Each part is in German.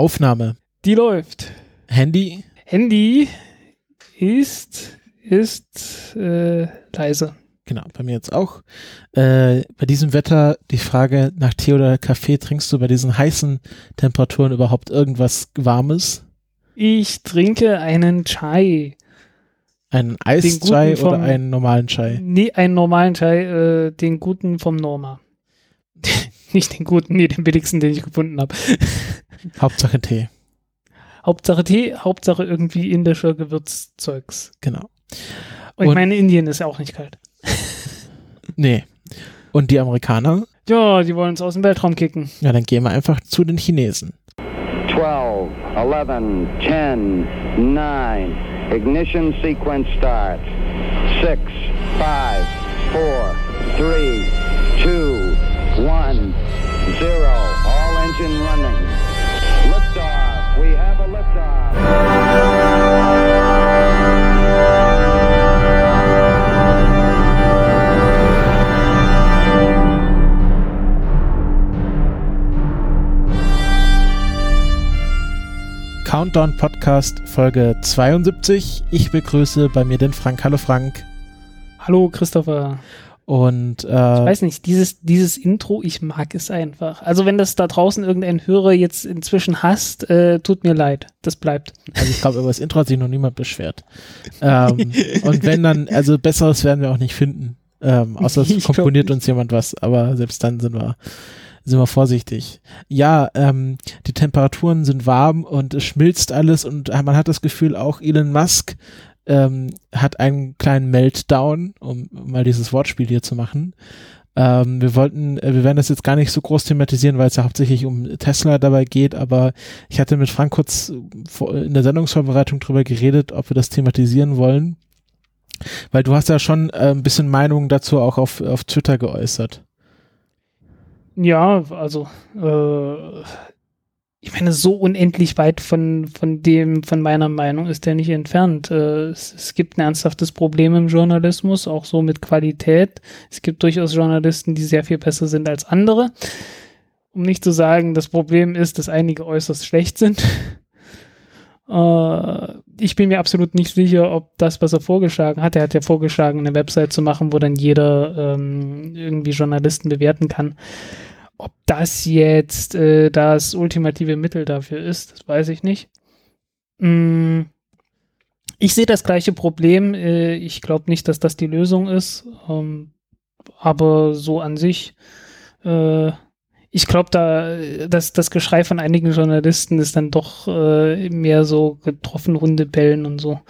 Aufnahme. Die läuft. Handy? Handy ist, ist äh, leise. Genau, bei mir jetzt auch. Äh, bei diesem Wetter die Frage nach Tee oder Kaffee, trinkst du bei diesen heißen Temperaturen überhaupt irgendwas Warmes? Ich trinke einen Chai. Einen Eischai oder einen normalen Chai? Nee, einen normalen Chai, äh, den guten vom Norma. Nicht den guten, nee, den billigsten, den ich gefunden habe. Hauptsache Tee. Hauptsache Tee, Hauptsache irgendwie indischer Gewürzzeugs. Genau. Und, ich meine, Indien ist ja auch nicht kalt. nee. Und die Amerikaner? Ja, die wollen uns aus dem Weltraum kicken. Ja, dann gehen wir einfach zu den Chinesen. 12, 11, 10, 9. Ignition sequence start. 6, 5, 4, 3, 2, 1, 0. All engine running. Liftoff. We have a liftoff. Countdown Podcast Folge 72. Ich begrüße bei mir den Frank. Hallo Frank. Hallo Christopher. Und äh, ich weiß nicht, dieses, dieses Intro, ich mag es einfach. Also wenn das da draußen irgendein Hörer jetzt inzwischen hasst, äh, tut mir leid. Das bleibt. Also ich glaube, über das Intro hat sich noch niemand beschwert. ähm, und wenn dann, also besseres werden wir auch nicht finden. Ähm, außer es komponiert uns jemand was, aber selbst dann sind wir sind wir vorsichtig. Ja, ähm, die Temperaturen sind warm und es schmilzt alles und man hat das Gefühl, auch Elon Musk ähm, hat einen kleinen Meltdown, um, mal dieses Wortspiel hier zu machen. Ähm, wir wollten, äh, wir werden das jetzt gar nicht so groß thematisieren, weil es ja hauptsächlich um Tesla dabei geht, aber ich hatte mit Frank kurz in der Sendungsvorbereitung drüber geredet, ob wir das thematisieren wollen. Weil du hast ja schon äh, ein bisschen Meinung dazu auch auf, auf Twitter geäußert. Ja, also äh, ich meine, so unendlich weit von, von dem, von meiner Meinung ist der nicht entfernt. Äh, es, es, gibt ein ernsthaftes Problem im Journalismus, auch so mit Qualität. Es gibt durchaus Journalisten, die sehr viel besser sind als andere. Um nicht zu sagen, das Problem ist, dass einige äußerst schlecht sind. Äh, ich bin mir absolut nicht sicher, ob das, was er vorgeschlagen hat, er hat ja vorgeschlagen, eine Website zu machen, wo dann jeder ähm, irgendwie Journalisten bewerten kann. Ob das jetzt äh, das ultimative Mittel dafür ist, das weiß ich nicht. Mm, ich sehe das gleiche Problem. Äh, ich glaube nicht, dass das die Lösung ist. Ähm, aber so an sich äh, ich glaube, da dass das Geschrei von einigen Journalisten ist dann doch äh, mehr so getroffen Hundebellen und so.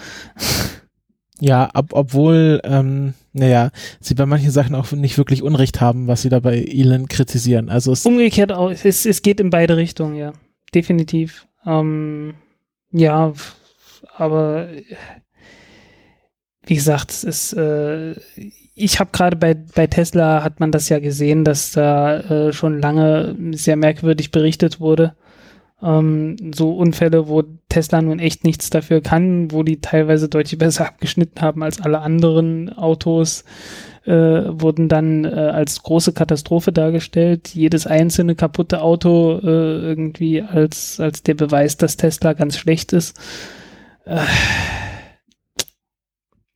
Ja, ob, obwohl, ähm, naja, sie bei manchen Sachen auch nicht wirklich Unrecht haben, was sie da bei Elon kritisieren. Also es umgekehrt auch, es, es geht in beide Richtungen, ja, definitiv. Ähm, ja, aber wie gesagt, es ist, äh, ich habe gerade bei, bei Tesla hat man das ja gesehen, dass da äh, schon lange sehr merkwürdig berichtet wurde. Ähm, so Unfälle, wo Tesla nun echt nichts dafür kann, wo die teilweise deutlich besser abgeschnitten haben als alle anderen Autos, äh, wurden dann äh, als große Katastrophe dargestellt. Jedes einzelne kaputte Auto äh, irgendwie als, als der Beweis, dass Tesla ganz schlecht ist. Äh,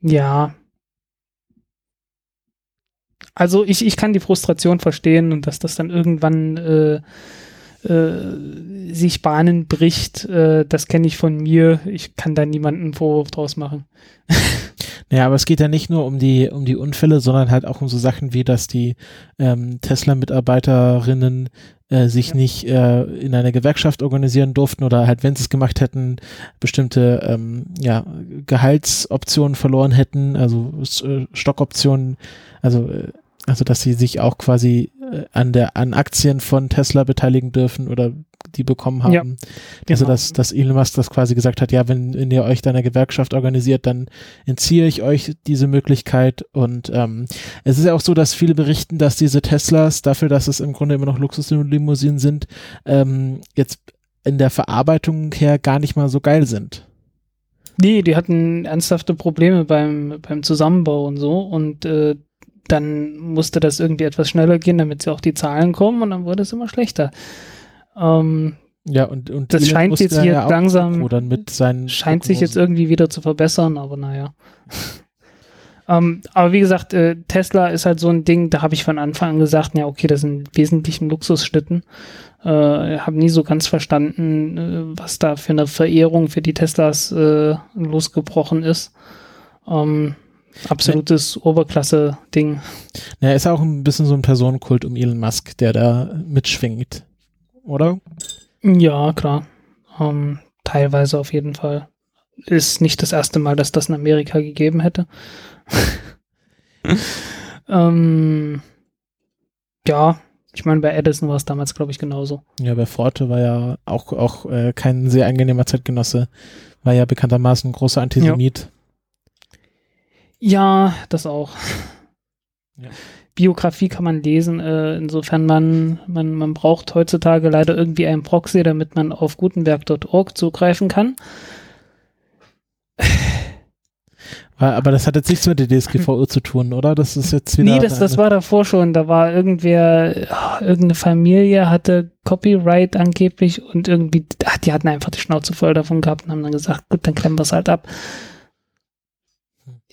ja, also ich, ich kann die Frustration verstehen und dass das dann irgendwann äh, sich Bahnen bricht, äh, das kenne ich von mir. Ich kann da niemanden Vorwurf draus machen. Naja, aber es geht ja nicht nur um die, um die Unfälle, sondern halt auch um so Sachen wie, dass die ähm, Tesla-Mitarbeiterinnen äh, sich ja. nicht äh, in einer Gewerkschaft organisieren durften oder halt, wenn sie es gemacht hätten, bestimmte ähm, ja, Gehaltsoptionen verloren hätten, also äh, Stockoptionen, also äh, also, dass sie sich auch quasi äh, an der, an Aktien von Tesla beteiligen dürfen oder die bekommen haben. Ja, also, genau. dass, dass Elon Musk das quasi gesagt hat, ja, wenn, wenn ihr euch deiner Gewerkschaft organisiert, dann entziehe ich euch diese Möglichkeit. Und ähm, es ist ja auch so, dass viele berichten, dass diese Teslas, dafür, dass es im Grunde immer noch Luxuslimousinen sind, ähm, jetzt in der Verarbeitung her gar nicht mal so geil sind. Nee, die hatten ernsthafte Probleme beim, beim Zusammenbau und so. Und äh, dann musste das irgendwie etwas schneller gehen, damit sie auch die Zahlen kommen und dann wurde es immer schlechter. Ähm, Ja, und, und Das scheint jetzt hier ja langsam- rudern mit seinen Scheint sich jetzt Prognosen. irgendwie wieder zu verbessern, aber naja. ähm, aber wie gesagt, äh, Tesla ist halt so ein Ding, da habe ich von Anfang an gesagt, ja, okay, das sind wesentlich ein Luxusschlitten. Äh, habe nie so ganz verstanden, äh, was da für eine Verehrung für die Teslas äh, losgebrochen ist. Ähm, absolutes Oberklasse-Ding. Ja, ist auch ein bisschen so ein Personenkult um Elon Musk, der da mitschwingt. Oder? Ja, klar. Ähm, teilweise auf jeden Fall. Ist nicht das erste Mal, dass das in Amerika gegeben hätte. ähm, ja, ich meine, bei Edison war es damals, glaube ich, genauso. Ja, bei Forte war ja auch, auch äh, kein sehr angenehmer Zeitgenosse. War ja bekanntermaßen ein großer Antisemit. Ja, das auch. Ja. Biografie kann man lesen, äh, insofern man, man, man braucht heutzutage leider irgendwie einen Proxy, damit man auf gutenberg.org zugreifen kann. Aber das hat jetzt nichts mit der DSGVO zu tun, oder? Das ist jetzt wieder. Nee, das, das war davor schon. Da war irgendwer, ah, irgendeine Familie hatte Copyright angeblich und irgendwie, ach, die hatten einfach die Schnauze voll davon gehabt und haben dann gesagt, gut, dann klemmen wir es halt ab.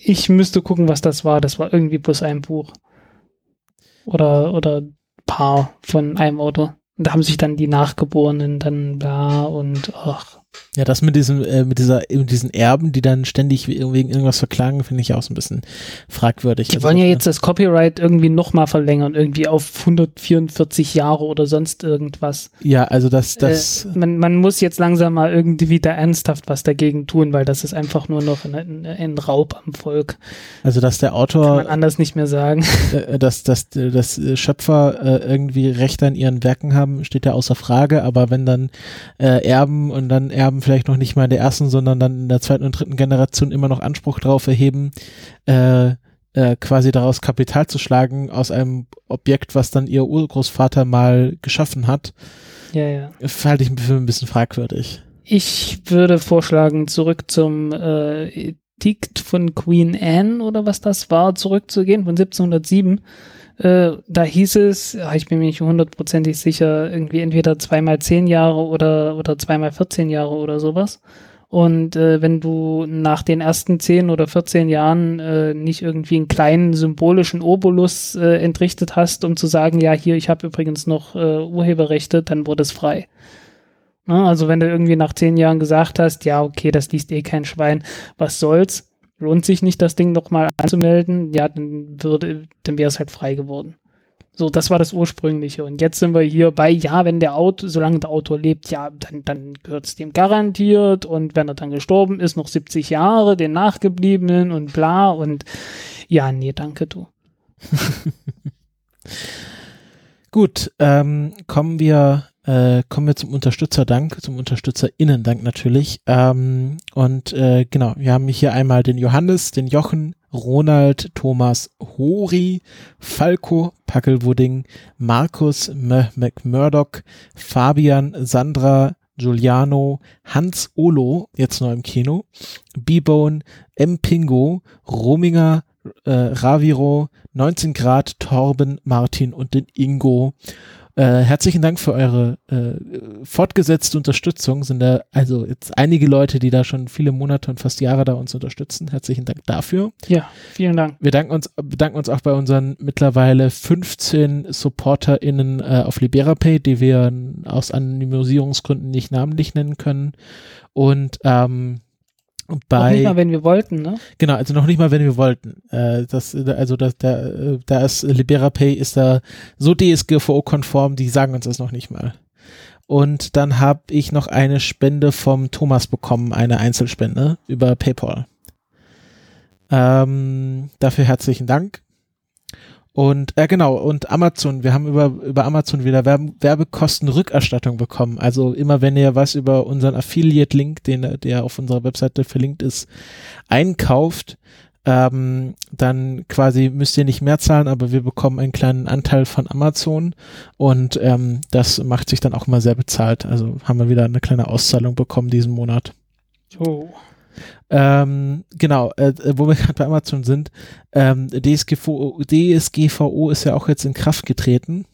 Ich müsste gucken, was das war. Das war irgendwie bloß ein Buch. Oder, oder Paar von einem Autor. Und da haben sich dann die Nachgeborenen dann bla und ach. Ja, das mit diesem, äh, mit dieser, mit diesen Erben, die dann ständig wegen irgendwas verklagen, finde ich auch so ein bisschen fragwürdig. Die Also, wollen ja jetzt das Copyright irgendwie nochmal verlängern, irgendwie auf 144 Jahre oder sonst irgendwas. Ja, also das, das, äh, man, man muss jetzt langsam mal irgendwie wieder ernsthaft was dagegen tun, weil das ist einfach nur noch ein, ein, Raub am Volk. also dass der Kann Autor, man anders nicht mehr sagen. äh, dass, dass, dass äh, Schöpfer äh, irgendwie Rechte an ihren Werken haben, steht ja außer Frage, aber wenn dann äh, Erben und dann Erben vielleicht noch nicht mal in der ersten, sondern dann in der zweiten und dritten Generation immer noch Anspruch drauf erheben, äh, äh, quasi daraus Kapital zu schlagen aus einem Objekt, was dann ihr Urgroßvater mal geschaffen hat, ja, ja. halte ich für ein bisschen fragwürdig. Ich würde vorschlagen, zurück zum äh, Edikt von Queen Anne oder was das war, zurückzugehen von 1707. Äh, da hieß es, ja, ich bin mir nicht hundertprozentig sicher, irgendwie entweder zweimal zehn Jahre oder, oder zweimal 14 Jahre oder sowas. Und äh, wenn du nach den ersten 10 oder 14 Jahren äh, nicht irgendwie einen kleinen symbolischen Obolus äh, entrichtet hast, um zu sagen, ja, hier, ich habe übrigens noch äh, Urheberrechte, dann wurde es frei. Na, also wenn du irgendwie nach 10 Jahren gesagt hast, ja, okay, das liest eh kein Schwein, was soll's, lohnt sich nicht, das Ding nochmal anzumelden, ja, dann würde, dann wäre es halt frei geworden. So, das war das Ursprüngliche. Und jetzt sind wir hier bei, ja, wenn der Autor, solange der Autor lebt, ja, dann, dann gehört es dem garantiert. Und wenn er dann gestorben ist, noch 70 Jahre, den Nachgebliebenen und bla. Und ja, nee, danke du. Gut, ähm, kommen wir äh, kommen wir zum Unterstützerdank, zum Unterstützerinnendank natürlich. Ähm, und äh, genau, wir haben hier einmal den Johannes, den Jochen, Ronald, Thomas, Hori, Falco, Packelwudding, Markus, McMurdoch, Fabian, Sandra, Giuliano, Hans Olo, jetzt neu im Kino, B-Bone, M. Pingo, Rominger, äh, Raviro, 19 Grad, Torben, Martin und den Ingo. Äh, herzlichen Dank für eure äh, fortgesetzte Unterstützung. Sind da also jetzt einige Leute, die da schon viele Monate und fast Jahre da uns unterstützen. Herzlichen Dank dafür. Ja, vielen Dank. Wir danken uns, bedanken uns auch bei unseren mittlerweile 15 SupporterInnen äh, auf LiberaPay, die wir aus Anonymisierungsgründen nicht namentlich nennen können. Und ähm, bei, Auch nicht mal, wenn wir wollten, ne? Genau, also noch nicht mal, wenn wir wollten. Äh, das, also das, da, da ist LiberaPay ist da so DSGVO-konform, die sagen uns das noch nicht mal. Und dann habe ich noch eine Spende vom Thomas bekommen, eine Einzelspende über PayPal. Ähm, dafür herzlichen Dank. Und äh, genau, und Amazon, wir haben über, über Amazon wieder Werbe, Werbekostenrückerstattung bekommen. Also immer wenn ihr was über unseren Affiliate-Link, den der auf unserer Webseite verlinkt ist, einkauft, ähm, dann quasi müsst ihr nicht mehr zahlen, aber wir bekommen einen kleinen Anteil von Amazon und ähm, das macht sich dann auch mal sehr bezahlt. Also haben wir wieder eine kleine Auszahlung bekommen diesen Monat. Oh. Ähm, genau, äh, wo wir gerade bei Amazon sind, ähm, DSGVO, DSGVO ist ja auch jetzt in Kraft getreten.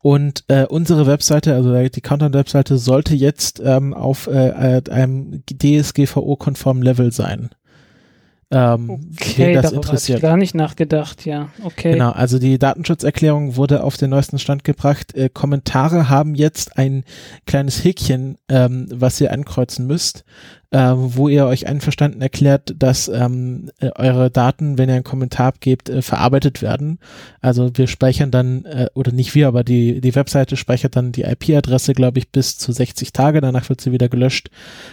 Und äh, unsere Webseite, also die Countdown-Webseite, sollte jetzt ähm, auf äh, äh einem DSGVO-konformen Level sein. Ähm, okay, das interessiert. Ich gar nicht nachgedacht, ja. Okay. Genau, also die Datenschutzerklärung wurde auf den neuesten Stand gebracht. Äh, Kommentare haben jetzt ein kleines Häkchen, ähm, was ihr ankreuzen müsst äh, wo ihr euch einverstanden erklärt, dass ähm, äh, eure Daten, wenn ihr einen Kommentar abgebt, äh, verarbeitet werden. Also wir speichern dann, äh, oder nicht wir, aber die, die Webseite speichert dann die IP-Adresse, glaube ich, bis zu 60 Tage. Danach wird sie wieder gelöscht.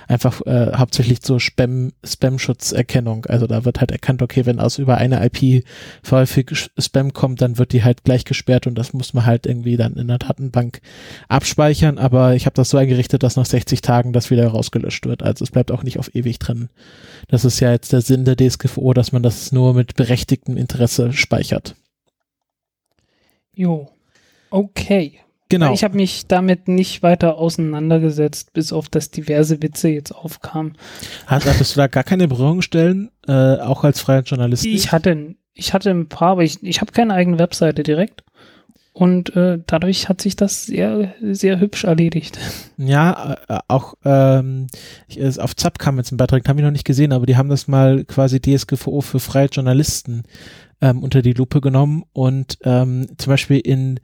Einfach äh, hauptsächlich zur Spam, Spam-Schutzerkennung. Also da wird halt erkannt, okay, wenn aus über eine IP häufig Spam kommt, dann wird die halt gleich gesperrt und das muss man halt irgendwie dann in der Datenbank abspeichern. Aber ich habe das so eingerichtet, dass nach 60 Tagen das wieder rausgelöscht wird. Also es bleibt bleibt auch nicht auf ewig drin. Das ist ja jetzt der Sinn der DSGVO, dass man das nur mit berechtigtem Interesse speichert. Jo, okay. Genau. Ich habe mich damit nicht weiter auseinandergesetzt, bis auf das diverse Witze jetzt aufkamen. Hattest du da gar keine Berührungsstellen, äh, auch als freier Journalist? Ich hatte, ich hatte ein paar, aber ich, ich habe keine eigene Webseite direkt. Und äh, dadurch hat sich das sehr, sehr hübsch erledigt. Ja, äh, auch ähm, ich, auf Zap kam jetzt ein Beitrag, habe ich noch nicht gesehen, aber die haben das mal quasi DSGVO für freie Journalisten ähm, unter die Lupe genommen und ähm, zum Beispiel in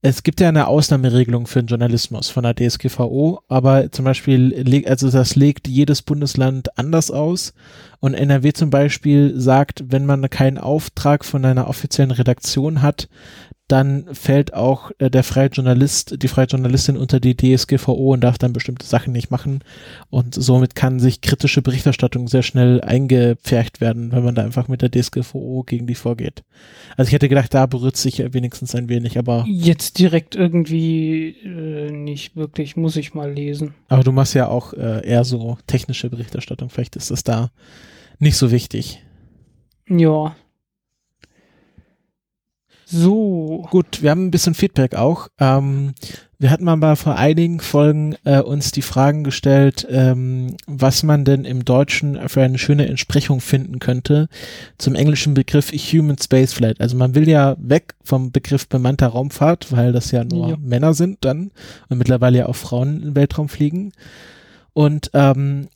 es gibt ja eine Ausnahmeregelung für den Journalismus von der DSGVO, aber zum Beispiel, also das legt jedes Bundesland anders aus. Und NRW zum Beispiel sagt, wenn man keinen Auftrag von einer offiziellen Redaktion hat, dann fällt auch äh, der freie Journalist, die freie Journalistin unter die DSGVO und darf dann bestimmte Sachen nicht machen. Und somit kann sich kritische Berichterstattung sehr schnell eingepfercht werden, wenn man da einfach mit der DSGVO gegen die vorgeht. Also ich hätte gedacht, da berührt sich wenigstens ein wenig, aber. Jetzt direkt irgendwie äh, nicht wirklich, muss ich mal lesen. Aber du machst ja auch äh, eher so technische Berichterstattung, vielleicht ist das da nicht so wichtig. Ja, so. Gut, wir haben ein bisschen Feedback auch. Ähm, wir hatten mal vor einigen Folgen äh, uns die Fragen gestellt, ähm, was man denn im Deutschen für eine schöne Entsprechung finden könnte zum englischen Begriff Human Spaceflight. Also man will ja weg vom Begriff bemannter Raumfahrt, weil das ja nur ja. Männer sind dann und mittlerweile ja auch Frauen im Weltraum fliegen. Und ähm,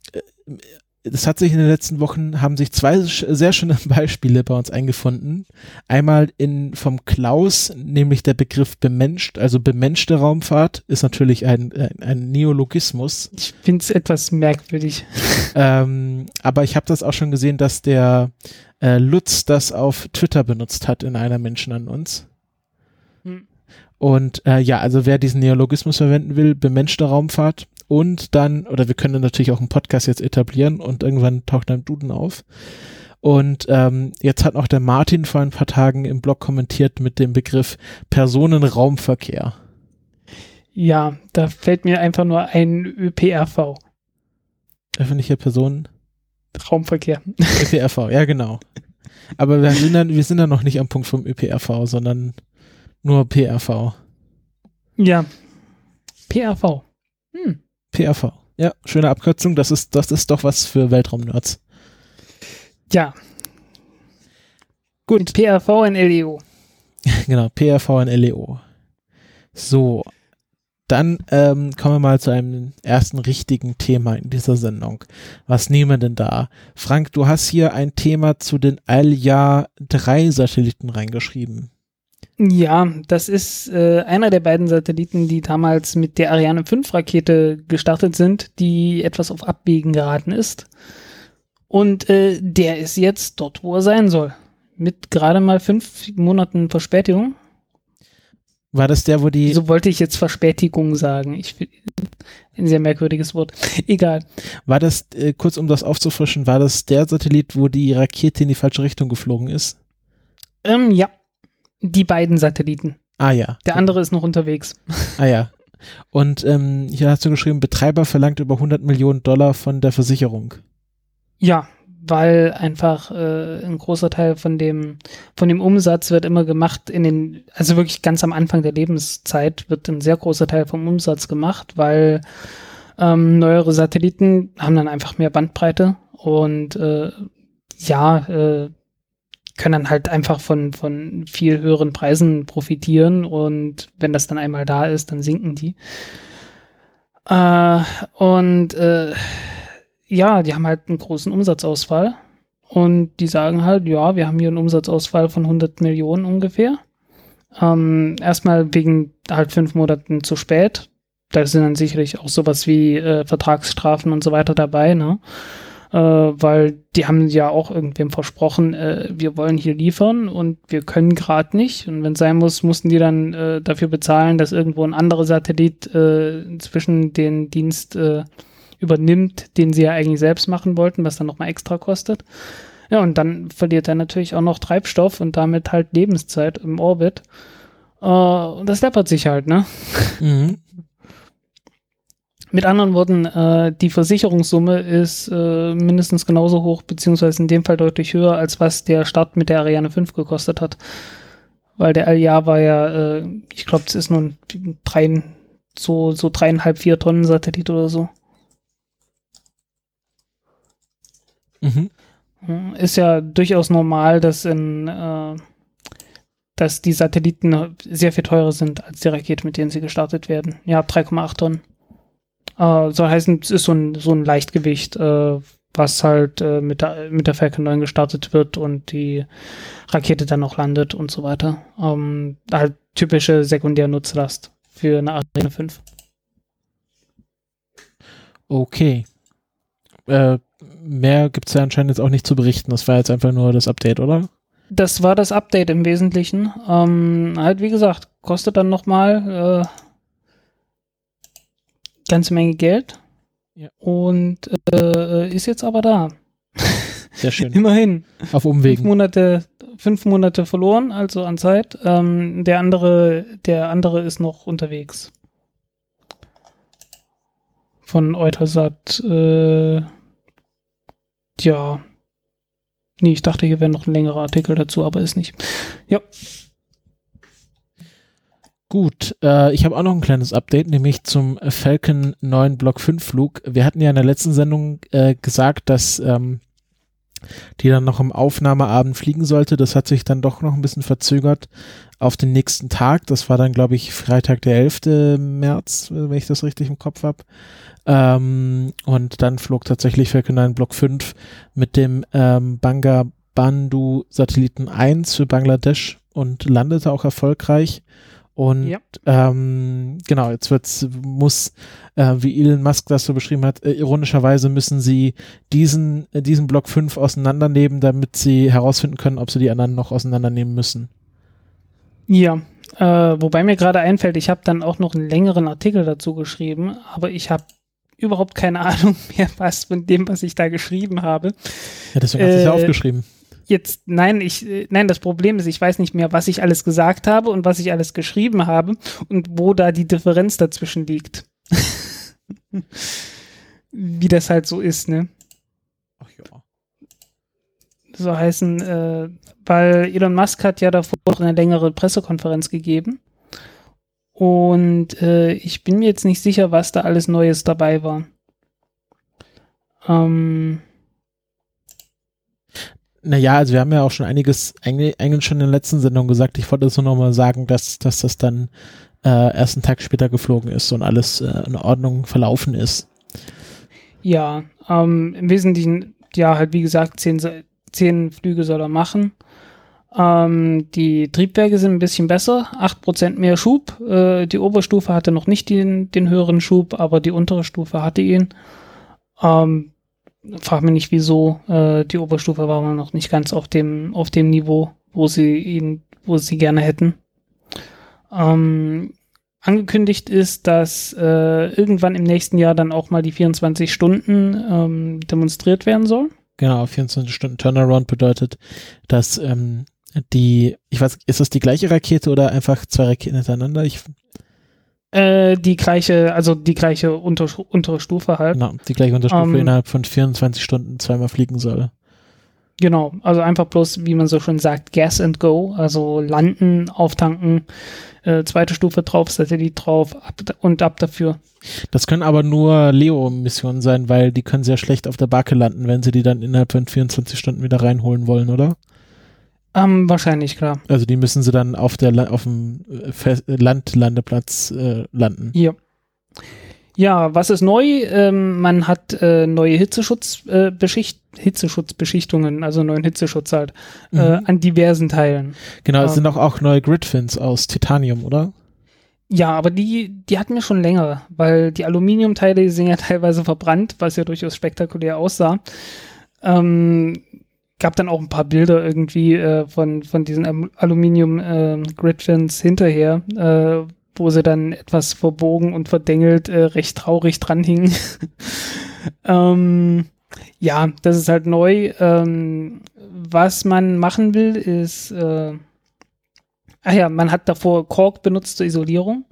es hat sich in den letzten Wochen, haben sich zwei sehr schöne Beispiele bei uns eingefunden. Einmal in vom Klaus, nämlich der Begriff bemenscht, also bemenschte Raumfahrt ist natürlich ein, ein, ein Neologismus. Ich finde es etwas merkwürdig. ähm, aber ich habe das auch schon gesehen, dass der äh, Lutz das auf Twitter benutzt hat in einer Menschen an uns. Hm. Und äh, ja, also wer diesen Neologismus verwenden will, bemenschte Raumfahrt, und dann, oder wir können natürlich auch einen Podcast jetzt etablieren und irgendwann taucht dann Duden auf. Und ähm, jetzt hat noch der Martin vor ein paar Tagen im Blog kommentiert mit dem Begriff Personenraumverkehr. Ja, da fällt mir einfach nur ein ÖPRV. Öffentlicher Personen. Raumverkehr. ÖPRV, ja genau. Aber wir sind, dann, wir sind dann noch nicht am Punkt vom ÖPRV, sondern nur PRV. Ja, PRV. Hm. PRV. Ja, schöne Abkürzung. Das ist, das ist doch was für Weltraumnerds. Ja. Gut. Mit PRV und LEO. genau, PRV und LEO. So. Dann ähm, kommen wir mal zu einem ersten richtigen Thema in dieser Sendung. Was nehmen wir denn da? Frank, du hast hier ein Thema zu den Alja 3 Satelliten reingeschrieben. Ja, das ist äh, einer der beiden Satelliten, die damals mit der Ariane 5 Rakete gestartet sind, die etwas auf Abwägen geraten ist. Und äh, der ist jetzt dort, wo er sein soll. Mit gerade mal fünf Monaten Verspätung. War das der, wo die. So wollte ich jetzt Verspätigung sagen. Ich ein sehr merkwürdiges Wort. Egal. War das, äh, kurz um das aufzufrischen, war das der Satellit, wo die Rakete in die falsche Richtung geflogen ist? Ähm, ja. Die beiden Satelliten. Ah ja. Der andere ist noch unterwegs. Ah ja. Und ähm, hier hast du geschrieben, Betreiber verlangt über 100 Millionen Dollar von der Versicherung. Ja, weil einfach äh, ein großer Teil von dem von dem Umsatz wird immer gemacht in den also wirklich ganz am Anfang der Lebenszeit wird ein sehr großer Teil vom Umsatz gemacht, weil ähm, neuere Satelliten haben dann einfach mehr Bandbreite und äh, ja äh, können dann halt einfach von, von viel höheren Preisen profitieren und wenn das dann einmal da ist, dann sinken die. Äh, und äh, ja, die haben halt einen großen Umsatzausfall und die sagen halt, ja, wir haben hier einen Umsatzausfall von 100 Millionen ungefähr. Ähm, erstmal wegen halt fünf Monaten zu spät. Da sind dann sicherlich auch sowas wie äh, Vertragsstrafen und so weiter dabei, ne? Äh, weil die haben ja auch irgendwem versprochen, äh, wir wollen hier liefern und wir können gerade nicht. Und wenn sein muss, mussten die dann äh, dafür bezahlen, dass irgendwo ein anderer Satellit äh, zwischen den Dienst äh, übernimmt, den sie ja eigentlich selbst machen wollten, was dann nochmal extra kostet. Ja, und dann verliert er natürlich auch noch Treibstoff und damit halt Lebenszeit im Orbit. Äh, und das läppert sich halt, ne? Mhm. Mit anderen Worten, äh, die Versicherungssumme ist äh, mindestens genauso hoch, beziehungsweise in dem Fall deutlich höher, als was der Start mit der Ariane 5 gekostet hat. Weil der LJA war ja, äh, ich glaube, es ist nun drei, so, so dreieinhalb, vier Tonnen Satellit oder so. Mhm. Ist ja durchaus normal, dass in äh, dass die Satelliten sehr viel teurer sind als die Rakete, mit denen sie gestartet werden. Ja, 3,8 Tonnen. Äh, soll heißen, es ist so ein, so ein Leichtgewicht, äh, was halt äh, mit, der, mit der Falcon 9 gestartet wird und die Rakete dann noch landet und so weiter. Ähm, halt typische Sekundärnutzlast für eine Ariane 5. Okay. Äh, mehr gibt es ja anscheinend jetzt auch nicht zu berichten. Das war jetzt einfach nur das Update, oder? Das war das Update im Wesentlichen. Ähm, halt, wie gesagt, kostet dann nochmal äh, ganze Menge Geld. Ja. Und äh, ist jetzt aber da. Sehr schön. Immerhin. Auf Umwegen. Fünf Monate, fünf Monate verloren, also an Zeit. Ähm, der andere, der andere ist noch unterwegs. Von Eutelsat, äh, ja. Nee, ich dachte, hier wäre noch ein längerer Artikel dazu, aber ist nicht. Ja. Gut, äh, ich habe auch noch ein kleines Update, nämlich zum Falcon 9 Block 5 Flug. Wir hatten ja in der letzten Sendung äh, gesagt, dass ähm, die dann noch am Aufnahmeabend fliegen sollte. Das hat sich dann doch noch ein bisschen verzögert auf den nächsten Tag. Das war dann, glaube ich, Freitag, der 11. März, wenn ich das richtig im Kopf habe. Ähm, und dann flog tatsächlich Falcon 9 Block 5 mit dem ähm, Banga Bandu Satelliten 1 für Bangladesch und landete auch erfolgreich. Und ja. ähm, genau, jetzt wird's, muss, äh, wie Elon Musk das so beschrieben hat, äh, ironischerweise müssen sie diesen, äh, diesen Block 5 auseinandernehmen, damit sie herausfinden können, ob sie die anderen noch auseinandernehmen müssen. Ja, äh, wobei mir gerade einfällt, ich habe dann auch noch einen längeren Artikel dazu geschrieben, aber ich habe überhaupt keine Ahnung mehr, was von dem, was ich da geschrieben habe. Ja, deswegen hast du es ja äh, aufgeschrieben jetzt, nein, ich, nein, das Problem ist, ich weiß nicht mehr, was ich alles gesagt habe und was ich alles geschrieben habe und wo da die Differenz dazwischen liegt. Wie das halt so ist, ne? Ach ja. So heißen, äh, weil Elon Musk hat ja davor noch eine längere Pressekonferenz gegeben. Und äh, ich bin mir jetzt nicht sicher, was da alles Neues dabei war. Ähm, naja, also wir haben ja auch schon einiges, eigentlich, schon in der letzten Sendung gesagt, ich wollte es nur nochmal sagen, dass, dass das dann äh, erst einen Tag später geflogen ist und alles äh, in Ordnung verlaufen ist. Ja, ähm, im Wesentlichen, ja, halt wie gesagt, zehn, zehn Flüge soll er machen. Ähm, die Triebwerke sind ein bisschen besser, acht Prozent mehr Schub. Äh, die Oberstufe hatte noch nicht den, den höheren Schub, aber die untere Stufe hatte ihn. Ähm, frag mich nicht wieso, äh, die Oberstufe war noch nicht ganz auf dem, auf dem Niveau, wo sie ihn, wo sie gerne hätten. Ähm, angekündigt ist, dass äh, irgendwann im nächsten Jahr dann auch mal die 24 Stunden ähm, demonstriert werden soll. Genau, 24 Stunden Turnaround bedeutet, dass ähm, die, ich weiß, ist das die gleiche Rakete oder einfach zwei Raketen hintereinander? Ich äh, die gleiche, also die gleiche unter, untere Stufe halt. Genau, die gleiche Unterstufe ähm, innerhalb von 24 Stunden zweimal fliegen soll. Genau, also einfach bloß, wie man so schön sagt, Gas and Go, also landen, auftanken, äh, zweite Stufe drauf, Satellit drauf ab, und ab dafür. Das können aber nur Leo-Missionen sein, weil die können sehr schlecht auf der Backe landen, wenn sie die dann innerhalb von 24 Stunden wieder reinholen wollen, oder? Ähm, wahrscheinlich, klar. Also die müssen sie dann auf der auf dem äh, Landlandeplatz äh, landen. Hier. Ja, was ist neu? Ähm, man hat äh, neue Hitzeschutz, äh, Beschicht Hitzeschutzbeschichtungen, also neuen Hitzeschutz halt, äh, Mhm. an diversen Teilen. Genau, es ähm, sind auch, auch neue Gridfins aus Titanium, oder? Ja, aber die, die hatten wir schon länger, weil die Aluminiumteile die sind ja teilweise verbrannt, was ja durchaus spektakulär aussah. Ähm, gab dann auch ein paar Bilder irgendwie äh, von, von diesen Am- Aluminium äh, hinterher, äh, wo sie dann etwas verbogen und verdengelt äh, recht traurig dranhingen. ähm, ja, das ist halt neu. Ähm, was man machen will, ist äh, Ach ja, man hat davor Kork benutzt zur Isolierung.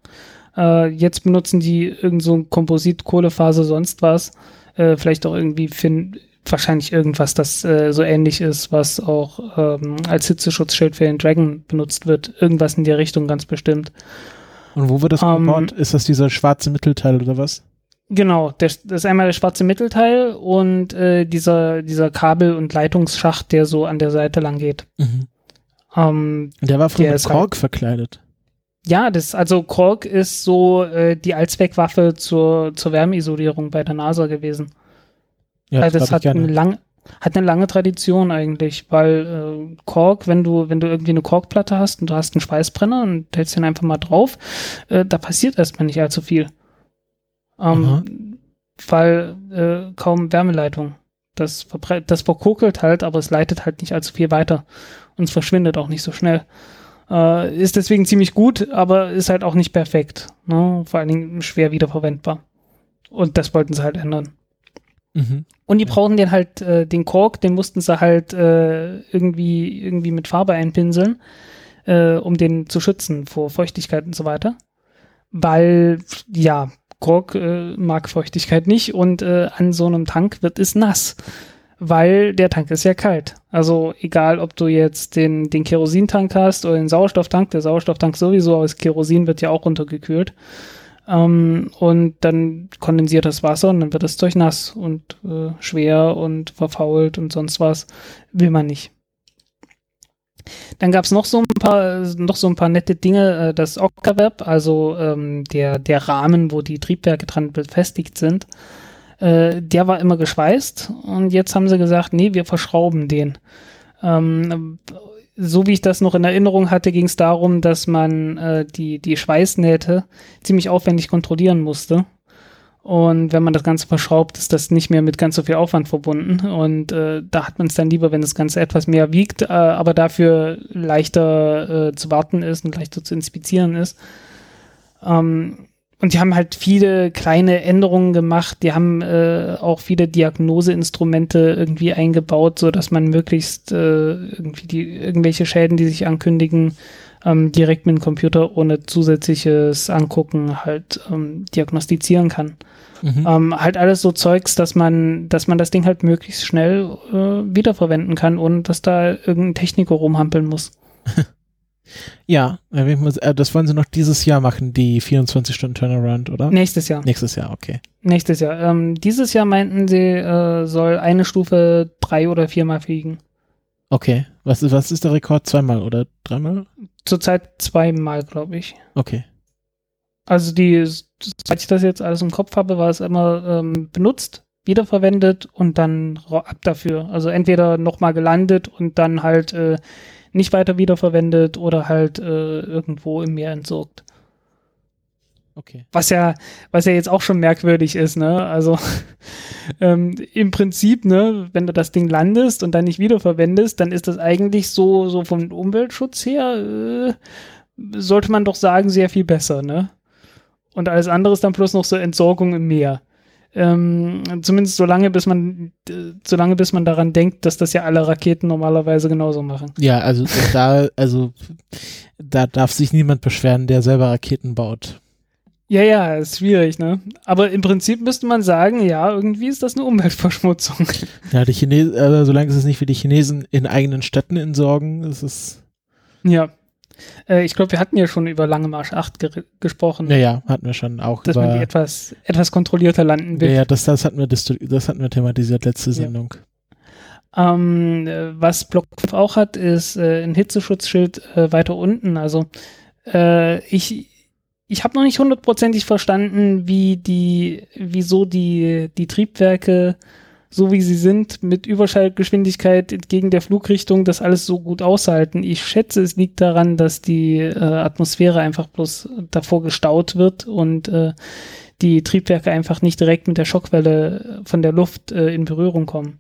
Äh, jetzt benutzen die irgend so ein Komposit, Kohlefaser, sonst was. Äh, vielleicht auch irgendwie fin wahrscheinlich irgendwas, das äh, so ähnlich ist, was auch ähm, als Hitzeschutzschild für den Dragon benutzt wird. Irgendwas in der Richtung ganz bestimmt. Und wo wird das Ähm, gebaut? Ist das dieser schwarze Mittelteil oder was? Genau, der, das ist einmal der schwarze Mittelteil und äh, dieser, dieser Kabel- und Leitungsschacht, der so an der Seite lang geht. Mhm. Ähm, der war früher Der mit ist halt- Kork verkleidet. Ja, das, also Kork ist so äh, die Allzweckwaffe zur, zur Wärmeisolierung bei der NASA gewesen. Ja, das das hat eine, gerne. lang, hat eine lange Tradition eigentlich, weil äh, Kork, wenn du, wenn du irgendwie eine Korkplatte hast und du hast einen Schweißbrenner und hältst den einfach mal drauf, äh, da passiert erstmal nicht allzu viel. Ähm, weil äh, kaum Wärmeleitung. Das, das verkokelt halt, aber es leitet halt nicht allzu viel weiter. Und es verschwindet auch nicht so schnell. Äh, ist deswegen ziemlich gut, aber ist halt auch nicht perfekt. Ne? Vor allen Dingen schwer wiederverwendbar. Und das wollten sie halt ändern. Mhm. Und die Ja. brauchen den halt, äh, den Kork, den mussten sie halt äh, irgendwie, irgendwie mit Farbe einpinseln, äh, um den zu schützen vor Feuchtigkeit und so weiter. Weil, ja, Kork äh, mag Feuchtigkeit nicht und äh, an so einem Tank wird es nass. Weil der Tank ist ja kalt. Also egal, ob du jetzt den, den Kerosintank hast oder den Sauerstofftank, der Sauerstofftank sowieso, aber das Kerosin wird ja auch runtergekühlt. Ähm, und dann kondensiert das Wasser und dann wird das Zeug nass und äh, schwer und verfault und sonst was. Will man nicht. Dann gab es noch so ein paar, noch so ein paar nette Dinge. Äh, das Octaweb, also ähm, der, der Rahmen, wo die Triebwerke dran befestigt sind, äh, der war immer geschweißt und jetzt haben sie gesagt, nee, wir verschrauben den. Ähm, so wie ich das noch in Erinnerung hatte, ging es darum, dass man äh, die, die Schweißnähte ziemlich aufwendig kontrollieren musste. Und wenn man das Ganze verschraubt, ist das nicht mehr mit ganz so viel Aufwand verbunden. Und äh, da hat man es dann lieber, wenn das Ganze etwas mehr wiegt, äh, aber dafür leichter äh, zu warten ist und leichter zu inspizieren ist. Ähm, und die haben halt viele kleine Änderungen gemacht. Die haben äh, auch viele Diagnoseinstrumente irgendwie eingebaut, so dass man möglichst äh, irgendwie die irgendwelche Schäden, die sich ankündigen, ähm, direkt mit dem Computer ohne zusätzliches Angucken halt ähm, diagnostizieren kann. Mhm. Ähm, halt alles so Zeugs, dass man, dass man das Ding halt möglichst schnell äh, wiederverwenden kann, ohne dass da irgendein Techniker rumhampeln muss. Ja, äh, das wollen sie noch dieses Jahr machen, die 24 Stunden Turnaround, oder? Nächstes Jahr. Nächstes Jahr, okay. Nächstes Jahr. Ähm, dieses Jahr meinten sie, äh, soll eine Stufe drei oder viermal fliegen. Okay. Was ist, was ist der Rekord? Zweimal oder dreimal? Zurzeit zweimal, glaube ich. Okay. Also die, seit ich das jetzt alles im Kopf habe, war es immer ähm, benutzt, wiederverwendet und dann ab dafür. Also entweder nochmal gelandet und dann halt äh, nicht weiter wiederverwendet oder halt äh, irgendwo im Meer entsorgt. Okay. Was ja, was ja jetzt auch schon merkwürdig ist, ne? Also ähm, im Prinzip, ne, wenn du das Ding landest und dann nicht wiederverwendest, dann ist das eigentlich so, so vom Umweltschutz her, äh, sollte man doch sagen, sehr viel besser, ne? Und alles andere ist dann bloß noch so Entsorgung im Meer. Ähm, zumindest so lange, bis man, äh, so lange, bis man daran denkt, dass das ja alle Raketen normalerweise genauso machen. Ja, also da, also da darf sich niemand beschweren, der selber Raketen baut. Ja, ja, ist schwierig, ne? Aber im Prinzip müsste man sagen, ja, irgendwie ist das eine Umweltverschmutzung. Ja, die Chinesen, also solange es nicht wie die Chinesen in eigenen Städten entsorgen, ist es. Ja. Äh, ich glaube, wir hatten ja schon über Lange Marsch 8 ge gesprochen, Naja, hatten wir schon auch dass man die über. etwas, etwas kontrollierter landen Ja, will. ja, das, das hatten wir, das hatten wir thematisiert letzte Ja. Sendung. Ähm, äh, was Block 5 auch hat, ist äh, ein Hitzeschutzschild äh, weiter unten. Also äh, ich, ich habe noch nicht hundertprozentig verstanden, wie die, wieso die, die Triebwerke so wie sie sind, mit Überschallgeschwindigkeit entgegen der Flugrichtung, das alles so gut aushalten. Ich schätze, es liegt daran, dass die äh, Atmosphäre einfach bloß davor gestaut wird und äh, die Triebwerke einfach nicht direkt mit der Schockwelle von der Luft äh, in Berührung kommen.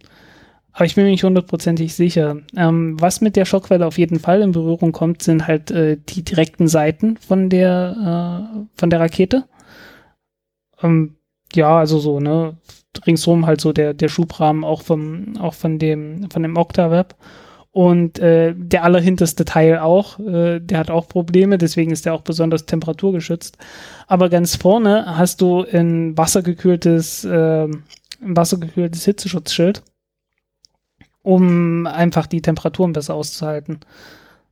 Aber ich bin mir nicht hundertprozentig sicher. Ähm, was mit der Schockwelle auf jeden Fall in Berührung kommt, sind halt äh, die direkten Seiten von der, äh, von der Rakete. Ähm, ja, also so, ne, ringsrum halt so der, der Schubrahmen auch vom, auch von dem, von dem Octaweb. Und äh, der allerhinterste Teil auch, äh, der hat auch Probleme, deswegen ist der auch besonders temperaturgeschützt. Aber ganz vorne hast du ein wassergekühltes, äh, ein wassergekühltes Hitzeschutzschild, um einfach die Temperaturen besser auszuhalten.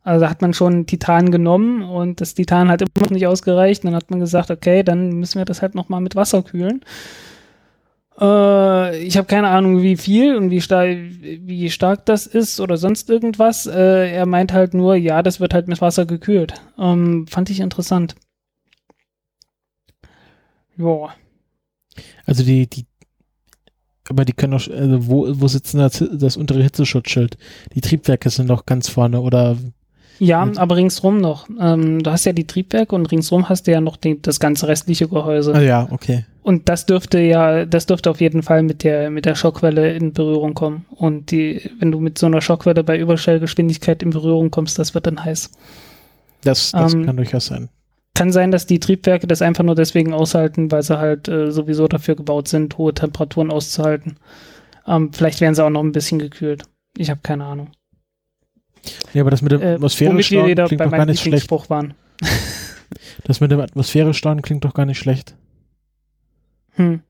Also da hat man schon Titan genommen und das Titan hat immer noch nicht ausgereicht. dann hat man gesagt, okay, dann müssen wir das halt nochmal mit Wasser kühlen. Äh, ich habe keine Ahnung, wie viel und wie, star wie stark das ist oder sonst irgendwas. Äh, er meint halt nur, ja, das wird halt mit Wasser gekühlt. Ähm, fand ich interessant. Ja. Also die, die, aber die können doch, also wo, wo sitzt denn das, das untere Hitzeschutzschild? Die Triebwerke sind doch ganz vorne oder ja, aber ringsrum noch. Ähm, du hast ja die Triebwerke und ringsrum hast du ja noch die, das ganze restliche Gehäuse. Ah ja, okay. Und das dürfte ja, das dürfte auf jeden Fall mit der, mit der Schockwelle in Berührung kommen. Und die, wenn du mit so einer Schockwelle bei Überschallgeschwindigkeit in Berührung kommst, das wird dann heiß. Das, das ähm, kann durchaus sein. Kann sein, dass die Triebwerke das einfach nur deswegen aushalten, weil sie halt äh, sowieso dafür gebaut sind, hohe Temperaturen auszuhalten. Ähm, vielleicht werden sie auch noch ein bisschen gekühlt. Ich habe keine Ahnung. Ja, aber das mit dem äh, klingt doch gar nicht schlecht. Waren. das mit dem Atmosphärestaunen klingt doch gar nicht schlecht. Hm.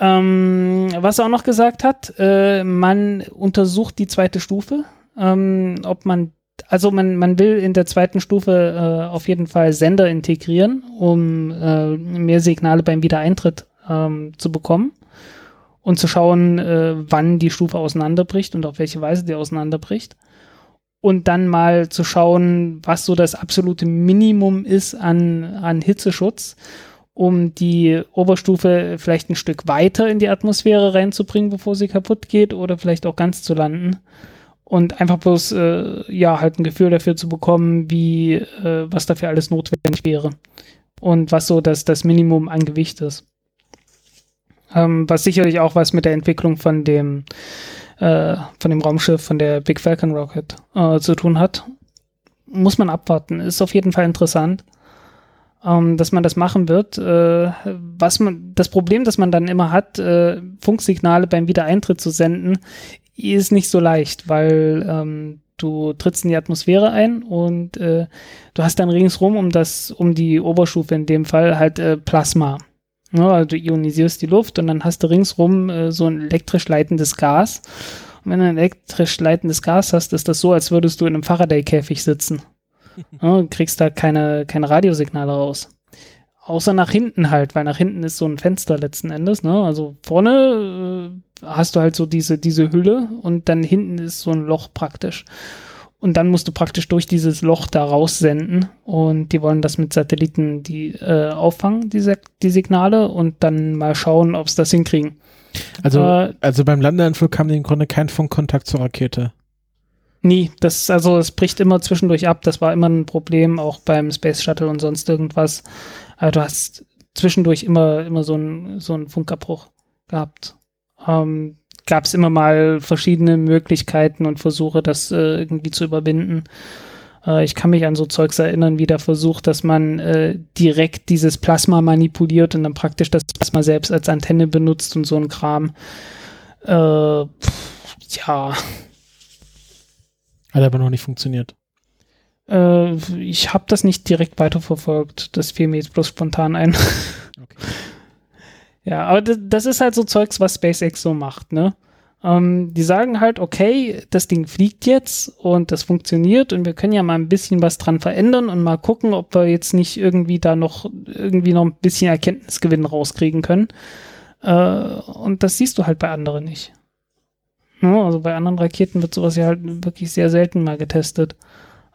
Ähm, was er auch noch gesagt hat, äh, man untersucht die zweite Stufe, ähm, ob man, also man, man will in der zweiten Stufe äh, auf jeden Fall Sender integrieren, um äh, mehr Signale beim Wiedereintritt ähm, zu bekommen und zu schauen, äh, wann die Stufe auseinanderbricht und auf welche Weise die auseinanderbricht. Und dann mal zu schauen, was so das absolute Minimum ist an, an Hitzeschutz, um die Oberstufe vielleicht ein Stück weiter in die Atmosphäre reinzubringen, bevor sie kaputt geht oder vielleicht auch ganz zu landen. Und einfach bloß, äh, ja, halt ein Gefühl dafür zu bekommen, wie, äh, was dafür alles notwendig wäre. Und was so das, das Minimum an Gewicht ist. Ähm, was sicherlich auch was mit der Entwicklung von dem äh, von dem Raumschiff, von der Big Falcon Rocket äh, zu tun hat. Muss man abwarten. Ist auf jeden Fall interessant, ähm, dass man das machen wird. Äh, was man, das Problem, das man dann immer hat, äh, Funksignale beim Wiedereintritt zu senden, ist nicht so leicht, weil ähm, du trittst in die Atmosphäre ein und äh, du hast dann ringsrum um das, um die Oberstufe in dem Fall halt äh, Plasma. Ja, also du ionisierst die Luft und dann hast du ringsrum äh, so ein elektrisch leitendes Gas. Und wenn du ein elektrisch leitendes Gas hast, ist das so, als würdest du in einem Faraday-Käfig sitzen. Ja, kriegst da keine, keine Radiosignale raus. Außer nach hinten halt, weil nach hinten ist so ein Fenster letzten Endes. Ne? Also vorne äh, hast du halt so diese, diese Hülle und dann hinten ist so ein Loch praktisch. Und dann musst du praktisch durch dieses Loch da raussenden und die wollen das mit Satelliten die äh, auffangen, diese die Signale und dann mal schauen, ob sie das hinkriegen. Also, äh, also beim Landeanflug kam im Grunde kein Funkkontakt zur Rakete. Nie, das, also es bricht immer zwischendurch ab, das war immer ein Problem, auch beim Space Shuttle und sonst irgendwas. Also du hast zwischendurch immer, immer so einen so einen Funkabbruch gehabt. Ähm, gab es immer mal verschiedene Möglichkeiten und Versuche, das äh, irgendwie zu überwinden. Äh, ich kann mich an so Zeugs erinnern, wie der Versuch, dass man äh, direkt dieses Plasma manipuliert und dann praktisch das Plasma selbst als Antenne benutzt und so ein Kram. Äh, ja. Hat aber noch nicht funktioniert. Äh, ich habe das nicht direkt weiterverfolgt. Das fiel mir jetzt bloß spontan ein. Okay. Ja, aber das ist halt so Zeugs, was SpaceX so macht, ne? Ähm, die sagen halt, okay, das Ding fliegt jetzt und das funktioniert und wir können ja mal ein bisschen was dran verändern und mal gucken, ob wir jetzt nicht irgendwie da noch irgendwie noch ein bisschen Erkenntnisgewinn rauskriegen können. Äh, und das siehst du halt bei anderen nicht. Ne? Also bei anderen Raketen wird sowas ja halt wirklich sehr selten mal getestet.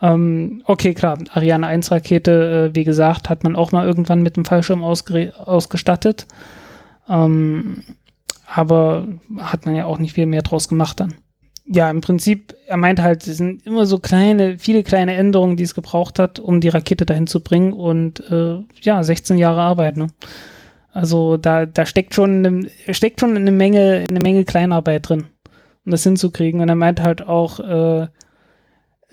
Ähm, okay, klar, Ariane 1 Rakete, äh, wie gesagt, hat man auch mal irgendwann mit dem Fallschirm ausgestattet. Ähm, aber hat man ja auch nicht viel mehr draus gemacht dann. Ja, im Prinzip, er meint halt, es sind immer so kleine, viele kleine Änderungen, die es gebraucht hat, um die Rakete dahin zu bringen und äh, ja, 16 Jahre Arbeit, ne? Also da, da steckt schon eine, steckt schon eine Menge, eine Menge Kleinarbeit drin, um das hinzukriegen. Und er meint halt auch, äh,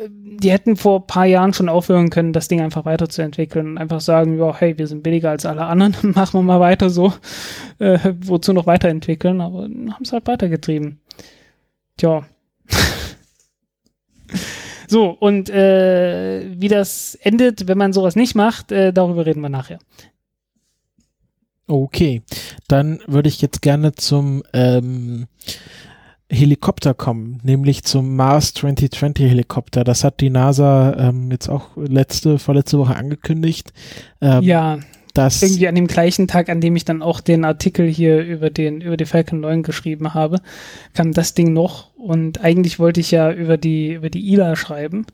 die hätten vor ein paar Jahren schon aufhören können, das Ding einfach weiterzuentwickeln und einfach sagen, ja, hey, wir sind billiger als alle anderen, machen wir mal weiter so, äh, wozu noch weiterentwickeln, aber haben es halt weitergetrieben. Tja. so, und äh, wie das endet, wenn man sowas nicht macht, äh, darüber reden wir nachher. Okay, dann würde ich jetzt gerne zum ähm, Helikopter kommen, nämlich zum Mars 2020 Helikopter. Das hat die NASA ähm, jetzt auch letzte, vorletzte Woche angekündigt. Ähm, ja, dass irgendwie an dem gleichen Tag, an dem ich dann auch den Artikel hier über den über die Falcon 9 geschrieben habe, kam das Ding noch und eigentlich wollte ich ja über die über die ILA schreiben.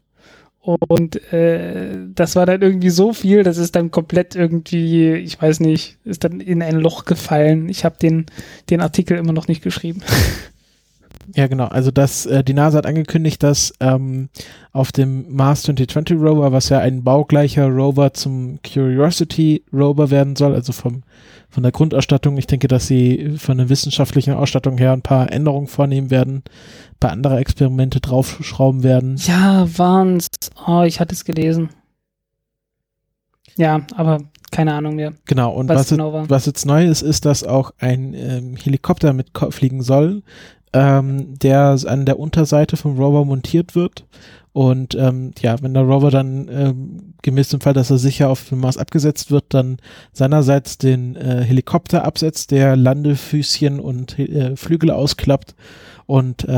Und äh, das war dann irgendwie so viel, das ist dann komplett irgendwie, ich weiß nicht, ist dann in ein Loch gefallen. Ich habe den, den Artikel immer noch nicht geschrieben. Ja, genau. Also das, äh, die NASA hat angekündigt, dass ähm, auf dem Mars 2020 Rover, was ja ein baugleicher Rover zum Curiosity Rover werden soll, also vom von der Grundausstattung. Ich denke, dass sie von der wissenschaftlichen Ausstattung her ein paar Änderungen vornehmen werden, ein paar andere Experimente draufschrauben werden. Ja, waren's. Oh, ich hatte es gelesen. Ja, aber keine Ahnung mehr. Genau, und was, was, genau was jetzt neu ist, ist, dass auch ein ähm, Helikopter mitfliegen soll, ähm, der an der Unterseite vom Rover montiert wird. Und ähm, ja, wenn der Rover dann ähm, gemäß dem Fall, dass er sicher auf dem Mars abgesetzt wird, dann seinerseits den äh, Helikopter absetzt, der Landefüßchen und äh, Flügel ausklappt und äh,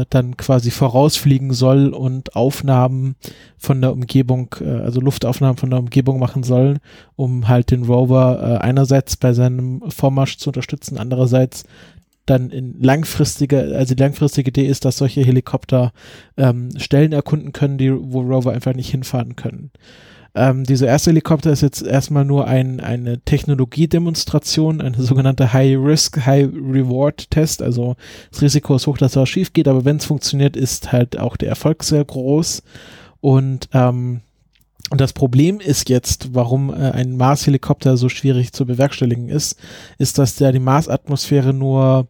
äh, dann quasi vorausfliegen soll und Aufnahmen von der Umgebung, äh, also Luftaufnahmen von der Umgebung machen soll, um halt den Rover äh, einerseits bei seinem Vormarsch zu unterstützen, andererseits dann in langfristiger, also die langfristige Idee ist, dass solche Helikopter ähm, Stellen erkunden können, die, wo Rover einfach nicht hinfahren können. Ähm, dieser erste Helikopter ist jetzt erstmal nur ein, eine Technologiedemonstration, eine sogenannte High-Risk, High-Reward-Test. Also das Risiko ist hoch, dass was schief geht, aber wenn es funktioniert, ist halt auch der Erfolg sehr groß. Und ähm, und das Problem ist jetzt, warum äh, ein Mars-Helikopter so schwierig zu bewerkstelligen ist, ist, dass der die Marsatmosphäre nur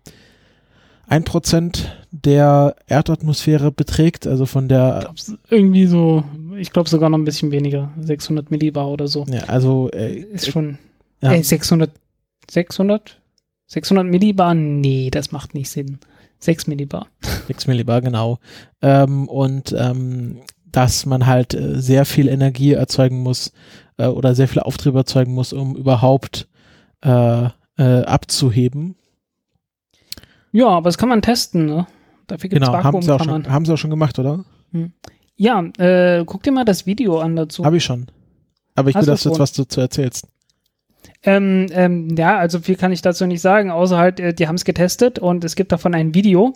ein Prozent der Erdatmosphäre beträgt, also von der irgendwie so, ich glaube sogar noch ein bisschen weniger, 600 Millibar oder so. Ja, also äh, ist schon ja. äh, 600 600 600 Millibar? Nee, das macht nicht Sinn. 6 Millibar. 6 Millibar, genau. Ähm, und ähm, dass man halt äh, sehr viel Energie erzeugen muss äh, oder sehr viel Auftrieb erzeugen muss, um überhaupt äh, äh, abzuheben. Ja, aber das kann man testen, ne? Dafür gibt's genau, haben sie, auch schon, haben sie auch schon gemacht, oder? Hm. Ja, äh, guck dir mal das Video an dazu. Habe ich schon. Aber ich will, dass du jetzt was dazu erzählst. Ähm, ähm, ja, also viel kann ich dazu nicht sagen, außer halt, äh, die haben es getestet und es gibt davon ein Video,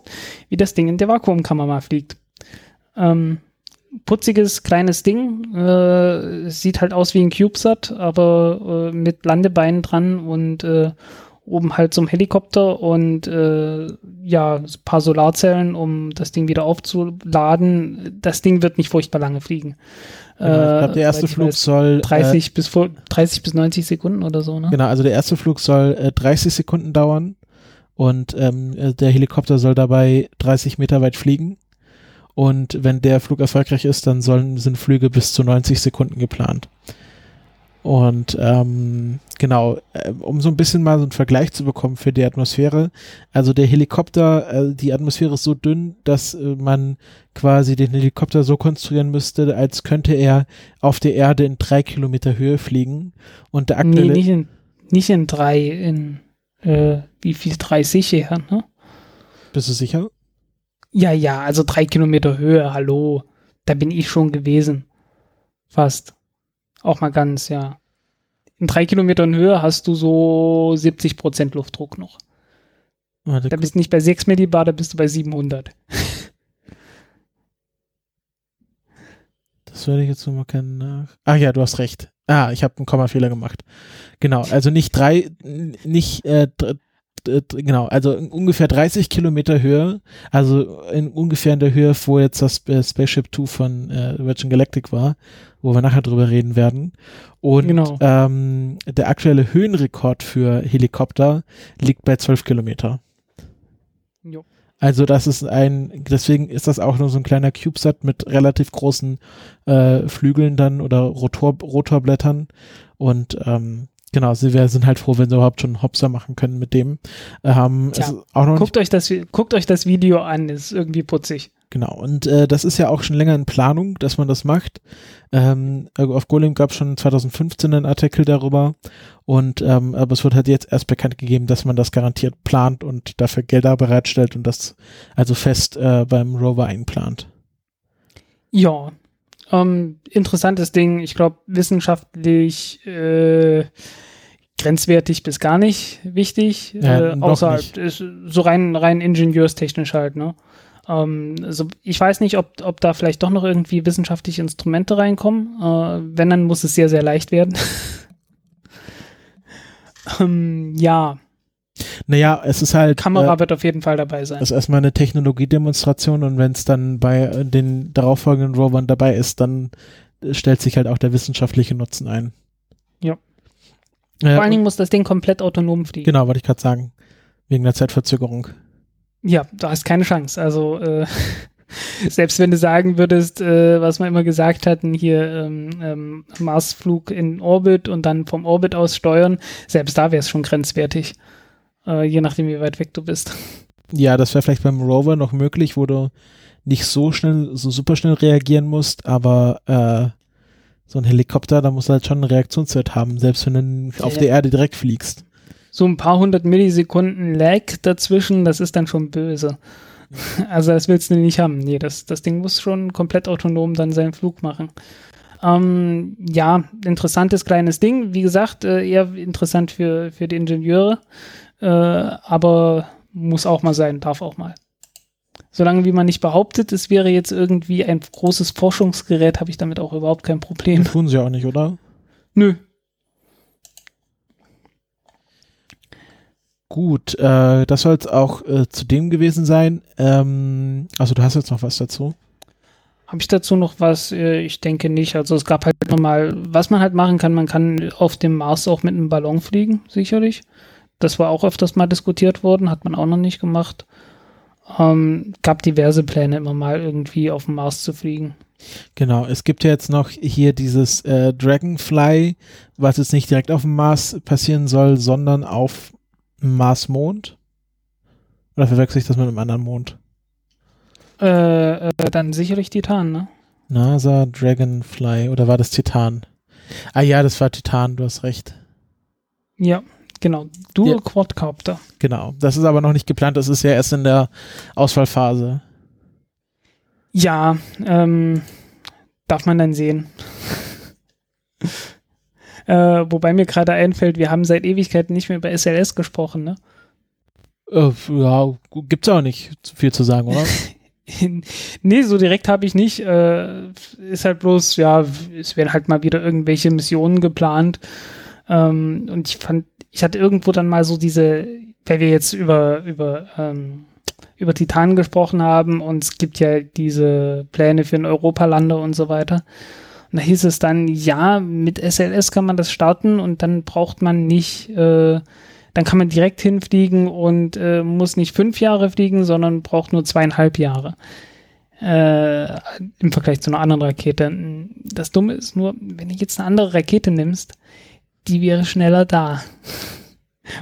wie das Ding in der Vakuumkammer mal fliegt. Ähm, putziges kleines Ding. Äh, sieht halt aus wie ein CubeSat, aber äh, mit Landebeinen dran und äh, oben halt so ein Helikopter und äh, ja, ein paar Solarzellen, um das Ding wieder aufzuladen. Das Ding wird nicht furchtbar lange fliegen. Genau, ich glaube, der erste Flug soll 30 äh, bis 30 bis 90 Sekunden oder so, ne? Genau, also der erste Flug soll äh, 30 Sekunden dauern und ähm, der Helikopter soll dabei 30 Meter weit fliegen. Und wenn der Flug erfolgreich ist, dann sollen, sind Flüge bis zu 90 Sekunden geplant. Und ähm, genau, äh, um so ein bisschen mal so einen Vergleich zu bekommen für die Atmosphäre. Also der Helikopter, äh, die Atmosphäre ist so dünn, dass äh, man quasi den Helikopter so konstruieren müsste, als könnte er auf der Erde in drei Kilometer Höhe fliegen. Und der aktuelle. Nee, nicht in, nicht in drei, in äh, wie viel? 30 her, ne? Bist du sicher? Ja, ja, also drei Kilometer Höhe, hallo. Da bin ich schon gewesen. Fast. Auch mal ganz, ja. In drei Kilometern Höhe hast du so 70 Prozent Luftdruck noch. Warte, Da bist du nicht bei 6 Millibar, da bist du bei 700. Das werde ich jetzt nochmal kennen. Nach. Ach ja, du hast recht. Ah, ich habe einen Kommafehler gemacht. Genau, also nicht drei, nicht, äh, genau, also in ungefähr 30 Kilometer Höhe, also in ungefähr in der Höhe, wo jetzt das äh, Spaceship Two von äh, Virgin Galactic war, wo wir nachher drüber reden werden. Und Genau. ähm, der aktuelle Höhenrekord für Helikopter liegt bei 12 Kilometer. Jo. Also das ist ein, deswegen ist das auch nur so ein kleiner CubeSat mit relativ großen äh, Flügeln dann oder Rotor, Rotorblättern und ähm, genau, sie wir sind halt froh, wenn sie überhaupt schon Hopser machen können mit dem. Ähm, Tja, Guckt euch, das, guckt euch das Video an, ist irgendwie putzig. genau und äh, das ist ja auch schon länger in Planung, dass man das macht. Ähm, auf Golem gab es schon 2015 einen Artikel darüber und ähm, aber es wird halt jetzt erst bekannt gegeben, dass man das garantiert plant und dafür Gelder bereitstellt und das also fest äh, beim Rover einplant. Ja, ähm, interessantes Ding. Ich glaube, wissenschaftlich äh, grenzwertig bis gar nicht wichtig. Ja, äh, außerhalb, ist so rein, rein ingenieurstechnisch halt, ne? Ähm, also ich weiß nicht, ob, ob da vielleicht doch noch irgendwie wissenschaftliche Instrumente reinkommen. Äh, wenn, dann muss es sehr, sehr leicht werden. ähm, ja, Naja, es ist halt Kamera äh, wird auf jeden Fall dabei sein. Das ist erstmal eine Technologiedemonstration und wenn es dann bei äh, den darauffolgenden Rovern dabei ist, dann stellt sich halt auch der wissenschaftliche Nutzen ein. Ja. Äh, Vor allen Dingen muss das Ding komplett autonom fliegen. genau, wollte ich gerade sagen. Wegen der Zeitverzögerung. Ja, da hast keine Chance. Also äh, selbst wenn du sagen würdest, äh, was wir immer gesagt hatten, hier ähm, ähm, Marsflug in Orbit und dann vom Orbit aus steuern, selbst da wäre es schon grenzwertig. Äh, je nachdem, wie weit weg du bist. Ja, das wäre vielleicht beim Rover noch möglich, wo du nicht so schnell, so super schnell reagieren musst, aber äh, so ein Helikopter, da musst du halt schon eine Reaktionszeit haben, selbst wenn du auf ja. der Erde direkt fliegst. So ein paar hundert Millisekunden Lag dazwischen, das ist dann schon böse. Also das willst du nicht haben. Nee, das, das Ding muss schon komplett autonom dann seinen Flug machen. Ähm, ja, interessantes kleines Ding. Wie gesagt, äh, eher interessant für, für die Ingenieure. Äh, aber muss auch mal sein, darf auch mal. Solange wie man nicht behauptet, es wäre jetzt irgendwie ein großes Forschungsgerät, habe ich damit auch überhaupt kein Problem. Tun sie auch nicht, oder? Nö. Gut, äh, das soll es auch äh, zu dem gewesen sein. Ähm, also du hast jetzt noch was dazu? Habe ich dazu noch was? Äh, Ich denke nicht. Also es gab halt nochmal, was man halt machen kann, man kann auf dem Mars auch mit einem Ballon fliegen, sicherlich. Das war auch öfters mal diskutiert worden, hat man auch noch nicht gemacht. Ähm, gab diverse Pläne immer mal irgendwie auf dem Mars zu fliegen. Genau, es gibt ja jetzt noch hier dieses äh, Dragonfly, was jetzt nicht direkt auf dem Mars passieren soll, sondern auf Mars-Mond. Oder verwechsel ich das mit einem anderen Mond? Äh, äh, dann sicherlich Titan, ne? NASA Dragonfly oder war das Titan? Ah ja, das war Titan, du hast recht. Ja, genau. Dual. Quadcopter. Genau, das ist aber noch nicht geplant, das ist ja erst in der Auswahlphase. Ja, ähm, darf man dann sehen. äh, wobei mir gerade einfällt, wir haben seit Ewigkeiten nicht mehr über SLS gesprochen, ne? Äh, ja, gibt's auch nicht viel zu sagen, oder? nee, so direkt habe ich nicht. Äh, ist halt bloß, ja, es werden halt mal wieder irgendwelche Missionen geplant. Ähm, und ich fand, ich hatte irgendwo dann mal so diese, weil wir jetzt über, über, ähm, über Titan gesprochen haben und es gibt ja diese Pläne für einen Europalander und so weiter. Und da hieß es dann, ja, mit SLS kann man das starten und dann braucht man nicht, äh, dann kann man direkt hinfliegen und äh, muss nicht fünf Jahre fliegen, sondern braucht nur zweieinhalb Jahre. Äh, Im Vergleich zu einer anderen Rakete. Das Dumme ist nur, wenn du jetzt eine andere Rakete nimmst, die wäre schneller da.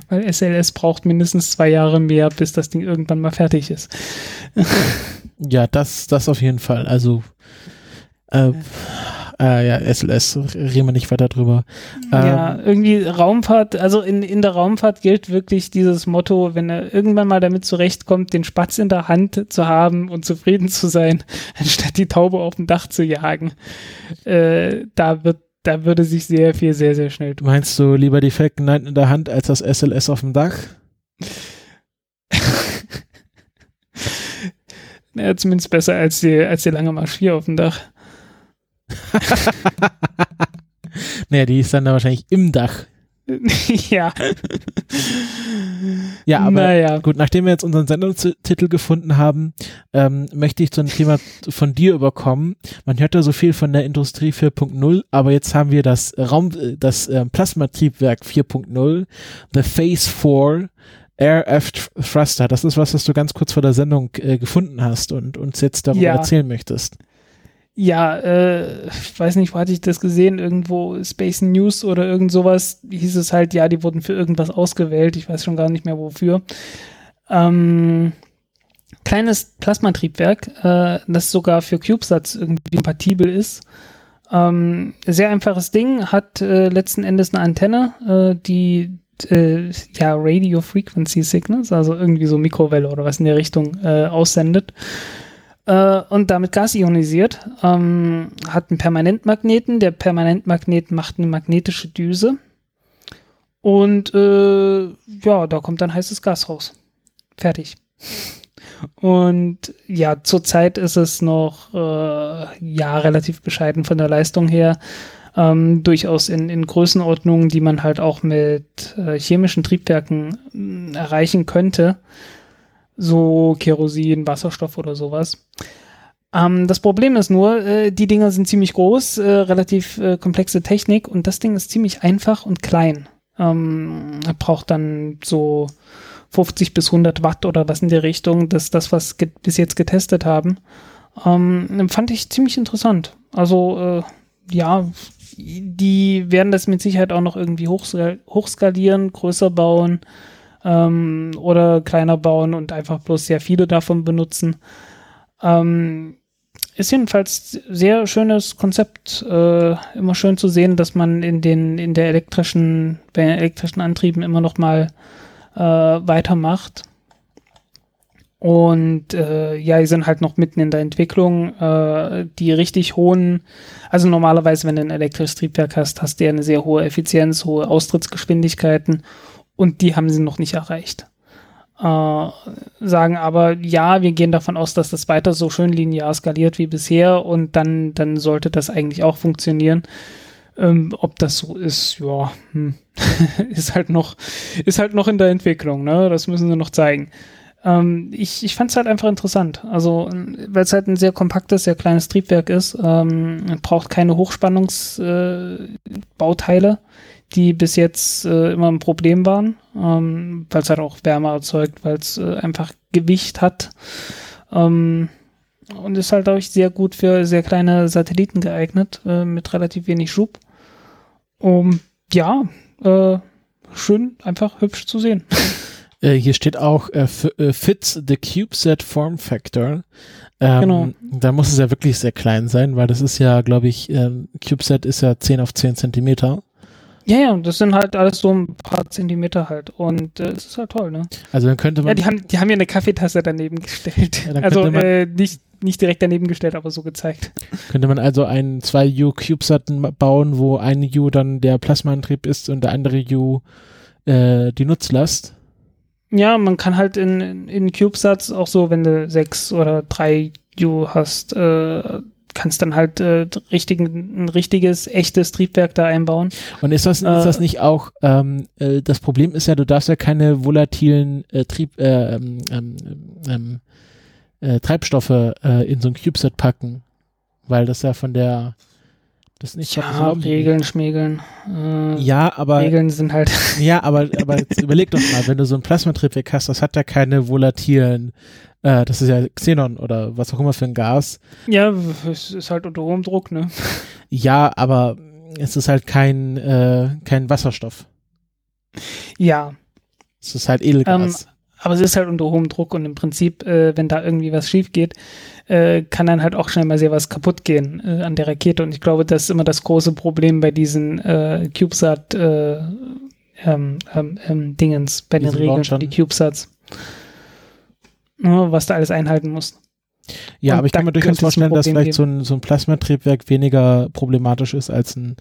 Weil SLS braucht mindestens zwei Jahre mehr, bis das Ding irgendwann mal fertig ist. ja, das, das auf jeden Fall. Also, äh, äh, ja, SLS, reden wir nicht weiter drüber. Ja, Ähm, irgendwie Raumfahrt, also in, in der Raumfahrt gilt wirklich dieses Motto, wenn er irgendwann mal damit zurechtkommt, den Spatz in der Hand zu haben und zufrieden zu sein, anstatt die Taube auf dem Dach zu jagen. Äh, da wird, da würde sich sehr viel sehr, sehr schnell tun. Meinst du lieber die Falcon Knight in der Hand als das SLS auf dem Dach? naja, zumindest besser als die, als die lange Marschier auf dem Dach. naja, die ist dann da wahrscheinlich im Dach. ja. Ja, aber Naja. gut, nachdem wir jetzt unseren Sendungstitel gefunden haben, ähm, möchte ich zu einem Thema von dir überkommen. Man hört ja so viel von der Industrie 4.0, aber jetzt haben wir das Raum, äh, das äh, Plasmatriebwerk 4.0, The Phase 4 RF Thruster. Das ist was, was du ganz kurz vor der Sendung äh, gefunden hast und uns jetzt darüber Ja. erzählen möchtest. Ja, äh, ich weiß nicht, wo hatte ich das gesehen? Irgendwo Space News oder irgend sowas. Hieß es halt, ja, die wurden für irgendwas ausgewählt. Ich weiß schon gar nicht mehr wofür. Ähm, kleines Plasmatriebwerk, äh, das sogar für CubeSats irgendwie kompatibel ist. Ähm, sehr einfaches Ding, hat äh, letzten Endes eine Antenne, äh, die äh, ja Radio Frequency Signals, also irgendwie so Mikrowelle oder was in der Richtung äh, aussendet äh, und damit Gas ionisiert. Ähm, hat einen Permanentmagneten. Der Permanentmagnet macht eine magnetische Düse. Und äh, ja, da kommt dann heißes Gas raus. Fertig. Und ja, zurzeit ist es noch äh, ja relativ bescheiden von der Leistung her. Ähm, durchaus in, in Größenordnungen, die man halt auch mit äh, chemischen Triebwerken mh, erreichen könnte so Kerosin, Wasserstoff oder sowas. Ähm, das Problem ist nur, äh, die Dinger sind ziemlich groß, äh, relativ äh, komplexe Technik und das Ding ist ziemlich einfach und klein. Ähm, braucht dann so 50 bis 100 Watt oder was in der Richtung. Das ist das, was bis jetzt getestet haben. Ähm, fand ich ziemlich interessant. Also, äh, ja, die werden das mit Sicherheit auch noch irgendwie hochska hochskalieren, größer bauen ähm, oder kleiner bauen und einfach bloß sehr viele davon benutzen. Ähm, ist jedenfalls sehr schönes Konzept. Äh, immer schön zu sehen, dass man in den in der elektrischen bei den elektrischen Antrieben immer noch mal äh, weitermacht. Und äh, ja, die sind halt noch mitten in der Entwicklung. Äh, die richtig hohen, also normalerweise, wenn du ein elektrisches Triebwerk hast, hast du ja eine sehr hohe Effizienz, hohe Austrittsgeschwindigkeiten und die haben sie noch nicht erreicht. Äh, sagen aber, ja, wir gehen davon aus, dass das weiter so schön linear skaliert wie bisher und dann, dann sollte das eigentlich auch funktionieren. Ähm, ob das so ist, ja, hm. ist halt noch, ist halt noch in der Entwicklung, ne? Das müssen sie noch zeigen. Ähm, ich ich fand es halt einfach interessant. Also, weil es halt ein sehr kompaktes, sehr kleines Triebwerk ist, ähm, braucht keine Hochspannungsbauteile. Äh, die bis jetzt äh, immer ein Problem waren, ähm, weil es halt auch Wärme erzeugt, weil es äh, einfach Gewicht hat. Ähm, und ist halt, glaube ich, sehr gut für sehr kleine Satelliten geeignet, äh, mit relativ wenig Schub. Um, ja, äh, schön, einfach hübsch zu sehen. Äh, hier steht auch äh, äh, fits the CubeSat Form Factor. Ähm, Genau. Da muss es ja wirklich sehr klein sein, weil das ist ja, glaube ich, ähm, CubeSat ist ja 10 auf 10 Zentimeter. Ja, ja, das sind halt alles so ein paar Zentimeter halt. Und äh, es ist halt toll, ne? Also dann könnte man, Ja, die haben, die haben ja eine Kaffeetasse daneben gestellt. Ja, also äh, nicht, nicht direkt daneben gestellt, aber so gezeigt. könnte man also einen 2U CubeSat bauen, wo ein U dann der Plasmaantrieb ist und der andere U äh, die Nutzlast. Ja, man kann halt in, in CubeSats auch so, wenn du sechs oder drei U hast, äh, kannst dann halt äh, richtigen, ein richtiges, echtes Triebwerk da einbauen. Und ist das, ist Äh, das nicht auch, ähm, äh, das Problem ist ja, du darfst ja keine volatilen äh, Trieb, äh, ähm, ähm, ähm, äh, Treibstoffe äh, in so ein CubeSat packen, weil das ja von der, das ist nicht Ja. Regeln, Schmägeln. Äh, Ja, aber Regeln sind halt. Ja, aber, aber überleg doch mal, wenn du so ein Plasmatriebwerk hast, das hat ja keine volatilen, äh, das ist ja Xenon oder was auch immer für ein Gas. ja, es ist halt unter hohem Druck, ne? Ja, aber es ist halt kein, äh, kein Wasserstoff. Ja, Es ist halt Edelgas. aber es ist halt unter hohem Druck und im Prinzip, äh, wenn da irgendwie was schief geht, äh, kann dann halt auch schnell mal sehr was kaputt gehen äh, an der Rakete. Und ich glaube, das ist immer das große Problem bei diesen äh, CubeSat äh, ähm, ähm, ähm, Dingens, bei den Diesen Regeln für Launchern. die CubeSats. Was da alles einhalten muss. ja, und aber ich kann mir durchaus vorstellen, dass vielleicht so ein, so ein Plasmatriebwerk weniger problematisch ist als ein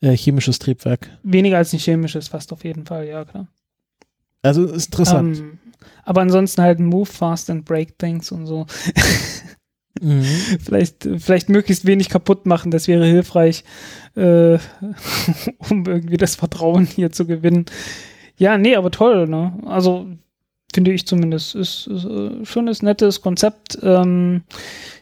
äh, chemisches Triebwerk. Weniger als ein chemisches, fast auf jeden Fall, ja klar. Also ist interessant. Ähm, Aber ansonsten halt move fast and break things und so. Mhm. vielleicht, vielleicht möglichst wenig kaputt machen, das wäre hilfreich, äh, um irgendwie das Vertrauen hier zu gewinnen. Ja, nee, aber toll, ne? Also finde ich zumindest. Ist, ist äh, schönes, nettes Konzept. Ähm,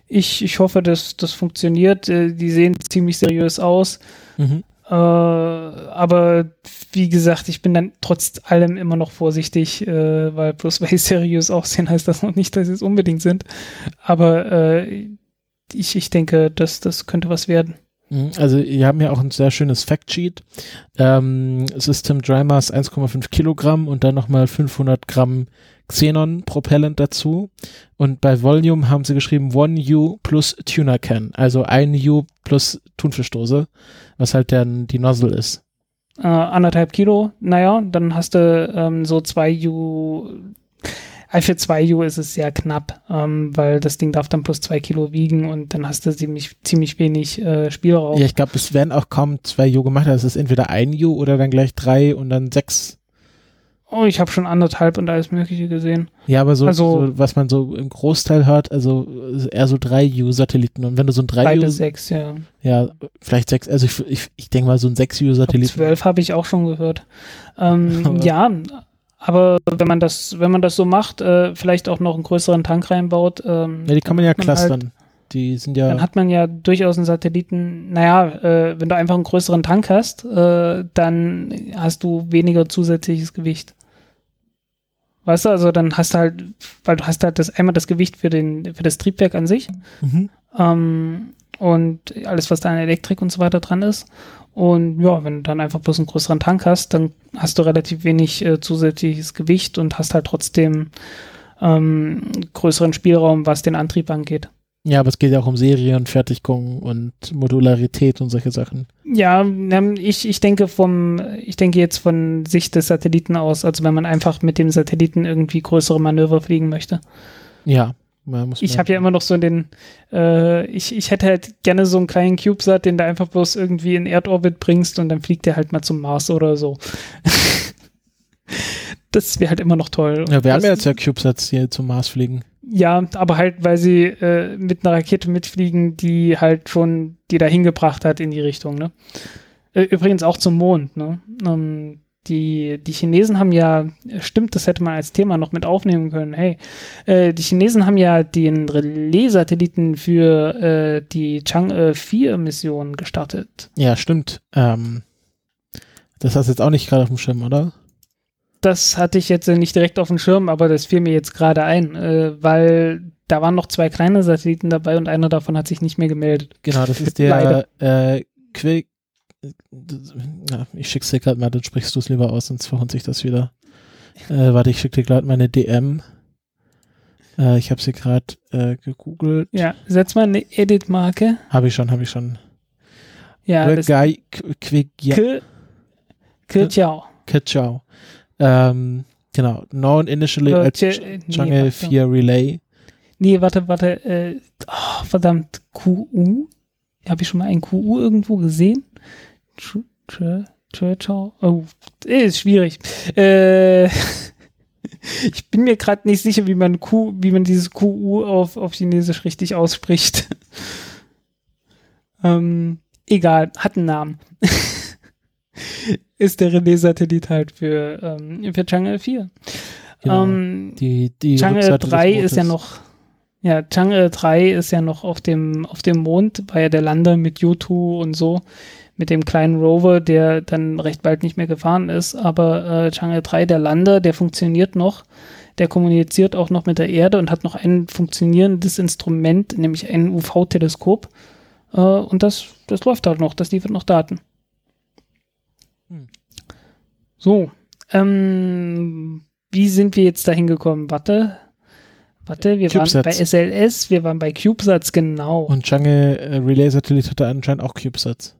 ich, ich hoffe, dass das funktioniert. Äh, die sehen ziemlich seriös aus. Mhm. Äh, aber wie gesagt, ich bin dann trotz allem immer noch vorsichtig, äh, weil bloß weil sie seriös aussehen, heißt das noch nicht, dass sie es unbedingt sind. Aber äh, ich, ich denke, dass das könnte was werden. Mhm. Also, wir haben ja auch ein sehr schönes Factsheet. Ähm, System Dry Mass 1,5 Kilogramm und dann nochmal 500 Gramm Xenon Propellant dazu. Und bei Volume haben sie geschrieben One U plus Tuna Can. Also ein U plus Thunfischdose, was halt dann die Nozzle ist. Äh, anderthalb Kilo, naja, dann hast du ähm, so zwei U. äh, Für zwei U ist es sehr knapp, ähm, weil das Ding darf dann plus zwei Kilo wiegen und dann hast du ziemlich, ziemlich wenig äh, Spielraum. Ja, ich glaube, es werden auch kaum zwei U gemacht. Das ist entweder ein U oder dann gleich drei und dann sechs. Oh, ich habe schon anderthalb und alles Mögliche gesehen. Ja, aber so, Also- so was man so im Großteil hört, also eher so drei U-Satelliten. Und wenn du so ein drei Drei U, bis sechs, ja. ja, vielleicht sechs, also ich, ich, ich denke mal so ein sechs Ich glaub, U-Satelliten. Zwölf habe ich auch schon gehört. Ähm, ja, aber wenn man das, wenn man das so macht, äh, vielleicht auch noch einen größeren Tank reinbaut, ähm, Ja, die kann man ja halt- clustern. die sind ja. Dann hat man ja durchaus einen Satelliten, naja, äh, wenn du einfach einen größeren Tank hast, äh, dann hast du weniger zusätzliches Gewicht. Weißt du, also dann hast du halt, weil du hast halt das einmal das Gewicht für den, für das Triebwerk an sich Mhm. ähm, und alles, was da an Elektrik und so weiter dran ist. Und ja, wenn du dann einfach bloß einen größeren Tank hast, dann hast du relativ wenig äh, zusätzliches Gewicht und hast halt trotzdem ähm, größeren Spielraum, was den Antrieb angeht. Ja, aber es geht ja auch um Serienfertigung und Modularität und solche Sachen. Ja, ähm, ich, ich denke vom, ich denke jetzt von Sicht des Satelliten aus, also wenn man einfach mit dem Satelliten irgendwie größere Manöver fliegen möchte. Ja. Ich habe ja immer noch so den, äh, ich, ich hätte halt gerne so einen kleinen CubeSat, den du einfach bloß irgendwie in Erdorbit bringst und dann fliegt der halt mal zum Mars oder so. das wäre halt immer noch toll. Ja, wir haben das, ja jetzt ja CubeSats hier zum Mars fliegen. Ja, aber halt, weil sie äh, mit einer Rakete mitfliegen, die halt schon die da hingebracht hat in die Richtung, ne? Übrigens auch zum Mond, ne? Ähm, die, die Chinesen haben ja, stimmt, das hätte man als Thema noch mit aufnehmen können. Hey, äh, die Chinesen haben ja den Relais-Satelliten für äh, die Chang'e 4-Mission gestartet. Ja, stimmt. Ähm, das hast du jetzt auch nicht gerade auf dem Schirm, oder? Das hatte ich jetzt äh, nicht direkt auf dem Schirm, aber das fiel mir jetzt gerade ein, äh, weil da waren noch zwei kleine Satelliten dabei und einer davon hat sich nicht mehr gemeldet. Genau, das ist der äh, Quick. Ja, ich schick's dir gerade mal, dann sprichst du es lieber aus, sonst verhunzt sich das wieder. Äh, warte, ich schick dir gerade meine DM. Äh, ich habe sie gerade äh, gegoogelt. Ja, setz mal eine Edit-Marke. Habe ich schon, habe ich schon. Ja, Jiao. Kachao. Ähm, genau. Known initially Äh, als äh, nee, Chang'e warte. 4 Relay. Nee, warte, warte. Äh, oh, verdammt, QU? Habe ich schon mal ein QU irgendwo gesehen? Chao? Oh, ist schwierig. Äh, ich bin mir gerade nicht sicher, wie man Q, wie man dieses QU auf, auf Chinesisch richtig ausspricht. ähm, egal, hat einen Namen. ist der Relais-Satellit halt für, ähm, für Chang'e 4. Genau. Ähm, die die Chang'e Rückseite des 3 ist ja noch, ja, Chang'e 3 ist ja noch auf dem, auf dem Mond, war ja der Lander mit U2 und so, mit dem kleinen Rover, der dann recht bald nicht mehr gefahren ist, aber äh, Chang'e 3, der Lander, der funktioniert noch, der kommuniziert auch noch mit der Erde und hat noch ein funktionierendes Instrument, nämlich ein UV-Teleskop äh, und das, das läuft halt noch, das liefert noch Daten. Hm. So, ähm, wie sind wir jetzt dahin gekommen? Warte, warte, wir waren bei CubeSats. SLS, wir waren bei CubeSats, genau. Und Chang'e äh, Relay Satellit hatte anscheinend auch CubeSats.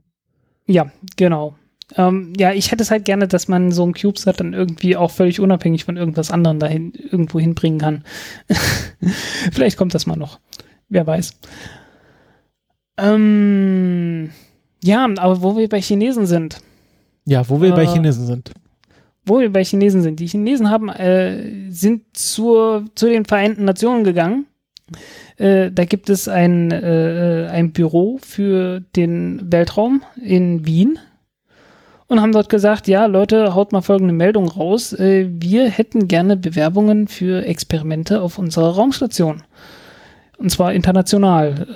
Ja, genau. Ähm, ja, ich hätte es halt gerne, dass man so einen CubeSat dann irgendwie auch völlig unabhängig von irgendwas anderem dahin irgendwo hinbringen kann. Vielleicht kommt das mal noch. Wer weiß. Ähm, ja, aber wo wir bei Chinesen sind. Ja, wo wir bei Äh, Chinesen sind. wo wir bei Chinesen sind. Die Chinesen haben, äh, sind zur, zu den Vereinten Nationen gegangen. Äh, da gibt es ein, äh, ein Büro für den Weltraum in Wien und haben dort gesagt, ja, Leute, haut mal folgende Meldung raus. Äh, wir hätten gerne Bewerbungen für Experimente auf unserer Raumstation. Und zwar international.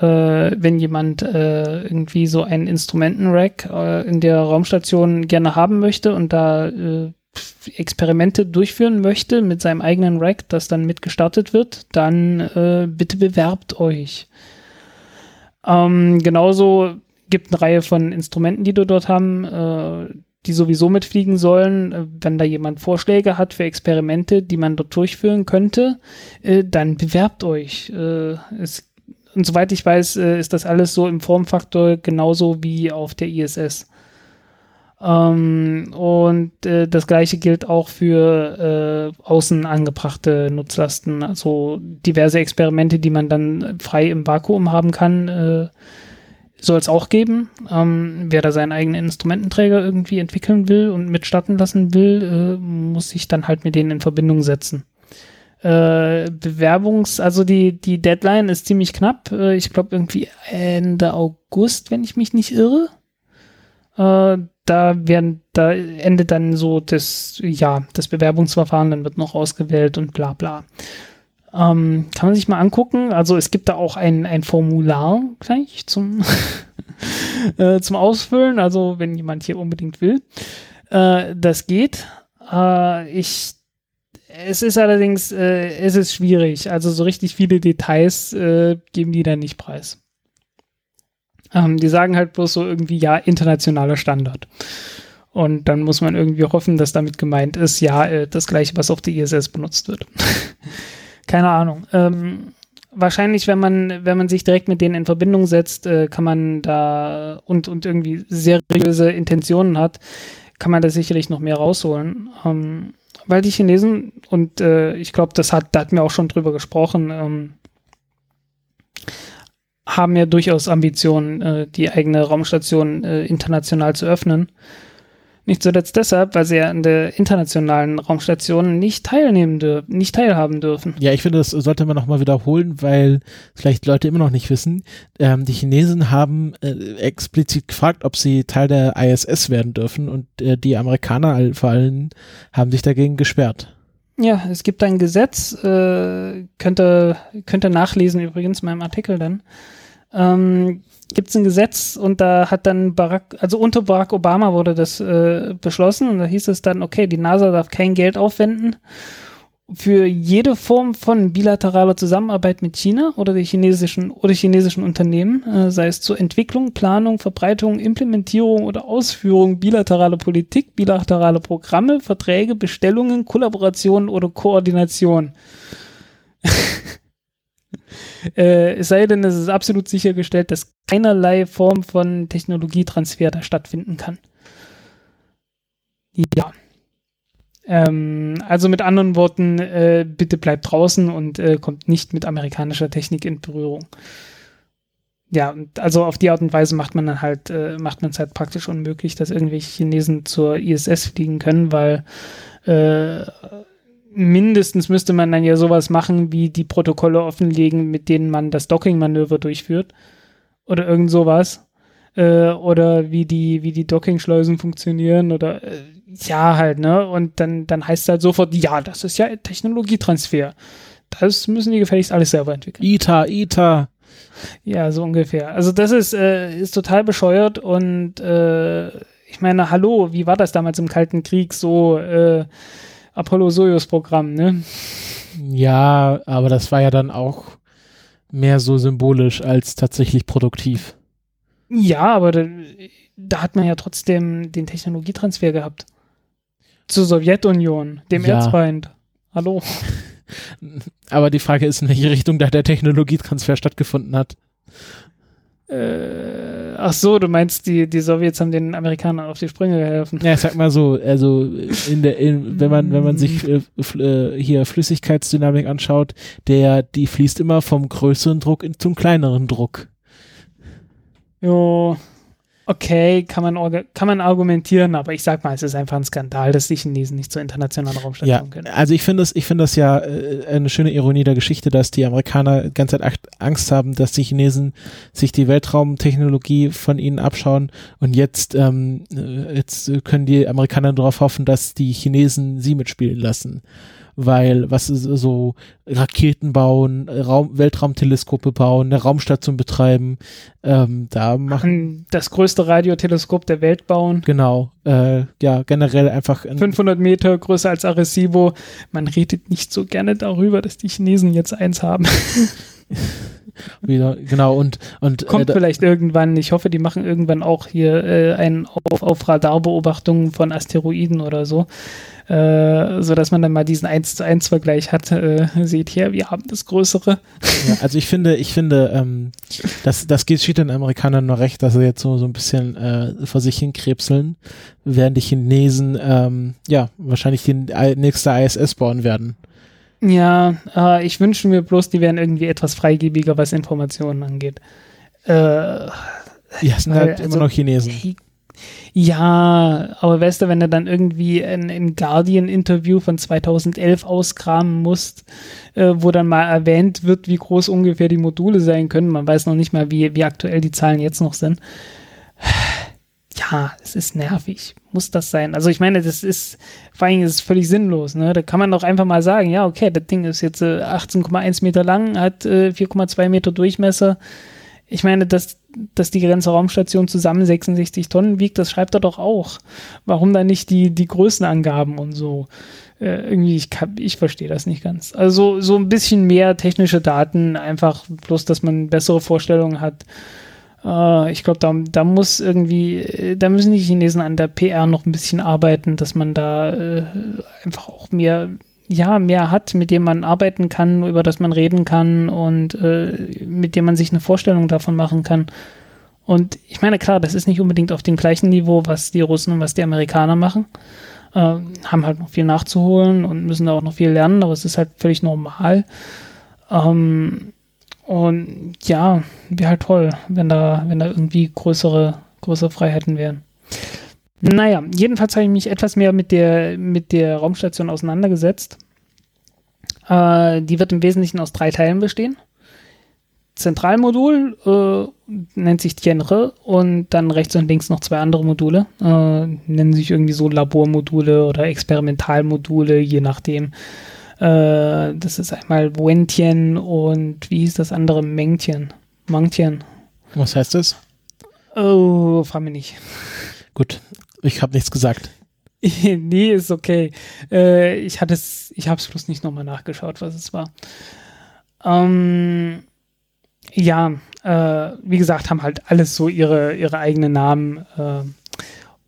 Äh, wenn jemand äh, irgendwie so ein Instrumentenrack in der Raumstation gerne haben möchte und da Experimente durchführen möchte mit seinem eigenen Rack, das dann mitgestartet wird, dann äh, bitte bewerbt euch. Ähm, genauso gibt eine Reihe von Instrumenten, die du dort haben, äh, die sowieso mitfliegen sollen. Äh, wenn da jemand Vorschläge hat für Experimente, die man dort durchführen könnte, äh, dann bewerbt euch. Äh, es, und soweit ich weiß, äh, ist das alles so im Formfaktor genauso wie auf der ISS. Ähm, und äh, das gleiche gilt auch für äh, außen angebrachte Nutzlasten, also diverse Experimente, die man dann frei im Vakuum haben kann, äh, soll es auch geben. Ähm, wer da seinen eigenen Instrumententräger irgendwie entwickeln will und mitstarten lassen will, äh, muss sich dann halt mit denen in Verbindung setzen. Äh, Bewerbungs-, also die, die Deadline ist ziemlich knapp. Äh, ich glaube irgendwie Ende August, wenn ich mich nicht irre. Da werden, da endet dann so das, ja, das Bewerbungsverfahren, dann wird noch ausgewählt und bla bla. Ähm, kann man sich mal angucken. Also es gibt da auch ein, ein Formular gleich zum, äh, zum Ausfüllen. Also wenn jemand hier unbedingt will. Äh, das geht. Äh, ich es ist allerdings, äh, es ist schwierig. Also so richtig viele Details äh, geben die da nicht preis. Ähm, die sagen halt bloß so irgendwie, ja, internationaler Standard. Und dann muss man irgendwie hoffen, dass damit gemeint ist, ja, äh, das gleiche, was auf der ISS benutzt wird. Keine Ahnung. Ähm, wahrscheinlich, wenn man, wenn man sich direkt mit denen in Verbindung setzt, äh, kann man da und, und irgendwie seriöse Intentionen hat, kann man da sicherlich noch mehr rausholen. Ähm, weil die Chinesen, und äh, ich glaube, das hat, da hatten wir auch schon drüber gesprochen, ähm, haben ja durchaus Ambitionen, äh, die eigene Raumstation äh, international zu öffnen. Nicht zuletzt deshalb, weil sie ja an der internationalen Raumstation nicht teilnehmen dürfen, nicht teilhaben dürfen. Ja, ich finde, das sollte man nochmal wiederholen, weil vielleicht Leute immer noch nicht wissen. Ähm, die Chinesen haben äh, explizit gefragt, ob sie Teil der ISS werden dürfen und äh, die Amerikaner vor allem haben sich dagegen gesperrt. Ja, es gibt ein Gesetz, äh, könnte, könnte nachlesen übrigens in meinem Artikel dann ähm, gibt es ein Gesetz und da hat dann Barack, also unter Barack Obama wurde das äh, beschlossen und da hieß es dann, okay, die NASA darf kein Geld aufwenden für jede Form von bilateraler Zusammenarbeit mit China oder die chinesischen oder chinesischen Unternehmen, äh, sei es zur Entwicklung, Planung, Verbreitung, Implementierung oder Ausführung bilateraler Politik, bilaterale Programme, Verträge, Bestellungen, Kollaborationen oder Koordination. Äh, es sei denn, es ist absolut sichergestellt, dass keinerlei Form von Technologietransfer da stattfinden kann. Ja. Ähm, also mit anderen Worten, äh, bitte bleibt draußen und äh, kommt nicht mit amerikanischer Technik in Berührung. Ja, also auf die Art und Weise macht man dann halt, äh, macht man es halt praktisch unmöglich, dass irgendwelche Chinesen zur ISS fliegen können, weil äh, mindestens müsste man dann ja sowas machen, wie die Protokolle offenlegen, mit denen man das Docking-Manöver durchführt. Oder irgend sowas. Äh, oder wie die, wie die Docking-Schleusen funktionieren oder äh, ja, halt, ne? Und dann, dann heißt es halt sofort, ja, das ist ja Technologietransfer. Das müssen die gefälligst alles selber entwickeln. ITA, ITA. Ja, so ungefähr. Also das ist, äh, ist total bescheuert und äh, ich meine, hallo, wie war das damals im Kalten Krieg so, äh, Apollo-Soyuz-Programm, ne? Ja, aber das war ja dann auch mehr so symbolisch als tatsächlich produktiv. Ja, aber da, da hat man ja trotzdem den Technologietransfer gehabt. Zur Sowjetunion, dem ja. Erzfeind. Hallo. Aber die Frage ist, in welche Richtung da der Technologietransfer stattgefunden hat. Äh, ach so, du meinst, die, die Sowjets haben den Amerikanern auf die Sprünge geholfen. Ja, sag mal so, also in der, in, wenn man, wenn man sich äh, äh, hier Flüssigkeitsdynamik anschaut, der, die fließt immer vom größeren Druck in, zum kleineren Druck. Jo. Okay, kann man, kann man argumentieren, aber ich sag mal, es ist einfach ein Skandal, dass die Chinesen nicht zur internationalen Raumstation ja, können. Also ich finde das, ich finde das ja äh, eine schöne Ironie der Geschichte, dass die Amerikaner die ganze Zeit Angst haben, dass die Chinesen sich die Weltraumtechnologie von ihnen abschauen und jetzt, ähm, äh, jetzt können die Amerikaner darauf hoffen, dass die Chinesen sie mitspielen lassen weil was ist so Raketen bauen, Raum, Weltraumteleskope bauen, eine Raumstation betreiben, ähm, da machen das größte Radioteleskop der Welt bauen. Genau, äh, ja generell einfach 500 Meter größer als Arecibo. Man redet nicht so gerne darüber, dass die Chinesen jetzt eins haben. Wieder, genau, und, und kommt äh, vielleicht irgendwann, ich hoffe, die machen irgendwann auch hier äh, einen auf, auf Radarbeobachtungen von Asteroiden oder so äh, so dass man dann mal diesen 1 zu 1 Vergleich hat, äh, seht hier, wir haben das Größere. Ja, also ich finde, ich finde, ähm, das, das geht steht den Amerikanern nur recht, dass sie jetzt so, so ein bisschen äh, vor sich hinkrebseln, während die Chinesen ja wahrscheinlich die nächste ISS bauen werden. Ja, äh, ich wünsche mir bloß, die wären irgendwie etwas freigebiger, was Informationen angeht. Äh, ja, sind halt also, immer noch Chinesen. Ja, aber weißt du, wenn du dann irgendwie ein, ein Guardian-Interview von 2011 auskramen musst, äh, wo dann mal erwähnt wird, wie groß ungefähr die Module sein können, man weiß noch nicht mal, wie, wie aktuell die Zahlen jetzt noch sind. Ja, es ist nervig. Muss das sein? Also ich meine, das ist, vor allem ist es völlig sinnlos. Ne? Da kann man doch einfach mal sagen, ja, okay, das Ding ist jetzt äh, 18,1 Meter lang, hat äh, 4,2 Meter Durchmesser. Ich meine, dass dass die Grenze Raumstation zusammen 66 Tonnen wiegt, das schreibt er doch auch. Warum dann nicht die, die Größenangaben und so? Äh, irgendwie, ich, ich verstehe das nicht ganz. Also so ein bisschen mehr technische Daten, einfach bloß, dass man bessere Vorstellungen hat. Äh, ich glaube, da, da muss irgendwie, äh, da müssen die Chinesen an der PR noch ein bisschen arbeiten, dass man da äh, einfach auch mehr ja, mehr hat, mit dem man arbeiten kann, über das man reden kann und äh, mit dem man sich eine Vorstellung davon machen kann. Und ich meine, klar, das ist nicht unbedingt auf dem gleichen Niveau, was die Russen und was die Amerikaner machen. Äh, haben halt noch viel nachzuholen und müssen da auch noch viel lernen, aber es ist halt völlig normal. Ähm, und ja, wäre halt toll, wenn da, wenn da irgendwie größere, größere Freiheiten wären. Naja, jedenfalls habe ich mich etwas mehr mit der, mit der Raumstation auseinandergesetzt. Äh, die wird im Wesentlichen aus drei Teilen bestehen. Zentralmodul äh, nennt sich Tienre und dann rechts und links noch zwei andere Module. Äh, nennen sich irgendwie so Labormodule oder Experimentalmodule, je nachdem. Äh, das ist einmal Wentien und wie hieß das andere? Mengtien. Mangtien. Was heißt das? Oh, frag mich nicht. Gut, ich habe nichts gesagt. nee, ist okay. Äh, ich hatte es, ich habe es bloß nicht nochmal nachgeschaut, was es war. Ähm, ja, äh, wie gesagt, haben halt alles so ihre, ihre eigenen Namen. Äh,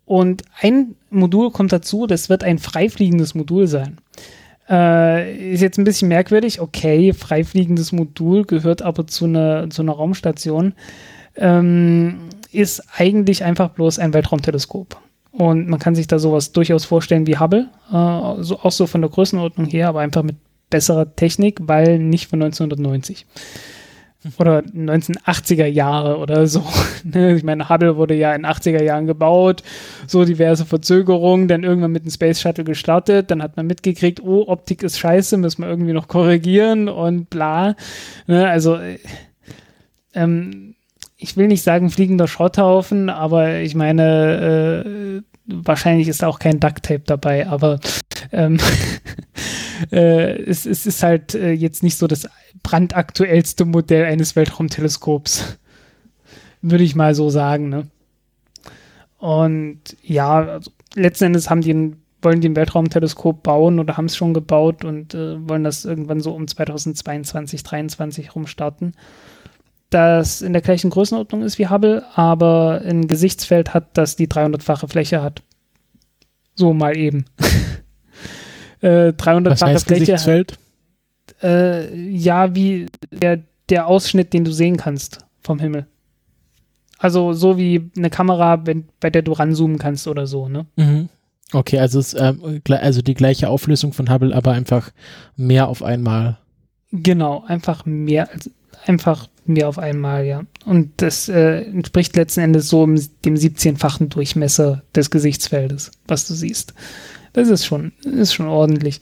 und ein Modul kommt dazu, das wird ein freifliegendes Modul sein. Äh, ist jetzt ein bisschen merkwürdig. Okay, freifliegendes Modul gehört aber zu einer, zu einer Raumstation. Ähm, ist eigentlich einfach bloß ein Weltraumteleskop. Und man kann sich da sowas durchaus vorstellen wie Hubble, äh, so, auch so von der Größenordnung her, aber einfach mit besserer Technik, weil nicht von 1990 oder 1980er Jahre oder so. Ne, ich meine, Hubble wurde ja in 80er Jahren gebaut, so diverse Verzögerungen, dann irgendwann mit dem Space Shuttle gestartet, dann hat man mitgekriegt, oh, Optik ist scheiße, müssen wir irgendwie noch korrigieren und bla. Ne, also, äh, ähm, ich will nicht sagen fliegender Schrotthaufen, aber ich meine, äh, wahrscheinlich ist auch kein Duct Tape dabei, aber ähm, äh, es, es, ist halt äh, jetzt nicht so das brandaktuellste Modell eines Weltraumteleskops. Würde ich mal so sagen, ne? Und ja, also letzten Endes haben die wollen die ein Weltraumteleskop bauen oder haben es schon gebaut und äh, wollen das irgendwann so um 2022, 2023 rumstarten das in der gleichen Größenordnung ist wie Hubble, aber ein Gesichtsfeld hat, das die 300-fache Fläche hat. So mal eben. äh, 300-fache Fläche. Gesichtsfeld? Äh, ja, wie der, der Ausschnitt, den du sehen kannst vom Himmel. Also so wie eine Kamera, wenn, bei der du ranzoomen kannst oder so, ne? Mhm. Okay, also, es, äh, also die gleiche Auflösung von Hubble, aber einfach mehr auf einmal. Genau, einfach mehr, einfach Mehr auf einmal, ja. Und das äh, entspricht letzten Endes so dem 17-fachen Durchmesser des Gesichtsfeldes, was du siehst. Das ist schon, ist schon ordentlich.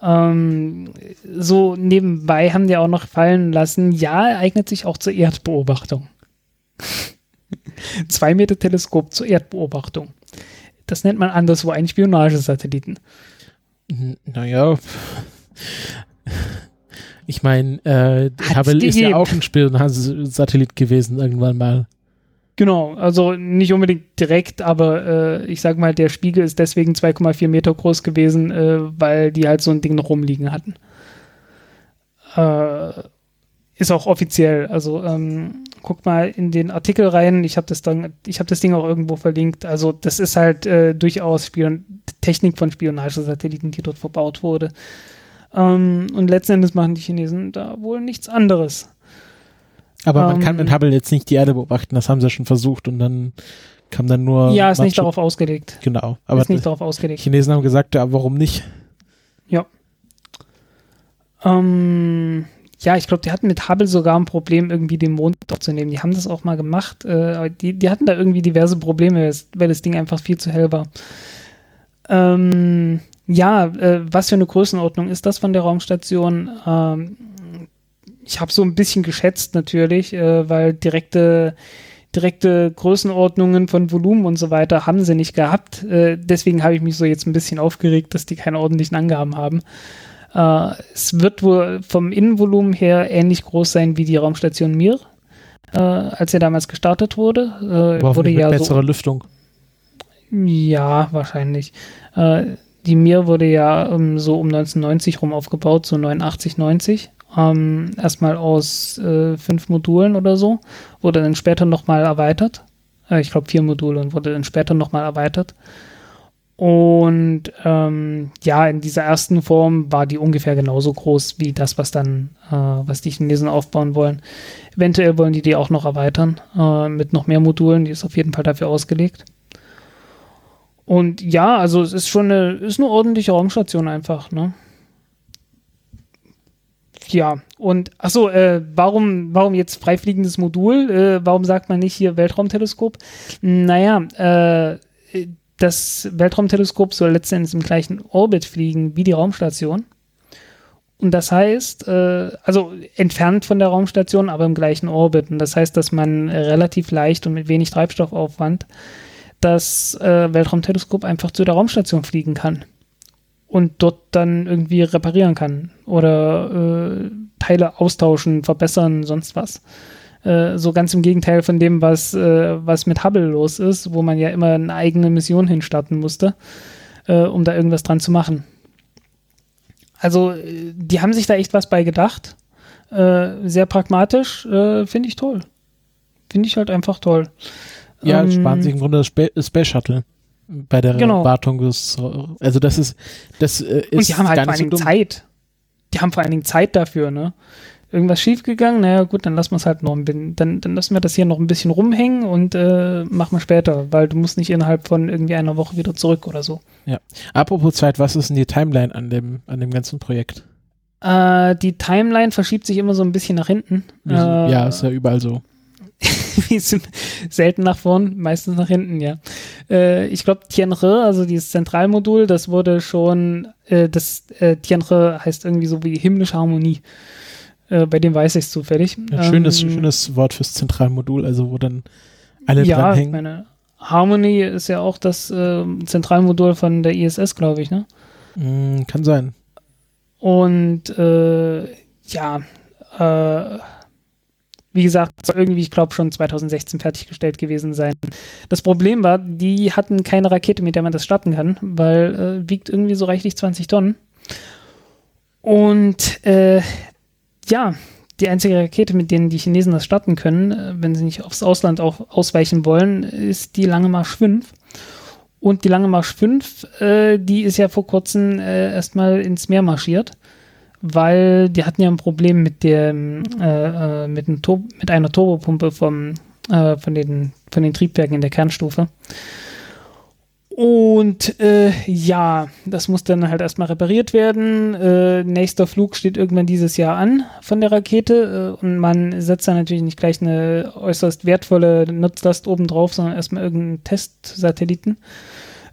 Ähm, so nebenbei haben die auch noch fallen lassen, ja, eignet sich auch zur Erdbeobachtung. Zwei Meter Teleskop zur Erdbeobachtung. Das nennt man anderswo einen Spionagesatelliten. Naja, ich meine, äh, Hubble ist ja auch ein Spionagesatellit gewesen irgendwann mal. Genau, also nicht unbedingt direkt, aber äh, ich sag mal, der Spiegel ist deswegen 2,4 Meter groß gewesen, äh, weil die halt so ein Ding noch rumliegen hatten. Äh, ist auch offiziell. Also ähm, guckt mal in den Artikel rein. Ich habe das dann, ich habe das Ding auch irgendwo verlinkt. Also das ist halt äh, durchaus Spion Technik von Spionagesatelliten, die dort verbaut wurde. Ähm, und letzten Endes machen die Chinesen da wohl nichts anderes. Aber man kann mit ähm, Hubble jetzt nicht die Erde beobachten, das haben sie ja schon versucht und dann kam dann nur. Ja, ist nicht darauf ausgelegt. Genau. Aber ist nicht darauf ausgelegt. Chinesen haben gesagt, ja, warum nicht? Ja. Ähm, ja, ich glaube, die hatten mit Hubble sogar ein Problem, irgendwie den Mond aufzunehmen. Die haben das auch mal gemacht. Äh, die, die hatten da irgendwie diverse Probleme, weil das Ding einfach viel zu hell war. Ähm, ja, äh, was für eine Größenordnung ist das von der Raumstation? Ähm, ich habe so ein bisschen geschätzt natürlich, äh, weil direkte direkte Größenordnungen von Volumen und so weiter haben sie nicht gehabt. Äh, deswegen habe ich mich so jetzt ein bisschen aufgeregt, dass die keine ordentlichen Angaben haben. Äh, es wird wohl vom Innenvolumen her ähnlich groß sein wie die Raumstation Mir, äh, als er damals gestartet wurde. Äh, wurde ja bessere so, Lüftung. Ja, wahrscheinlich. Äh, die Mir wurde ja ähm, so um 1990 rum aufgebaut, so 89, 90 ähm, erstmal aus äh, fünf Modulen oder so, wurde dann später nochmal erweitert. Äh, ich glaube vier Module und wurde dann später nochmal erweitert. Und ähm, ja, in dieser ersten Form war die ungefähr genauso groß wie das, was dann, äh, was die Chinesen aufbauen wollen. Eventuell wollen die die auch noch erweitern äh, mit noch mehr Modulen. Die ist auf jeden Fall dafür ausgelegt. Und ja, also es ist schon eine, ist eine ordentliche Raumstation einfach, ne? Ja, und achso, äh, warum, warum jetzt freifliegendes Modul? Äh, warum sagt man nicht hier Weltraumteleskop? Naja, äh, das Weltraumteleskop soll letztendlich im gleichen Orbit fliegen wie die Raumstation. Und das heißt, äh, also entfernt von der Raumstation, aber im gleichen Orbit. Und das heißt, dass man relativ leicht und mit wenig Treibstoffaufwand das äh, Weltraumteleskop einfach zu der Raumstation fliegen kann und dort dann irgendwie reparieren kann oder äh, Teile austauschen, verbessern, sonst was. Äh, so ganz im Gegenteil von dem, was, äh, was mit Hubble los ist, wo man ja immer eine eigene Mission hinstarten musste, äh, um da irgendwas dran zu machen. Also, äh, die haben sich da echt was bei gedacht. Sehr pragmatisch, finde ich toll. Finde ich halt einfach toll. Ja, ähm, sparen sich im Grunde das Space Shuttle bei der genau. Wartung des, also das ist, das äh, ist Und die haben halt vor allen Dingen so Zeit. Die haben vor allen Dingen Zeit dafür, ne? Irgendwas schiefgegangen, naja gut, dann lassen wir es halt noch ein bisschen, dann, dann lassen wir das hier noch ein bisschen rumhängen und äh, machen wir später, weil du musst nicht innerhalb von irgendwie einer Woche wieder zurück oder so. Ja. Apropos Zeit, was ist denn die Timeline an dem, an dem ganzen Projekt? Äh, die Timeline verschiebt sich immer so ein bisschen nach hinten. Äh, ja, ist ja überall so. selten nach vorn, meistens nach hinten, ja. Äh, ich glaube, Tianhe, also dieses Zentralmodul, das wurde schon, äh, das äh, Tianhe heißt irgendwie so wie himmlische Harmonie. Äh, bei dem weiß ich es zufällig. Ein schönes, ähm, schönes Wort fürs Zentralmodul, also wo dann alle ja, dranhängen. Ja, meine Harmony ist ja auch das äh, Zentralmodul von der ISS, glaube ich, ne? Mm, kann sein. Und äh, ja, äh, wie gesagt, soll irgendwie, ich glaube, schon 2016 fertiggestellt gewesen sein. Das Problem war, die hatten keine Rakete, mit der man das starten kann, weil äh, wiegt irgendwie so reichlich 20 Tonnen. Und äh, ja, die einzige Rakete, mit denen die Chinesen das starten können, äh, wenn sie nicht aufs Ausland auch ausweichen wollen, ist die Lange Marsch 5. Und die Lange Marsch 5, äh, die ist ja vor kurzem äh, erstmal ins Meer marschiert weil die hatten ja ein Problem mit dem äh, äh mit, mit einer Turbopumpe vom, äh, von, den, von den Triebwerken in der Kernstufe. Und äh, ja, das muss dann halt erstmal repariert werden. Äh, nächster Flug steht irgendwann dieses Jahr an von der Rakete äh, und man setzt dann natürlich nicht gleich eine äußerst wertvolle Nutzlast oben drauf, sondern erstmal irgendeinen Testsatelliten.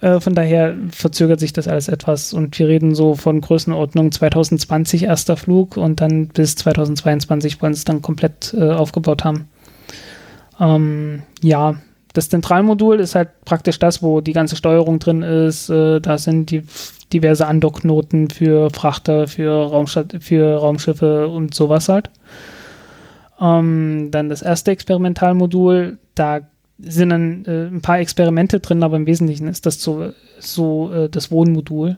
Äh, von daher verzögert sich das alles etwas und wir reden so von Größenordnung 2020 erster Flug und dann bis 2022 wollen es dann komplett äh, aufgebaut haben. Ähm, ja, das Zentralmodul ist halt praktisch das, wo die ganze Steuerung drin ist. Äh, da sind die diverse Andocknoten für Frachter, für, Raumstadt, für Raumschiffe und sowas halt. Ähm, dann das erste Experimentalmodul, da sind dann äh, ein paar Experimente drin, aber im Wesentlichen ist das so, so äh, das Wohnmodul.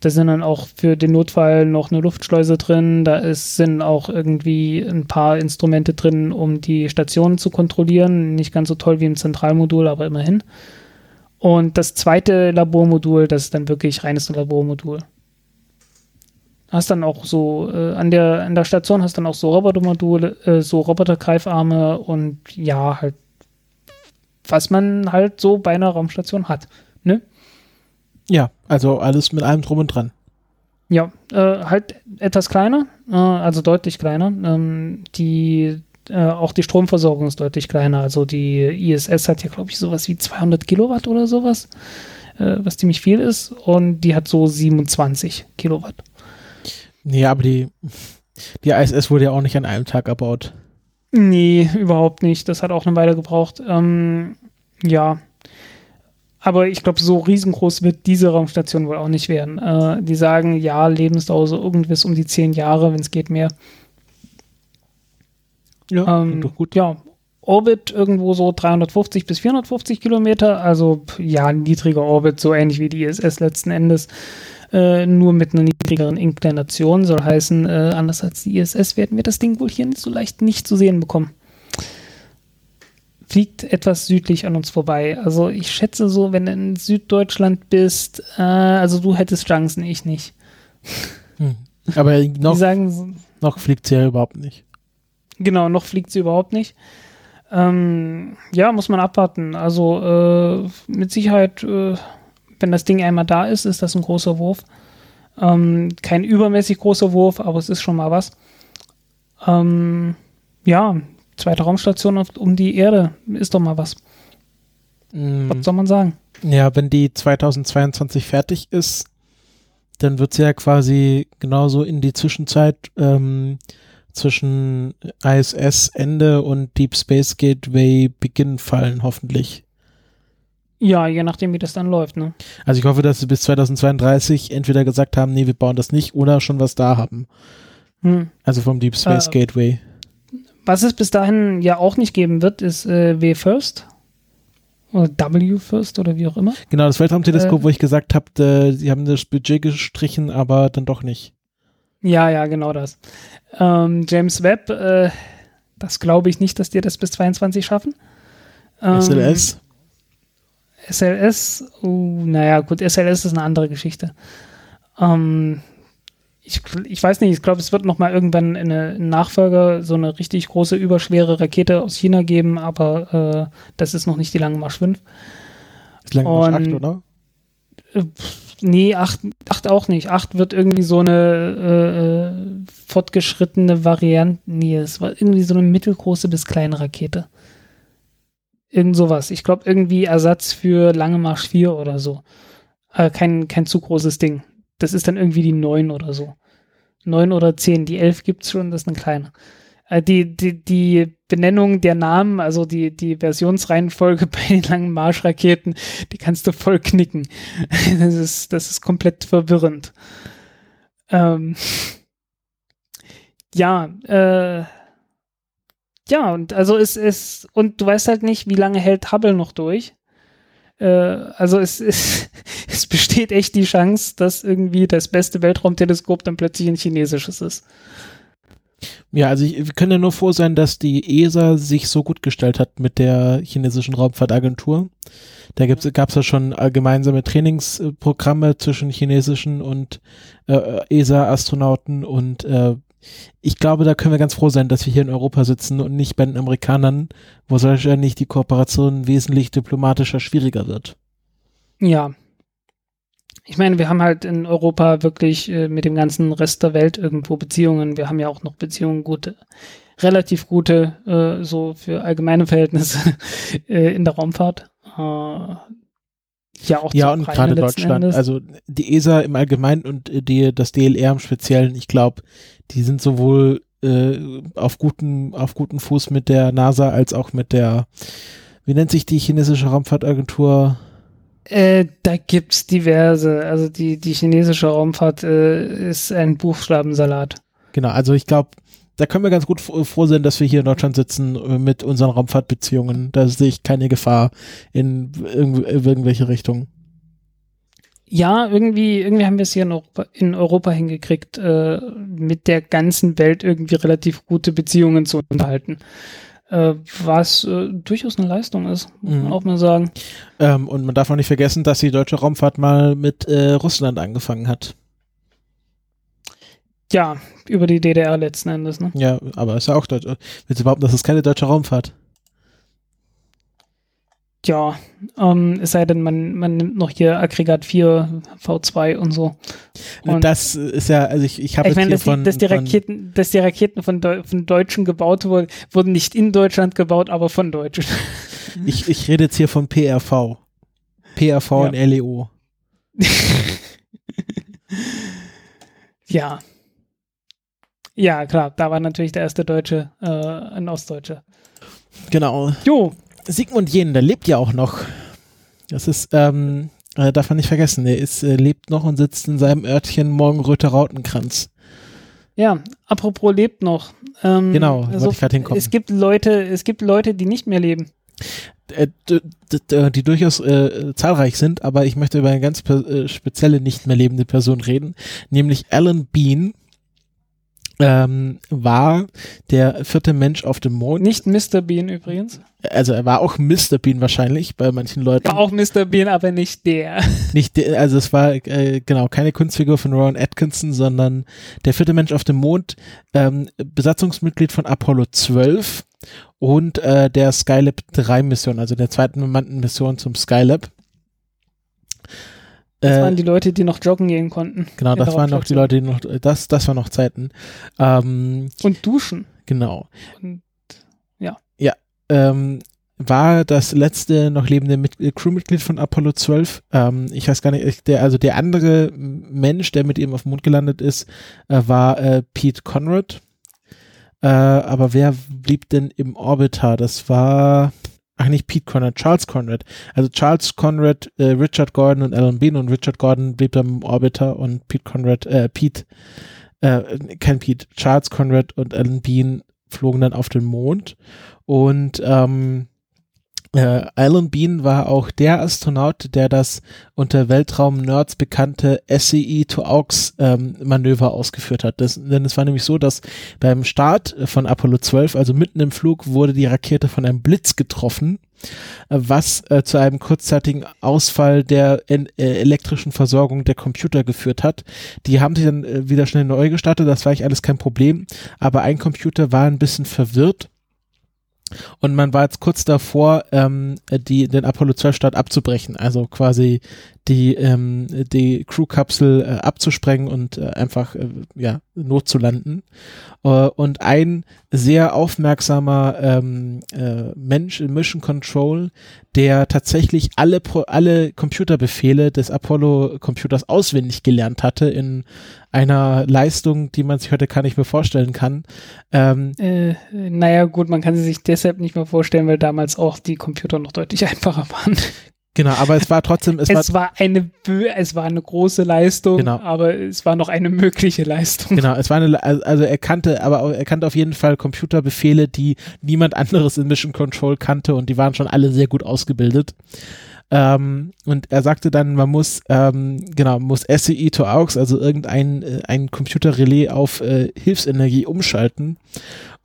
Da sind dann auch für den Notfall noch eine Luftschleuse drin. Da ist, sind auch irgendwie ein paar Instrumente drin, um die Stationen zu kontrollieren. Nicht ganz so toll wie im Zentralmodul, aber immerhin. Und das zweite Labormodul, das ist dann wirklich reines Labormodul. Hast dann auch so, äh, an, der, an der Station hast dann auch so Robotermodule, äh, so Robotergreifarme und ja, halt, was man halt so bei einer Raumstation hat. Ne? Ja, also alles mit allem drum und dran. Ja, äh, halt etwas kleiner, äh, also deutlich kleiner. Ähm, die, äh, auch die Stromversorgung ist deutlich kleiner. Also die ISS hat ja, glaube ich, sowas wie 200 Kilowatt oder sowas, äh, was ziemlich viel ist. Und die hat so 27 Kilowatt. Nee, aber die, die ISS wurde ja auch nicht an einem Tag erbaut. Nee, überhaupt nicht. Das hat auch eine Weile gebraucht. Ähm, ja, aber ich glaube, so riesengroß wird diese Raumstation wohl auch nicht werden. Äh, die sagen, ja, Lebensdauer so irgendwas um die zehn Jahre, wenn es geht mehr. Ja, Ähm, doch gut. Ja, Orbit irgendwo so 350 bis 450 Kilometer, also ja, niedriger Orbit, so ähnlich wie die ISS letzten Endes, äh, nur mit einer niedrigeren Inklination, soll heißen, äh, anders als die ISS werden wir das Ding wohl hier nicht so leicht nicht zu sehen bekommen. Fliegt etwas südlich an uns vorbei. Also ich schätze so, wenn du in Süddeutschland bist, äh, also du hättest Chancen, ich nicht. Hm. Aber noch, sagen, noch fliegt sie ja überhaupt nicht. Genau, noch fliegt sie überhaupt nicht. Ähm, ja, muss man abwarten. Also äh, mit Sicherheit, äh, wenn das Ding einmal da ist, ist das ein großer Wurf. Ähm, kein übermäßig großer Wurf, aber es ist schon mal was. Ähm, ja, zweite Raumstation auf, um die Erde ist doch mal was. Hm. Was soll man sagen? Ja, wenn die 2022 fertig ist, dann wird sie ja quasi genauso in die Zwischenzeit ähm, zwischen ISS Ende und Deep Space Gateway Beginn fallen, hoffentlich. Ja, je nachdem, wie das dann läuft, ne? Also ich hoffe, dass sie bis 2032 entweder gesagt haben, nee, wir bauen das nicht oder schon was da haben. Hm. Also vom Deep Space Äh, Gateway. Was es bis dahin ja auch nicht geben wird, ist äh, W First. Oder W First oder wie auch immer. Genau, das Weltraumteleskop, äh, wo ich gesagt habe, sie haben das Budget gestrichen, aber dann doch nicht. Ja, ja, genau das. Ähm, James Webb, äh, das glaube ich nicht, dass die das bis 22 schaffen. Ähm, SLS. SLS, uh, naja, gut, SLS ist eine andere Geschichte. Ähm, ich, ich weiß nicht, ich glaube, es wird noch mal irgendwann eine, einen Nachfolger, so eine richtig große, überschwere Rakete aus China geben, aber äh, das ist noch nicht die Lange Marsch 5. Ist Lange Marsch 8, und- oder? Äh, Nee, 8, acht auch nicht. 8 wird irgendwie so eine äh, äh, fortgeschrittene Variante. Nee, es war irgendwie so eine mittelgroße bis kleine Rakete. Irgend sowas. Ich glaube, irgendwie Ersatz für Lange Marsch 4 oder so. Äh, kein, kein zu großes Ding. Das ist dann irgendwie die 9 oder so. 9 oder 10. Die 11 gibt's schon, das ist eine kleine. Äh, die, die, die Benennung der Namen, also die, die Versionsreihenfolge bei den langen Marschraketen, die kannst du voll knicken. Das ist, das ist komplett verwirrend. Ähm, ja, äh, ja, und also es ist, und du weißt halt nicht, wie lange hält Hubble noch durch. Äh, also es, es, es besteht echt die Chance, dass irgendwie das beste Weltraumteleskop dann plötzlich ein chinesisches ist. Ja, also ich, wir können ja nur froh sein, dass die ESA sich so gut gestellt hat mit der chinesischen Raumfahrtagentur. Da gab es ja schon gemeinsame Trainingsprogramme zwischen chinesischen und äh, ESA-Astronauten und äh, ich glaube, da können wir ganz froh sein, dass wir hier in Europa sitzen und nicht bei den Amerikanern, wo wahrscheinlich die Kooperation wesentlich diplomatischer schwieriger wird. Ja, ich meine, wir haben halt in Europa wirklich äh, mit dem ganzen Rest der Welt irgendwo Beziehungen. Wir haben ja auch noch Beziehungen gute, relativ gute, äh, so für allgemeine Verhältnisse äh, in der Raumfahrt. Äh, ja, auch ja, und gerade Deutschland, Endes. also die ESA im Allgemeinen und die, das DLR im Speziellen, ich glaube, die sind sowohl äh, auf guten, auf guten Fuß mit der NASA als auch mit der, wie nennt sich die chinesische Raumfahrtagentur? Äh, da gibt's diverse. Also die, die chinesische Raumfahrt äh, ist ein Buchstabensalat. Genau, also ich glaube, da können wir ganz gut froh sein, dass wir hier in Deutschland sitzen äh, mit unseren Raumfahrtbeziehungen. Da sehe ich keine Gefahr in, in, in irgendwelche Richtungen. Ja, irgendwie, irgendwie haben wir es hier noch in Europa hingekriegt, äh, mit der ganzen Welt irgendwie relativ gute Beziehungen zu unterhalten äh, was äh, durchaus eine Leistung ist, muss mhm. man auch mal sagen. Ähm, und man darf auch nicht vergessen, dass die deutsche Raumfahrt mal mit äh, Russland angefangen hat. Ja, über die DDR letzten Endes, ne? Ja, aber ist ja auch deutsch. Willst du behaupten, das ist keine deutsche Raumfahrt? Ja, ähm, es sei denn, man, man nimmt noch hier Aggregat 4, V2 und so. Und das ist ja, also ich, ich habe ich meine, dass, von, dass, die Raketen, dass die Raketen von, Deu von Deutschen gebaut wurden, wurden nicht in Deutschland gebaut, aber von Deutschen. Ich, ich rede jetzt hier von PRV. PRV ja. und LEO. ja. Ja, klar, da war natürlich der erste Deutsche äh, ein Ostdeutscher. Genau. Jo, Sigmund Jähn, der lebt ja auch noch. Das ist, ähm, äh, darf man nicht vergessen, der ist, äh, lebt noch und sitzt in seinem Örtchen Morgenröter Rautenkranz. Ja, apropos lebt noch. Ähm, genau, also, ich gerade hinkommen. Es gibt Leute, es gibt Leute, die nicht mehr leben. Äh, die durchaus äh, zahlreich sind, aber ich möchte über eine ganz äh, spezielle nicht mehr lebende Person reden, nämlich Alan Bean, ähm, war der vierte Mensch auf dem Mond. Nicht Mr. Bean übrigens. Also er war auch Mr. Bean wahrscheinlich bei manchen Leuten. War auch Mr. Bean, aber nicht der. Nicht der, also es war äh, genau keine Kunstfigur von Ron Atkinson, sondern der vierte Mensch auf dem Mond, ähm, Besatzungsmitglied von Apollo 12 und äh, der Skylab 3 Mission, also der zweiten bemannten Mission zum Skylab. Das äh, waren die Leute, die noch joggen gehen konnten. Genau, das waren noch die Leute, die noch, das, das waren noch Zeiten. Ähm, und duschen. Genau. Und, ja. Ja. Ähm, war das letzte noch lebende Mit äh, Crewmitglied von Apollo 12. Ähm, ich weiß gar nicht, der, also der andere Mensch, der mit ihm auf dem Mond gelandet ist, äh, war äh, Pete Conrad. Äh, aber wer blieb denn im Orbiter? Das war, ach nicht Pete Conrad, Charles Conrad. Also Charles Conrad, äh, Richard Gordon und Alan Bean und Richard Gordon blieb dann im Orbiter und Pete Conrad, äh, Pete, äh, kein Pete, Charles Conrad und Alan Bean flogen dann auf den Mond und ähm, äh, Alan Bean war auch der Astronaut, der das unter Weltraum-Nerds bekannte SCE to AUX ähm, Manöver ausgeführt hat. Das, denn es war nämlich so, dass beim Start von Apollo 12, also mitten im Flug, wurde die Rakete von einem Blitz getroffen, was äh, zu einem kurzzeitigen Ausfall der äh, elektrischen Versorgung der Computer geführt hat. Die haben sich dann äh, wieder schnell neu gestartet, das war eigentlich alles kein Problem, aber ein Computer war ein bisschen verwirrt und man war jetzt kurz davor, ähm, die, den Apollo 12 Start abzubrechen, also quasi die, ähm, die Crew-Kapsel äh, abzusprengen und äh, einfach äh, ja, notzulanden. Äh, und ein sehr aufmerksamer ähm, äh, Mensch in Mission Control, der tatsächlich alle, Pro alle Computerbefehle des Apollo-Computers auswendig gelernt hatte in einer Leistung, die man sich heute gar nicht mehr vorstellen kann. Ähm, äh, naja, gut, man kann sie sich deshalb nicht mehr vorstellen, weil damals auch die Computer noch deutlich einfacher waren. Genau, aber es war trotzdem, es, es war, war, eine, es war eine große Leistung, genau. aber es war noch eine mögliche Leistung. Genau, es war eine, also er kannte, aber er kannte auf jeden Fall Computerbefehle, die niemand anderes in Mission Control kannte und die waren schon alle sehr gut ausgebildet. Ähm, und er sagte dann, man muss, ähm, genau, muss SCE to AUX, also irgendein äh, ein Computerrelais auf äh, Hilfsenergie umschalten.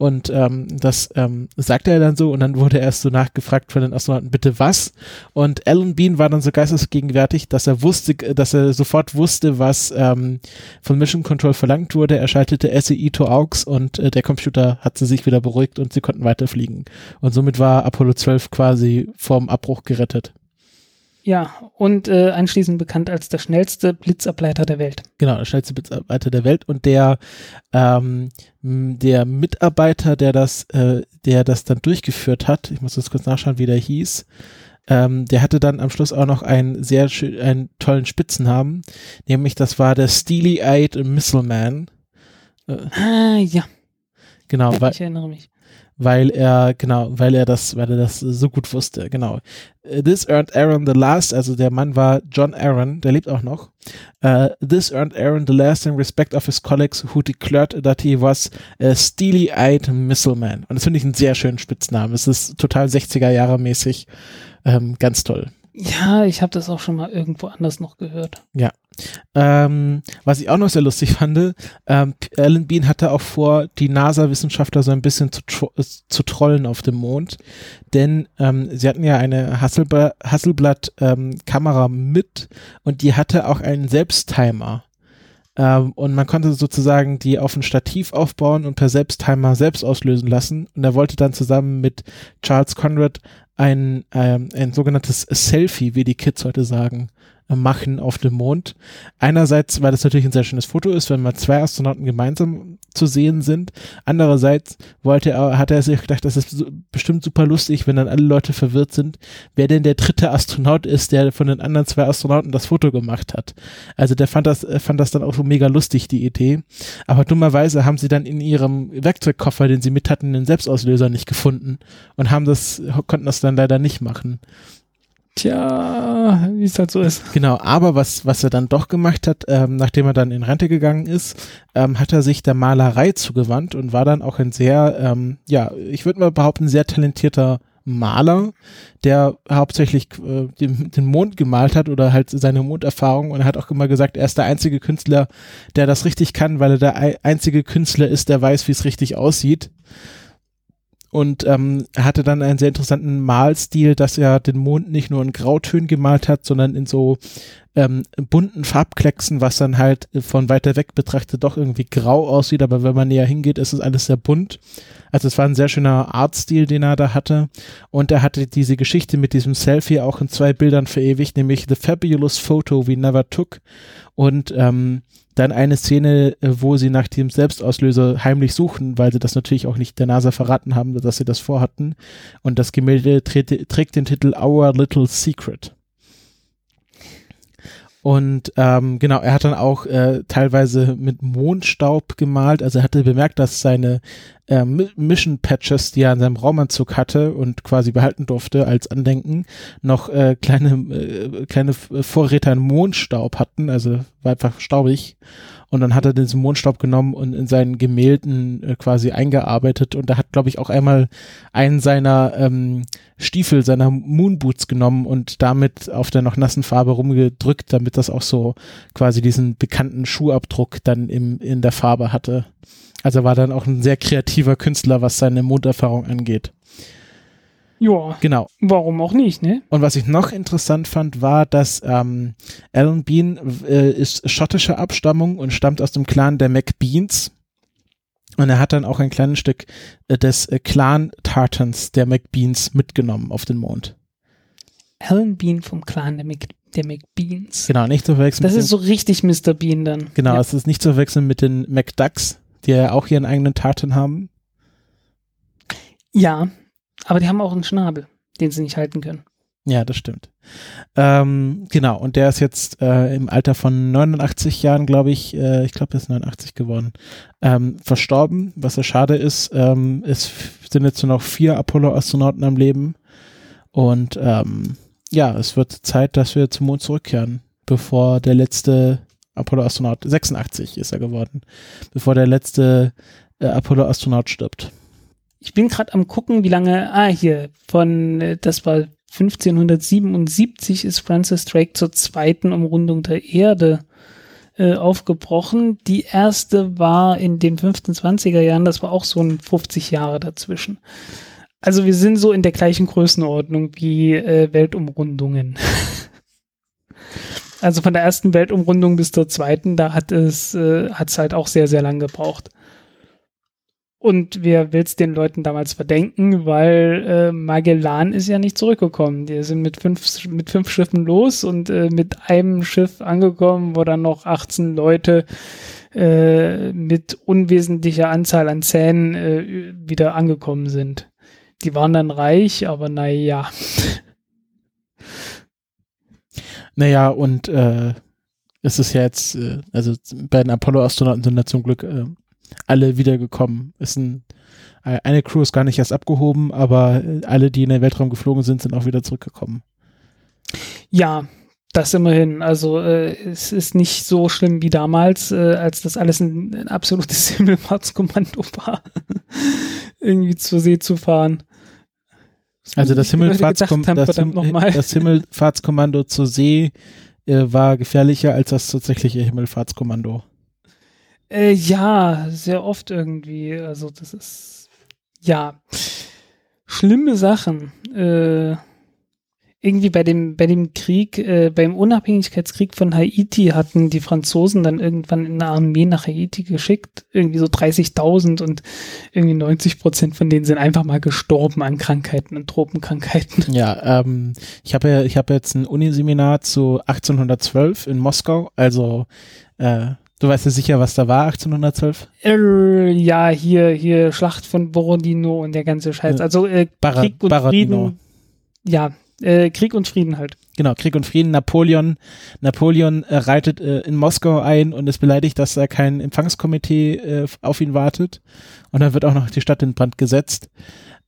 Und ähm, das ähm, sagte er dann so und dann wurde er erst so nachgefragt von den Astronauten, bitte was? Und Alan Bean war dann so geistesgegenwärtig, dass er wusste, dass er sofort wusste, was ähm, von Mission Control verlangt wurde. Er schaltete SEI to AUX und äh, der Computer hat sie sich wieder beruhigt und sie konnten weiterfliegen. Und somit war Apollo 12 quasi vorm Abbruch gerettet. Ja, und äh, anschließend bekannt als der schnellste Blitzableiter der Welt. Genau, der schnellste Blitzableiter der Welt und der ähm, der Mitarbeiter, der das, äh, der das dann durchgeführt hat, ich muss jetzt kurz nachschauen, wie der hieß, ähm, der hatte dann am Schluss auch noch einen sehr schön, einen tollen Spitzennamen, nämlich das war der Steely-Eyed Missile Man. Äh, ah, ja. Genau, weil, ich erinnere mich weil er, genau, weil er das, weil er das so gut wusste, genau. This earned Aaron the last, also der Mann war John Aaron, der lebt auch noch. Uh, this earned Aaron the last in respect of his colleagues who declared that he was a steely-eyed missile man. Und das finde ich einen sehr schönen Spitznamen. Es ist total 60er Jahre mäßig, ähm, ganz toll. Ja, ich habe das auch schon mal irgendwo anders noch gehört. Ja. Ähm, was ich auch noch sehr lustig fand, ähm, Alan Bean hatte auch vor, die NASA-Wissenschaftler so ein bisschen zu, tro zu trollen auf dem Mond, denn ähm, sie hatten ja eine Hasselblatt-Kamera ähm, mit und die hatte auch einen Selbsttimer. Ähm, und man konnte sozusagen die auf ein Stativ aufbauen und per Selbsttimer selbst auslösen lassen. Und er wollte dann zusammen mit Charles Conrad ein, ähm, ein sogenanntes Selfie, wie die Kids heute sagen, machen auf dem Mond. Einerseits, weil das natürlich ein sehr schönes Foto ist, wenn mal zwei Astronauten gemeinsam zu sehen sind. Andererseits wollte er, hat er sich gedacht, das ist bestimmt super lustig, wenn dann alle Leute verwirrt sind, wer denn der dritte Astronaut ist, der von den anderen zwei Astronauten das Foto gemacht hat. Also der fand das, fand das dann auch so mega lustig, die Idee. Aber dummerweise haben sie dann in ihrem Werkzeugkoffer, den sie mit hatten, den Selbstauslöser nicht gefunden und haben das, konnten das dann leider nicht machen. Tja, wie es halt so ist. Genau, aber was, was er dann doch gemacht hat, ähm, nachdem er dann in Rente gegangen ist, ähm, hat er sich der Malerei zugewandt und war dann auch ein sehr, ähm, ja, ich würde mal behaupten, sehr talentierter Maler, der hauptsächlich äh, den, den, Mond gemalt hat oder halt seine Monderfahrung und er hat auch immer gesagt, er ist der einzige Künstler, der das richtig kann, weil er der einzige Künstler ist, der weiß, wie es richtig aussieht und ähm, hatte dann einen sehr interessanten Malstil, dass er den Mond nicht nur in Grautönen gemalt hat, sondern in so ähm, bunten Farbklecksen, was dann halt von weiter weg betrachtet doch irgendwie grau aussieht, aber wenn man näher hingeht, ist es alles sehr bunt. Also es war ein sehr schöner Artstil, den er da hatte. Und er hatte diese Geschichte mit diesem Selfie auch in zwei Bildern verewigt, nämlich The Fabulous Photo We Never Took und ähm, dann eine Szene, äh, wo sie nach dem Selbstauslöser heimlich suchen, weil sie das natürlich auch nicht der NASA verraten haben, dass sie das vorhatten. Und das Gemälde trägt, den Titel Our Little Secret. Und ähm, genau, er hat dann auch äh, teilweise mit Mondstaub gemalt. Also er hatte bemerkt, dass seine äh, Mission Patches, die er an seinem Raumanzug hatte und quasi behalten durfte als Andenken, noch äh, kleine äh, kleine Vorräte an Mondstaub hatten. Also war einfach staubig. Und dann hat er diesen Mondstaub genommen und in seinen Gemälden äh, quasi eingearbeitet. Und er hat, glaube ich, auch einmal einen seiner ähm, Stiefel, seiner Moonboots genommen und damit auf der noch nassen Farbe rumgedrückt, damit das auch so quasi diesen bekannten Schuhabdruck dann im, in der Farbe hatte. Also war dann auch ein sehr kreativer Künstler, was seine Monderfahrung angeht. Ja. Genau. Warum auch nicht, ne? Und was ich noch interessant fand, war, dass ähm, Alan Bean äh, ist schottischer Abstammung und stammt aus dem Clan der McBeans. Und er hat dann auch ein kleines Stück äh, des äh, Clan Tartans der McBeans mitgenommen auf den Mond. Alan Bean vom Clan der, Mc, der McBeans. Genau, nicht zu verwechseln. Das ist so richtig Mr. Bean dann. Genau, ja. es ist nicht zu verwechseln mit den McDucks, die ja auch ihren eigenen Tartan haben. Ja, aber die haben auch einen Schnabel, den sie nicht halten können. Ja, das stimmt. Ähm, genau, und der ist jetzt äh, im Alter von 89 Jahren, glaube ich, äh, ich glaube, er ist 89 geworden, ähm, verstorben, was sehr schade ist. Ähm, es sind jetzt nur noch vier Apollo-Astronauten am Leben. Und ähm, ja, es wird Zeit, dass wir zum Mond zurückkehren, bevor der letzte Apollo-Astronaut, 86 ist er geworden, bevor der letzte äh, Apollo-Astronaut stirbt. Ich bin gerade am gucken, wie lange, ah, hier, von, äh, das war 1577 ist Francis Drake zur zweiten Umrundung der Erde äh, aufgebrochen. Die erste war in den 1520er Jahren, das war auch so ein 50 Jahre dazwischen. Also wir sind so in der gleichen Größenordnung wie äh, Weltumrundungen. also von der ersten Weltumrundung bis zur zweiten, da hat es äh, hat's halt auch sehr, sehr lang gebraucht. Und wer will es den Leuten damals verdenken, weil äh, Magellan ist ja nicht zurückgekommen. Die sind mit fünf, mit fünf Schiffen los und äh, mit einem Schiff angekommen, wo dann noch 18 Leute äh, mit unwesentlicher Anzahl an Zähnen äh, wieder angekommen sind. Die waren dann reich, aber naja. Naja, und äh, es ist ja jetzt, äh, also bei den Apollo-Astronauten sind da zum Glück äh, alle wiedergekommen. Ist ein, äh, eine Crew ist gar nicht erst abgehoben, aber äh, alle, die in den Weltraum geflogen sind, sind auch wieder zurückgekommen. Ja, das immerhin. Also äh, es ist nicht so schlimm wie damals, äh, als das alles ein, ein absolutes Himmelfahrtskommando war, irgendwie zur See zu fahren. Also das, Himmelfahrtskom haben, das, das, Himmelfahrtskommando zur See äh, war gefährlicher als das tatsächliche Himmelfahrtskommando. Äh, ja, sehr oft irgendwie. Also das ist ja schlimme Sachen. Äh, irgendwie bei dem, bei dem Krieg, äh, beim Unabhängigkeitskrieg von Haiti hatten die Franzosen dann irgendwann eine Armee nach Haiti geschickt, irgendwie so 30.000 und irgendwie 90 Prozent von denen sind einfach mal gestorben an Krankheiten und Tropenkrankheiten. Ja, ähm, ich habe ja, ich habe jetzt ein Uniseminar zu 1812 in Moskau, also äh, Du weißt ja sicher, was da war 1812? Äh, ja, hier, hier Schlacht von Borodino und der ganze Scheiß. Also äh, Krieg und Baradino. Frieden. Ja, äh, Krieg und Frieden halt. Genau, Krieg und Frieden. Napoleon, Napoleon äh, reitet äh, in Moskau ein und ist beleidigt, dass da kein Empfangskomitee äh, auf ihn wartet. Und dann wird auch noch die Stadt in Brand gesetzt.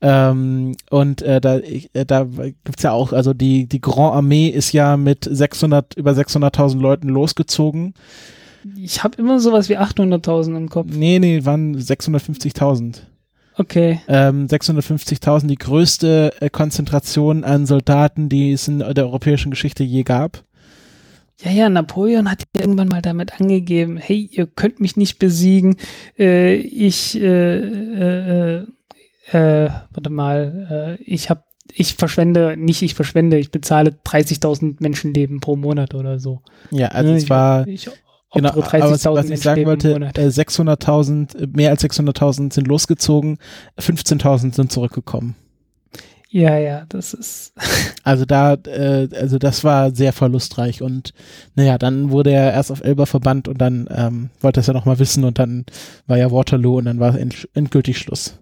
Ähm, und äh, da, äh, da gibt's ja auch, also die, die Grand Armee ist ja mit 600, über 600.000 Leuten losgezogen. Ich habe immer sowas wie 800.000 im Kopf. Nee, nee, waren 650.000. Okay. Ähm, 650.000, die größte äh, Konzentration an Soldaten, die es in der europäischen Geschichte je gab. Ja, ja, Napoleon hat irgendwann mal damit angegeben, hey, ihr könnt mich nicht besiegen, äh, ich, äh, äh, äh, warte mal, äh, ich habe ich verschwende, nicht ich verschwende, ich bezahle 30.000 Menschenleben pro Monat oder so. Ja, also ne, es war, ich, Genau, aber was, was ich sagen wollte, 600.000, äh, mehr als 600.000 sind losgezogen, 15.000 sind zurückgekommen. Ja, ja, das ist. also da, äh, also das war sehr verlustreich und naja, dann wurde er erst auf Elba verbannt und dann ähm, wollte er es ja nochmal wissen und dann war ja Waterloo und dann war end endgültig Schluss.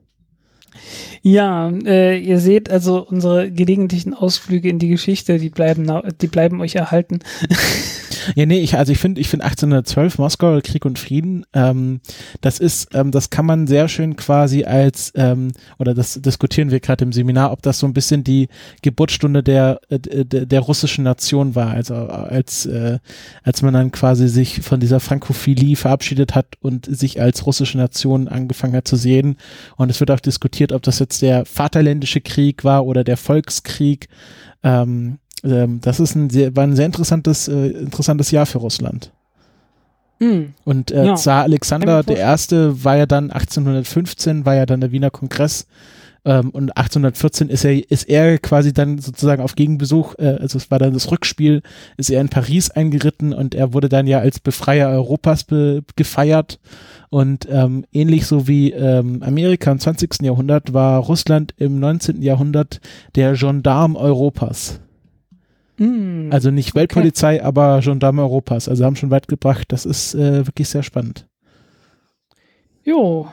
Ja, äh, ihr seht also unsere gelegentlichen Ausflüge in die Geschichte, die bleiben, die bleiben euch erhalten. Ja, nee, ich, also ich finde, ich finde 1812 Moskau, Krieg und Frieden, ähm, das ist, ähm, das kann man sehr schön quasi als, ähm, oder das diskutieren wir gerade im Seminar, ob das so ein bisschen die Geburtsstunde der, äh, der, russischen Nation war, also als, äh, als man dann quasi sich von dieser Frankophilie verabschiedet hat und sich als russische Nation angefangen hat zu sehen. Und es wird auch diskutiert, ob das jetzt der Vaterländische Krieg war oder der Volkskrieg. Ähm, ähm, das ist ein sehr, war ein sehr interessantes, äh, interessantes Jahr für Russland. Mhm. Und äh, ja. Zar Alexander der Erste war ja dann 1815, war ja dann der Wiener Kongress ähm, und 1814 ist er, ist er quasi dann sozusagen auf Gegenbesuch, äh, also es war dann das Rückspiel, ist er in Paris eingeritten und er wurde dann ja als Befreier Europas be gefeiert. Und ähm, ähnlich so wie ähm, Amerika im 20. Jahrhundert war Russland im 19. Jahrhundert der Gendarm Europas. Mm, also nicht Weltpolizei, okay. aber Gendarme Europas. Also haben schon weit gebracht. Das ist äh, wirklich sehr spannend. Jo.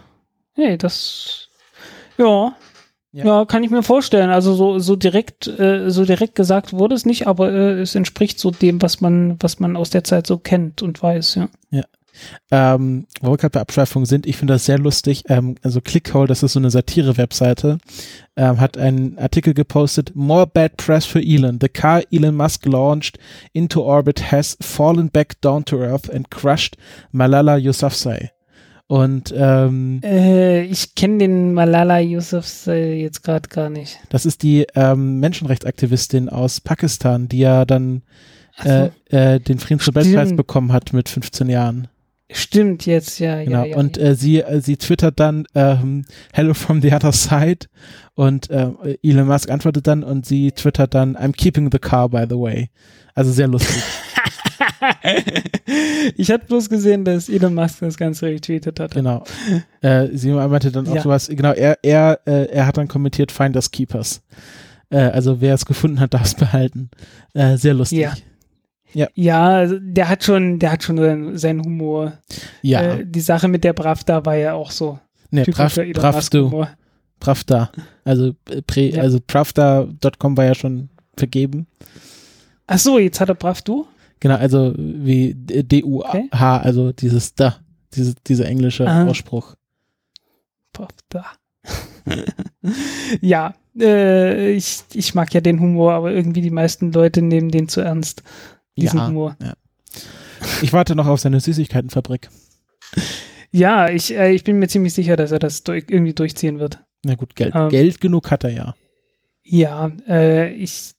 Hey, das. Ja. ja. Ja, kann ich mir vorstellen. Also so, so direkt, äh, so direkt gesagt wurde es nicht, aber äh, es entspricht so dem, was man, was man aus der Zeit so kennt und weiß, ja. Ja. Ähm, wo wir gerade bei Abschweifungen sind, ich finde das sehr lustig. Ähm, also Clickhole, das ist so eine Satire-Webseite, ähm, hat einen Artikel gepostet, More bad press for Elon. The car Elon Musk launched into orbit has fallen back down to earth and crushed Malala Yousafzai. Und ähm, äh, ich kenne den Malala Yousafzai jetzt gerade gar nicht. Das ist die ähm, Menschenrechtsaktivistin aus Pakistan, die ja dann äh, äh, den Friedensnobelpreis bekommen hat mit 15 Jahren. Stimmt jetzt, ja. Genau. Ja, ja, und ja. Äh, sie, äh, sie twittert dann ähm, Hello from the other side und äh, Elon Musk antwortet dann und sie twittert dann I'm keeping the car by the way. Also sehr lustig. ich hatte bloß gesehen, dass Elon Musk das Ganze retweetet hat. Genau. äh, sie meinte dann auch Ja. sowas, genau, er, er, äh, er hat dann kommentiert, Finders Keepers. Äh, also wer es gefunden hat, darf es behalten. Äh, sehr lustig. Ja. Ja, also der hat schon, der hat schon seinen, Humor. Ja. Äh, die Sache mit der Pravda war ja auch so. ne, Prav, typischer Elon Prav, Musk du, Humor. Pravda. Also, äh, Pre, Ja. also Pravda.com war ja schon vergeben. Ach so, jetzt hat er Pravdu? Genau, also wie D-U-H, also dieses da, diese, dieser englische Ah. Ausspruch. Pravda. ja, äh, ich, ich mag ja den Humor, aber irgendwie die meisten Leute nehmen den zu ernst. Diesen ja, Humor. ja. Ich warte noch auf seine Süßigkeitenfabrik. Ja, ich, äh, ich bin mir ziemlich sicher, dass er das durch, irgendwie durchziehen wird. Na gut, Geld, Ähm. Geld genug hat er ja. Ja, äh, ich,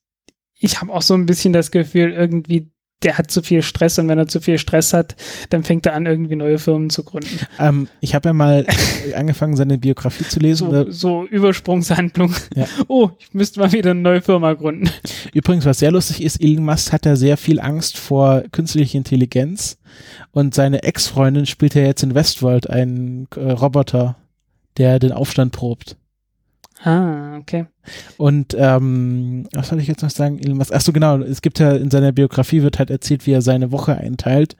ich habe auch so ein bisschen das Gefühl, irgendwie, der hat zu viel Stress und wenn er zu viel Stress hat, dann fängt er an, irgendwie neue Firmen zu gründen. Ähm, ich habe ja mal äh, angefangen, seine Biografie zu lesen. So, Äh, so Übersprungshandlung. Ja. Oh, ich müsste mal wieder eine neue Firma gründen. Übrigens, was sehr lustig ist, Elon Musk hat ja sehr viel Angst vor künstlicher Intelligenz und seine Ex-Freundin spielt ja jetzt in Westworld einen äh, Roboter, der den Aufstand probt. Ah, okay. Und ähm, was soll ich jetzt noch sagen? Elon Musk, ach so genau, es gibt ja in seiner Biografie wird halt erzählt, wie er seine Woche einteilt.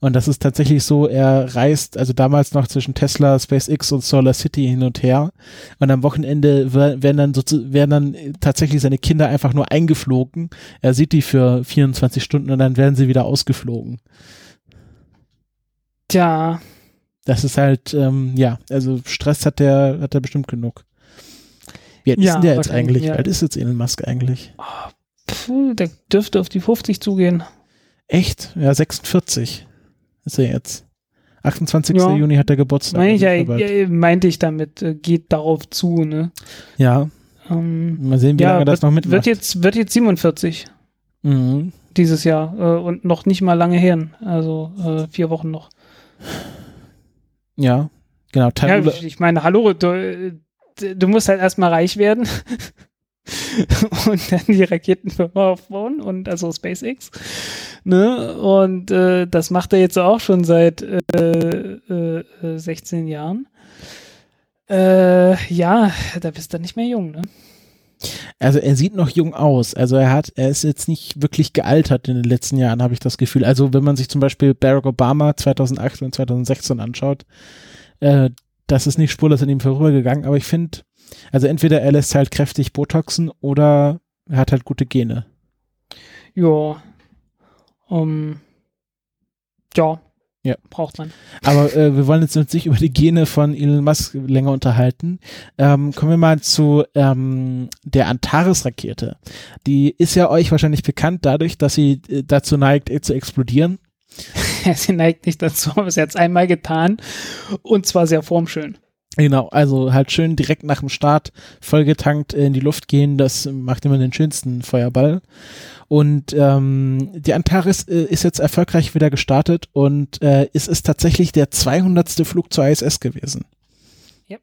Und das ist tatsächlich so, er reist, also damals noch zwischen Tesla, SpaceX und Solar City hin und her. Und am Wochenende wer- werden dann, so, werden dann tatsächlich seine Kinder einfach nur eingeflogen. Er sieht die für 24 Stunden und dann werden sie wieder ausgeflogen. Tja, Das ist halt, ähm, ja, also Stress hat der, hat er bestimmt genug. Wie alt Ja, ist denn der jetzt eigentlich? ja. Wie alt ist jetzt Elon Musk eigentlich? puh, der dürfte auf die 50 zugehen. Echt? Ja, 46 ist er jetzt. 28. Ja. Juni hat er Geburtstag. Meine ich ja, also ja, meinte ich damit, äh, geht darauf zu, ne? ja, Ähm, mal sehen, wie lange das wird, noch mitmacht. wird jetzt, wird jetzt 47 mhm. dieses Jahr äh, und noch nicht mal lange her. Also äh, vier Wochen noch. Ja, genau. Ja, ich, ich meine, hallo, du, musst halt erstmal reich werden und dann die Raketenfirma aufbauen und also SpaceX. Ne? Und äh, das macht er jetzt auch schon seit äh, äh, äh, 16 Jahren. Äh, ja, da bist du nicht mehr jung, ne? also er sieht noch jung aus. Also er hat, er ist jetzt nicht wirklich gealtert in den letzten Jahren, habe ich das Gefühl. Also wenn man sich zum Beispiel Barack Obama 2008 und 2016 anschaut, äh, das ist nicht spurlos an ihm vorübergegangen. Aber ich finde, also entweder er lässt halt kräftig Botoxen oder er hat halt gute Gene. Ja. Um, ja. Ja. Braucht man. Aber äh, wir wollen jetzt nicht über die Gene von Elon Musk länger unterhalten. Ähm, kommen wir mal zu ähm, der Antares-Rakete. Die ist ja euch wahrscheinlich bekannt dadurch, dass sie äh, dazu neigt, äh, zu explodieren. Sie neigt nicht dazu, aber sie hat es einmal getan und zwar sehr formschön. Genau, also halt schön direkt nach dem Start vollgetankt in die Luft gehen, das macht immer den schönsten Feuerball. Und ähm, die Antares äh, ist jetzt erfolgreich wieder gestartet und äh, es ist tatsächlich der 200. Flug zur ISS gewesen. Yep.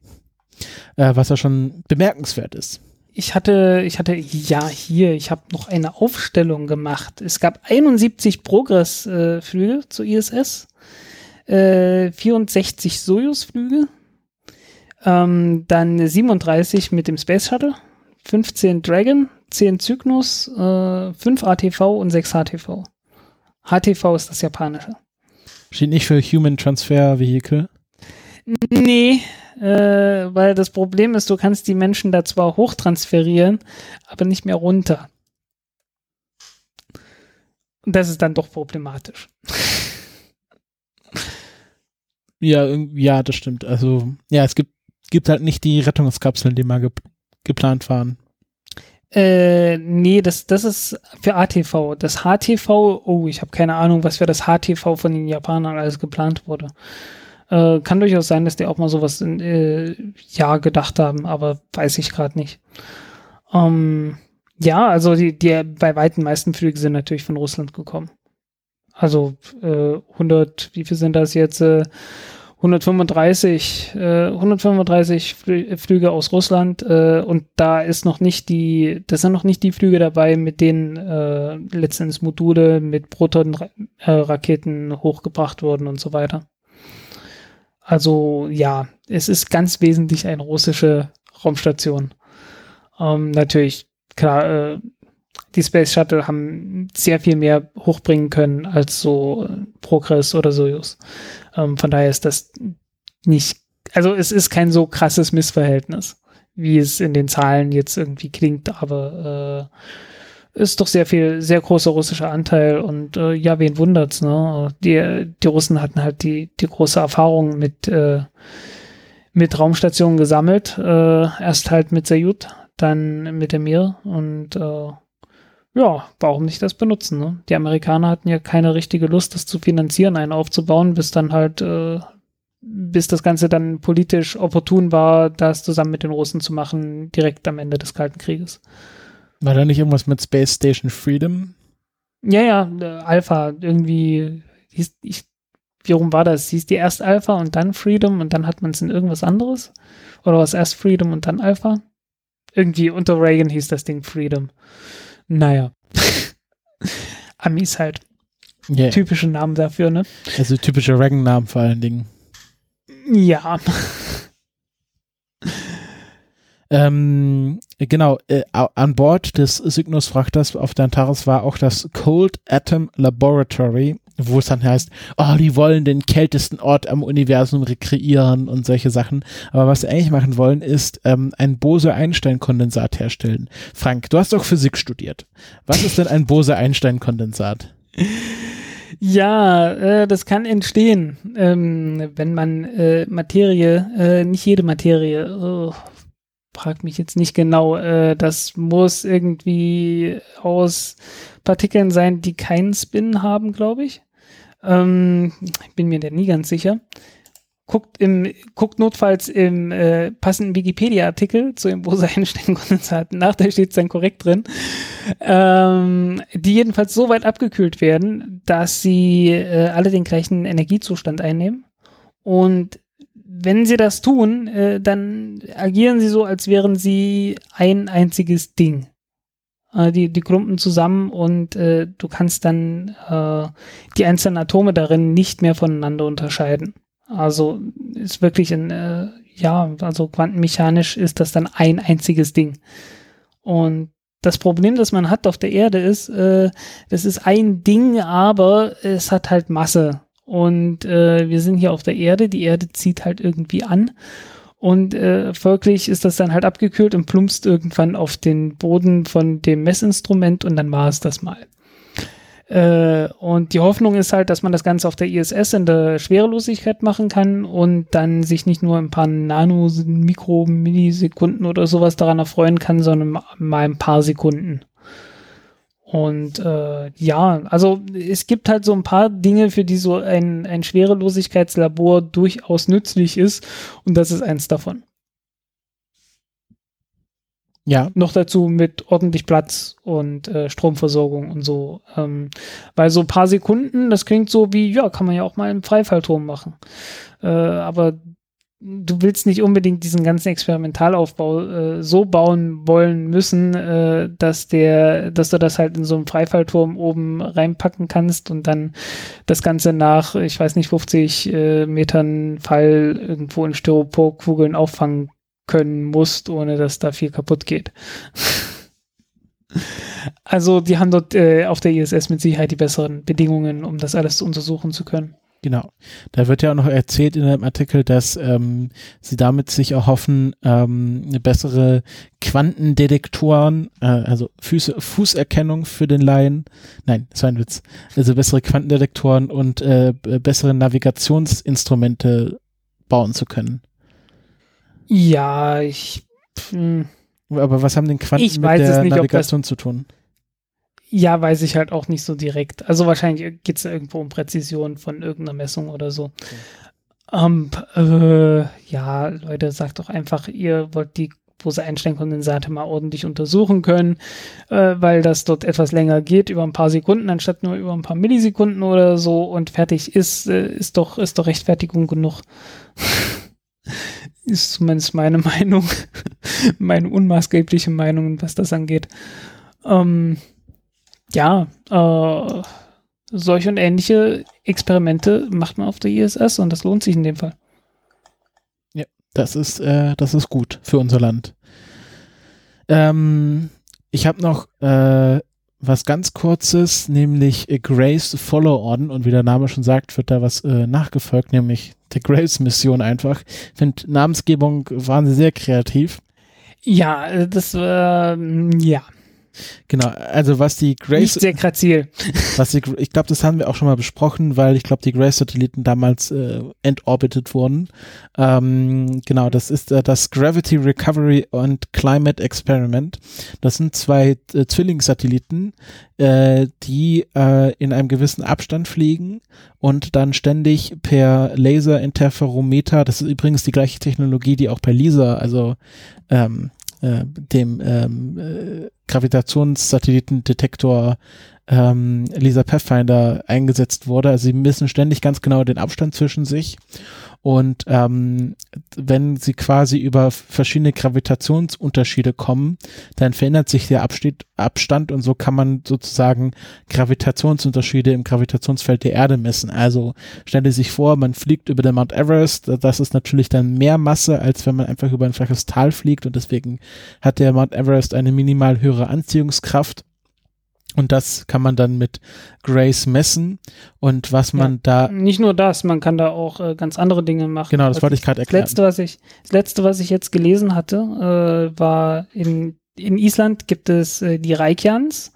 Äh, was ja schon bemerkenswert ist. Ich hatte, ich hatte, ja, hier, ich habe noch eine Aufstellung gemacht. Es gab 71 Progress-Flüge zur ISS, äh, 64 Soyuz-Flüge, ähm, dann 37 mit dem Space Shuttle, 15 Dragon, 10 Cygnus, äh, 5 ATV und 6 HTV. HTV ist das japanische. Steht nicht für Human Transfer Vehicle. Nee, äh, weil das Problem ist, du kannst die Menschen da zwar hochtransferieren, aber nicht mehr runter. Und das ist dann doch problematisch. Ja, ja, das stimmt. Also, ja, es gibt, gibt halt nicht die Rettungskapseln, die mal ge geplant waren. Äh, nee, das, das ist für ATV. Das HTV, oh, ich habe keine Ahnung, was für das HTV von den Japanern alles geplant wurde. Äh, kann durchaus sein, dass die auch mal sowas in, äh, ja gedacht haben, aber weiß ich gerade nicht. Ähm, ja, also die, die bei weitem meisten Flüge sind natürlich von Russland gekommen. Also äh, 100, wie viel sind das jetzt? Äh, 135, äh, 135 Flü Flüge aus Russland äh, und da ist noch nicht die, das sind noch nicht die Flüge dabei, mit denen äh, letztendlich Module mit Proton-Raketen äh, hochgebracht wurden und so weiter. Also ja, es ist ganz wesentlich eine russische Raumstation. Ähm, natürlich, klar, äh, die Space Shuttle haben sehr viel mehr hochbringen können als so äh, Progress oder Soyuz. Ähm, von daher ist das nicht, also es ist kein so krasses Missverhältnis, wie es in den Zahlen jetzt irgendwie klingt, aber äh, ist doch sehr viel, sehr großer russisher Anteil und äh, ja, wen wundert's, ne? Die, die Russen hatten halt die, die große Erfahrung mit, äh, mit Raumstationen gesammelt, äh, erst halt mit Sayut, dann mit der Mir und äh, ja, warum nicht das benutzen? Ne? Die Amerikaner hatten ja keine richtige Lust, das zu finanzieren, einen aufzubauen, bis dann halt, äh, bis das Ganze dann politisch opportun war, das zusammen mit den Russen zu machen, direkt am Ende des Kalten Krieges. War da nicht irgendwas mit Space Station Freedom? Ja, ja, äh, Alpha, irgendwie, hieß, ich, wie rum war das? Hieß die erst Alpha und dann Freedom und dann hat man es in irgendwas anderes? Oder war es erst Freedom und dann Alpha? Irgendwie unter Reagan hieß das Ding Freedom. Naja. Amis halt. Yeah. Typische Namen dafür, ne? Also typische Reagan-Namen vor allen Dingen. Ja. Ähm, genau, äh, an Bord des Cygnus-Frachters auf der Antares war auch das Cold Atom Laboratory, wo es dann heißt, oh, die wollen den kältesten Ort am Universum rekreieren und solche Sachen. Aber was sie eigentlich machen wollen, ist ähm, ein Bose-Einstein-Kondensat herstellen. Frank, du hast doch Physik studiert. Was ist denn ein Bose-Einstein-Kondensat? Ja, äh, das kann entstehen, ähm, wenn man äh, Materie, äh, nicht jede Materie, oh, frag mich jetzt nicht genau, äh, das muss irgendwie aus Partikeln sein, die keinen Spin haben, glaube ich. Ähm, ich bin mir da nie ganz sicher. Guckt, im, guckt notfalls im äh, passenden Wikipedia-Artikel zu dem Bose-Einstein-Kondensat nach, da steht es dann korrekt drin, ähm, die jedenfalls so weit abgekühlt werden, dass sie äh, alle den gleichen Energiezustand einnehmen. Und wenn sie das tun, äh, dann agieren sie so, als wären sie ein einziges Ding äh, die, die klumpen zusammen und äh, du kannst dann äh, die einzelnen Atome darin nicht mehr voneinander unterscheiden. Also ist wirklich ein, äh, ja, also quantenmechanisch ist das dann ein einziges Ding. Und das Problem, das man hat auf der Erde ist, äh, das ist ein Ding, aber es hat halt Masse. Und äh, wir sind hier auf der Erde, die Erde zieht halt irgendwie an. Und äh, folglich ist das dann halt abgekühlt und plumpst irgendwann auf den Boden von dem Messinstrument und dann war es das mal. Äh, und die Hoffnung ist halt, dass man das Ganze auf der ISS in der Schwerelosigkeit machen kann und dann sich nicht nur ein paar Nano, Mikro, Millisekunden oder sowas daran erfreuen kann, sondern mal ein paar Sekunden. Und äh, ja, also es gibt halt so ein paar Dinge, für die so ein, ein Schwerelosigkeitslabor durchaus nützlich ist. Und das ist eins davon. Ja. Noch dazu mit ordentlich Platz und äh, Stromversorgung und so. Ähm, weil so ein paar Sekunden, das klingt so wie, ja, kann man ja auch mal im Freifallturm machen. Äh, aber du willst nicht unbedingt diesen ganzen Experimentalaufbau äh, so bauen wollen müssen, äh, dass der, dass du das halt in so einem Freifallturm oben reinpacken kannst und dann das Ganze nach, ich weiß nicht, 50 äh, Metern Fall irgendwo in Styroporkugeln auffangen können musst, ohne dass da viel kaputt geht. also die haben dort äh, auf der ISS mit Sicherheit die besseren Bedingungen, um das alles untersuchen zu können. Genau. Da wird ja auch noch erzählt in dem Artikel, dass ähm, sie damit sich erhoffen, ähm, eine bessere Quantendetektoren, äh, also Füße, Fußerkennung für den Laien, nein, das war ein Witz, also bessere Quantendetektoren und äh, bessere Navigationsinstrumente bauen zu können. Ja, ich. Pff, hm. aber was haben denn Quanten mit der nicht, Navigation zu tun? Ja, weiß ich halt auch nicht so direkt. Also wahrscheinlich geht es irgendwo um Präzision von irgendeiner Messung oder so. Okay. Um, ähm, äh, ja, Leute, sagt doch einfach, ihr wollt die wo sie einstellen Kondensate mal ordentlich untersuchen können, äh, weil das dort etwas länger geht, über ein paar Sekunden, anstatt nur über ein paar Millisekunden oder so und fertig ist, äh, ist doch, ist doch Rechtfertigung genug. ist zumindest meine Meinung, meine unmaßgebliche Meinung, was das angeht. Ähm, ja, äh, solche und ähnliche Experimente macht man auf der ISS und das lohnt sich in dem Fall. Ja, das ist, äh, das ist gut für unser Land. Ähm, ich habe noch äh, was ganz kurzes, nämlich Grace Follow-On und wie der Name schon sagt, wird da was äh, nachgefolgt, nämlich der Grace-Mission einfach. Ich finde, Namensgebung waren sie sehr kreativ. Ja, äh, das war, äh, ja. Genau, also was die Grace. Nicht sehr grazil. Was die, ich glaube, das haben wir auch schon mal besprochen, weil ich glaube, die Grace-Satelliten damals äh, entorbitet wurden. Ähm, genau, das ist äh, das Gravity Recovery and Climate Experiment. Das sind zwei äh, Zwillingssatelliten, äh, die äh, in einem gewissen Abstand fliegen und dann ständig per Laserinterferometer, das ist übrigens die gleiche Technologie, die auch per LISA, also ähm, äh, dem ähm, äh, Gravitationssatellitendetektor ähm, Lisa Pathfinder eingesetzt wurde. Also sie messen ständig ganz genau den Abstand zwischen sich und ähm, wenn sie quasi über verschiedene Gravitationsunterschiede kommen, dann verändert sich der Abstand und so kann man sozusagen Gravitationsunterschiede im Gravitationsfeld der Erde messen. Also stelle sich vor, man fliegt über den Mount Everest, das ist natürlich dann mehr Masse, als wenn man einfach über ein flaches Tal fliegt und deswegen hat der Mount Everest eine minimal höhere Anziehungskraft. Und das kann man dann mit Grace messen. Und was man ja, da. Nicht nur das, man kann da auch äh, ganz andere Dinge machen. Genau, das also wollte ich gerade erklären. Das letzte, was ich, das letzte, was ich jetzt gelesen hatte, äh, war in, in Island gibt es äh, die Reykjans.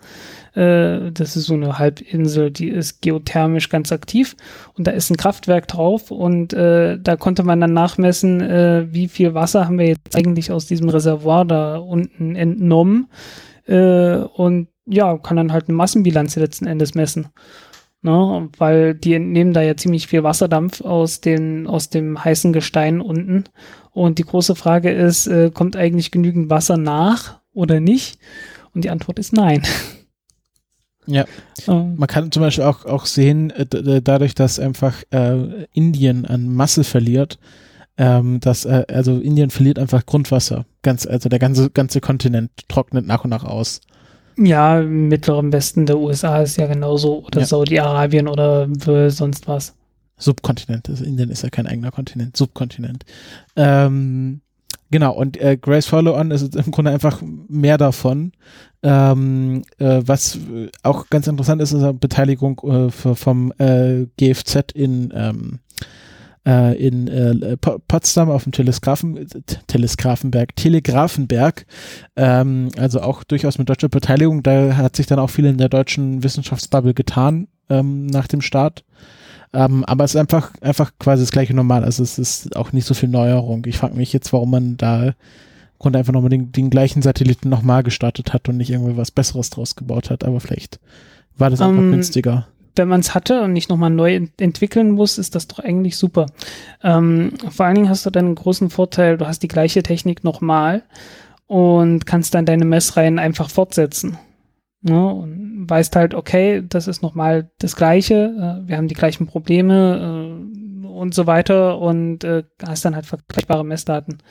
Äh, das ist so eine Halbinsel, die ist geothermisch ganz aktiv. Und da ist ein Kraftwerk drauf. Und äh, da konnte man dann nachmessen, äh, wie viel Wasser haben wir jetzt eigentlich aus diesem Reservoir da unten entnommen. Und ja, kann dann halt eine Massenbilanz letzten Endes messen. Ne? Weil die entnehmen da ja ziemlich viel Wasserdampf aus, den, aus dem heißen Gestein unten. Und die große Frage ist, äh, kommt eigentlich genügend Wasser nach oder nicht? Und die Antwort ist nein. Ja, ähm. man kann zum Beispiel auch, auch sehen, äh, dadurch, dass einfach äh, Indien an Masse verliert, ähm, dass äh, also Indien verliert einfach Grundwasser. Ganz, also der ganze ganze Kontinent trocknet nach und nach aus. Ja, im mittleren Westen der USA ist ja genauso, oder ja. Saudi-Arabien oder sonst was. Subkontinent, also Indien ist ja kein eigener Kontinent, Subkontinent. Ähm, genau, und äh, Grace Follow-On ist im Grunde einfach mehr davon. Ähm, äh, was auch ganz interessant ist, ist eine Beteiligung äh, für, vom äh, GFZ in ähm, äh, in äh, Potsdam auf dem Telegrafen, Telegrafenberg, Telegrafenberg, ähm, also auch durchaus mit deutscher Beteiligung. Da hat sich dann auch viel in der deutschen Wissenschaftsbubble getan ähm, nach dem Start. Ähm, aber es ist einfach, einfach quasi das gleiche Normal. Also es ist auch nicht so viel Neuerung. Ich frage mich jetzt, warum man da Grunde einfach nochmal den, den gleichen Satelliten nochmal gestartet hat und nicht irgendwie was Besseres draus gebaut hat. Aber vielleicht war das einfach um, ähm, günstiger wenn man es hatte und nicht nochmal neu ent entwickeln muss, ist das doch eigentlich super. Ähm, vor allen Dingen hast du dann einen großen Vorteil, du hast die gleiche Technik nochmal und kannst dann deine Messreihen einfach fortsetzen. Ne? und weißt halt, okay, das ist nochmal das Gleiche, äh, wir haben die gleichen Probleme äh, und so weiter und äh, hast dann halt vergleichbare Messdaten.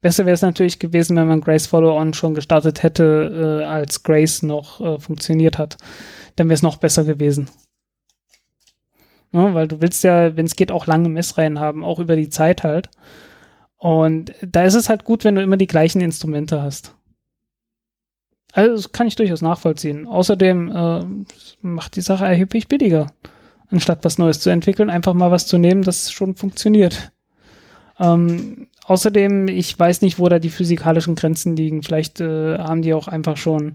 Besser wäre es natürlich gewesen, wenn man Grace Follow-On schon gestartet hätte, äh, als Grace noch äh, funktioniert hat. Dann wäre es noch besser gewesen. Ne? Weil du willst ja, wenn es geht, auch lange Messreihen haben, auch über die Zeit halt. Und da ist es halt gut, wenn du immer die gleichen Instrumente hast. Also das kann ich durchaus nachvollziehen. Außerdem äh, macht die Sache erheblich billiger. Anstatt was Neues zu entwickeln, einfach mal was zu nehmen, das schon funktioniert. Ähm, außerdem, ich weiß nicht, wo da die physikalischen Grenzen liegen. Vielleicht äh, haben die auch einfach schon,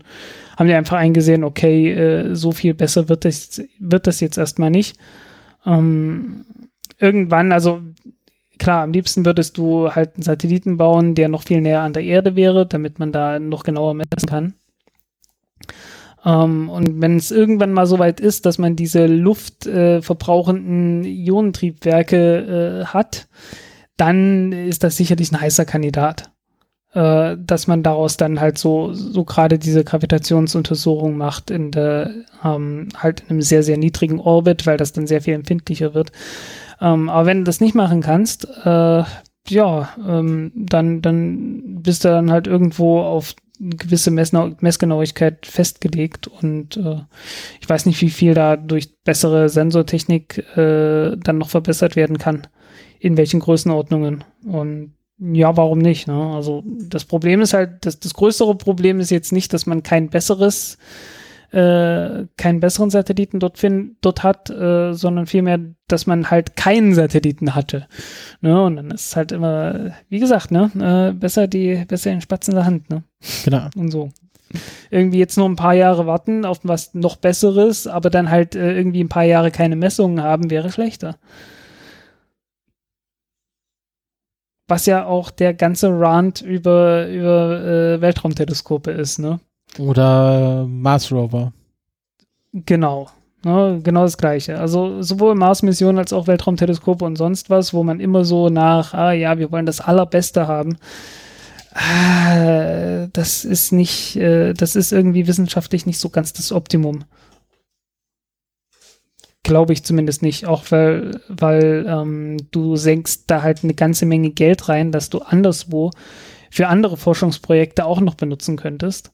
haben die einfach eingesehen, okay, äh, so viel besser wird das, wird das jetzt erstmal nicht. Ähm, irgendwann, also klar, am liebsten würdest du halt einen Satelliten bauen, der noch viel näher an der Erde wäre, damit man da noch genauer messen kann. Ähm, und wenn es irgendwann mal so weit ist, dass man diese luftverbrauchenden äh, Ionentriebwerke äh, hat, dann ist das sicherlich ein heißer Kandidat. Äh, dass man daraus dann halt so, so gerade diese Gravitationsuntersuchung macht in der, ähm, halt in einem sehr, sehr niedrigen Orbit, weil das dann sehr viel empfindlicher wird. Ähm, aber wenn du das nicht machen kannst, äh, ja, ähm, dann, dann bist du dann halt irgendwo auf gewisse Messnau Messgenauigkeit festgelegt und äh, ich weiß nicht, wie viel da durch bessere Sensortechnik äh, dann noch verbessert werden kann, in welchen Größenordnungen. Und ja, warum nicht? Ne? Also das Problem ist halt, das, das größere Problem ist jetzt nicht, dass man kein besseres, äh, keinen besseren Satelliten dort, find, dort hat, äh, sondern vielmehr, dass man halt keinen Satelliten hatte. Ne? Und dann ist es halt immer, wie gesagt, ne, äh, besser die, besser den Spatz in der Hand, ne? Genau. Und so. Irgendwie jetzt nur ein paar Jahre warten auf was noch Besseres, aber dann halt äh, irgendwie ein paar Jahre keine Messungen haben, wäre schlechter. Was ja auch der ganze Rant über, über äh, Weltraumteleskope ist, ne? Oder Mars Rover. Genau. Ne, genau das Gleiche. Also sowohl Mars-Missionen als auch Weltraumteleskope und sonst was, wo man immer so nach, ah ja, wir wollen das Allerbeste haben. Ah, das ist nicht, äh, das ist irgendwie wissenschaftlich nicht so ganz das Optimum. Glaube ich zumindest nicht, auch weil, weil ähm, du senkst da halt eine ganze Menge Geld rein, dass du anderswo für andere Forschungsprojekte auch noch benutzen könntest.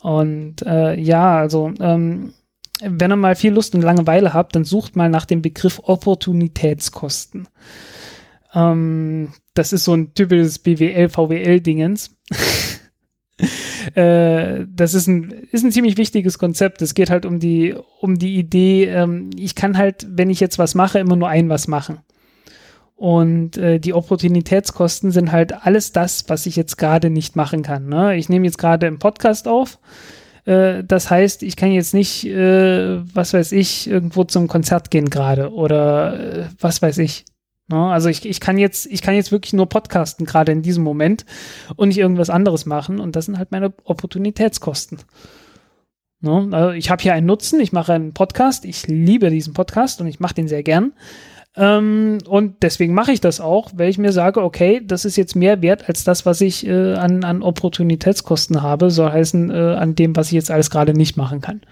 Und äh, ja, also ähm, wenn ihr mal viel Lust und Langeweile habt, dann sucht mal nach dem Begriff Opportunitätskosten. Ähm, das ist so ein typisches BWL, VWL-Dingens. äh, das ist ein, ist ein ziemlich wichtiges Konzept. Es geht halt um die, um die Idee, ähm, ich kann halt, wenn ich jetzt was mache, immer nur ein was machen. Und äh, die Opportunitätskosten sind halt alles das, was ich jetzt gerade nicht machen kann. Ne? Ich nehme jetzt gerade einen Podcast auf. Äh, das heißt, ich kann jetzt nicht, äh, was weiß ich, irgendwo zum Konzert gehen gerade oder äh, was weiß ich. Ne? Also ich, ich kann jetzt, ich kann jetzt wirklich nur podcasten, gerade in diesem Moment, und nicht irgendwas anderes machen. Und das sind halt meine Opportunitätskosten. Ne? Also ich habe hier einen Nutzen, ich mache einen Podcast, ich liebe diesen Podcast und ich mache den sehr gern. Ähm, und deswegen mache ich das auch, weil ich mir sage, okay, das ist jetzt mehr wert als das, was ich äh, an, an Opportunitätskosten habe, soll heißen, äh, an dem, was ich jetzt alles gerade nicht machen kann.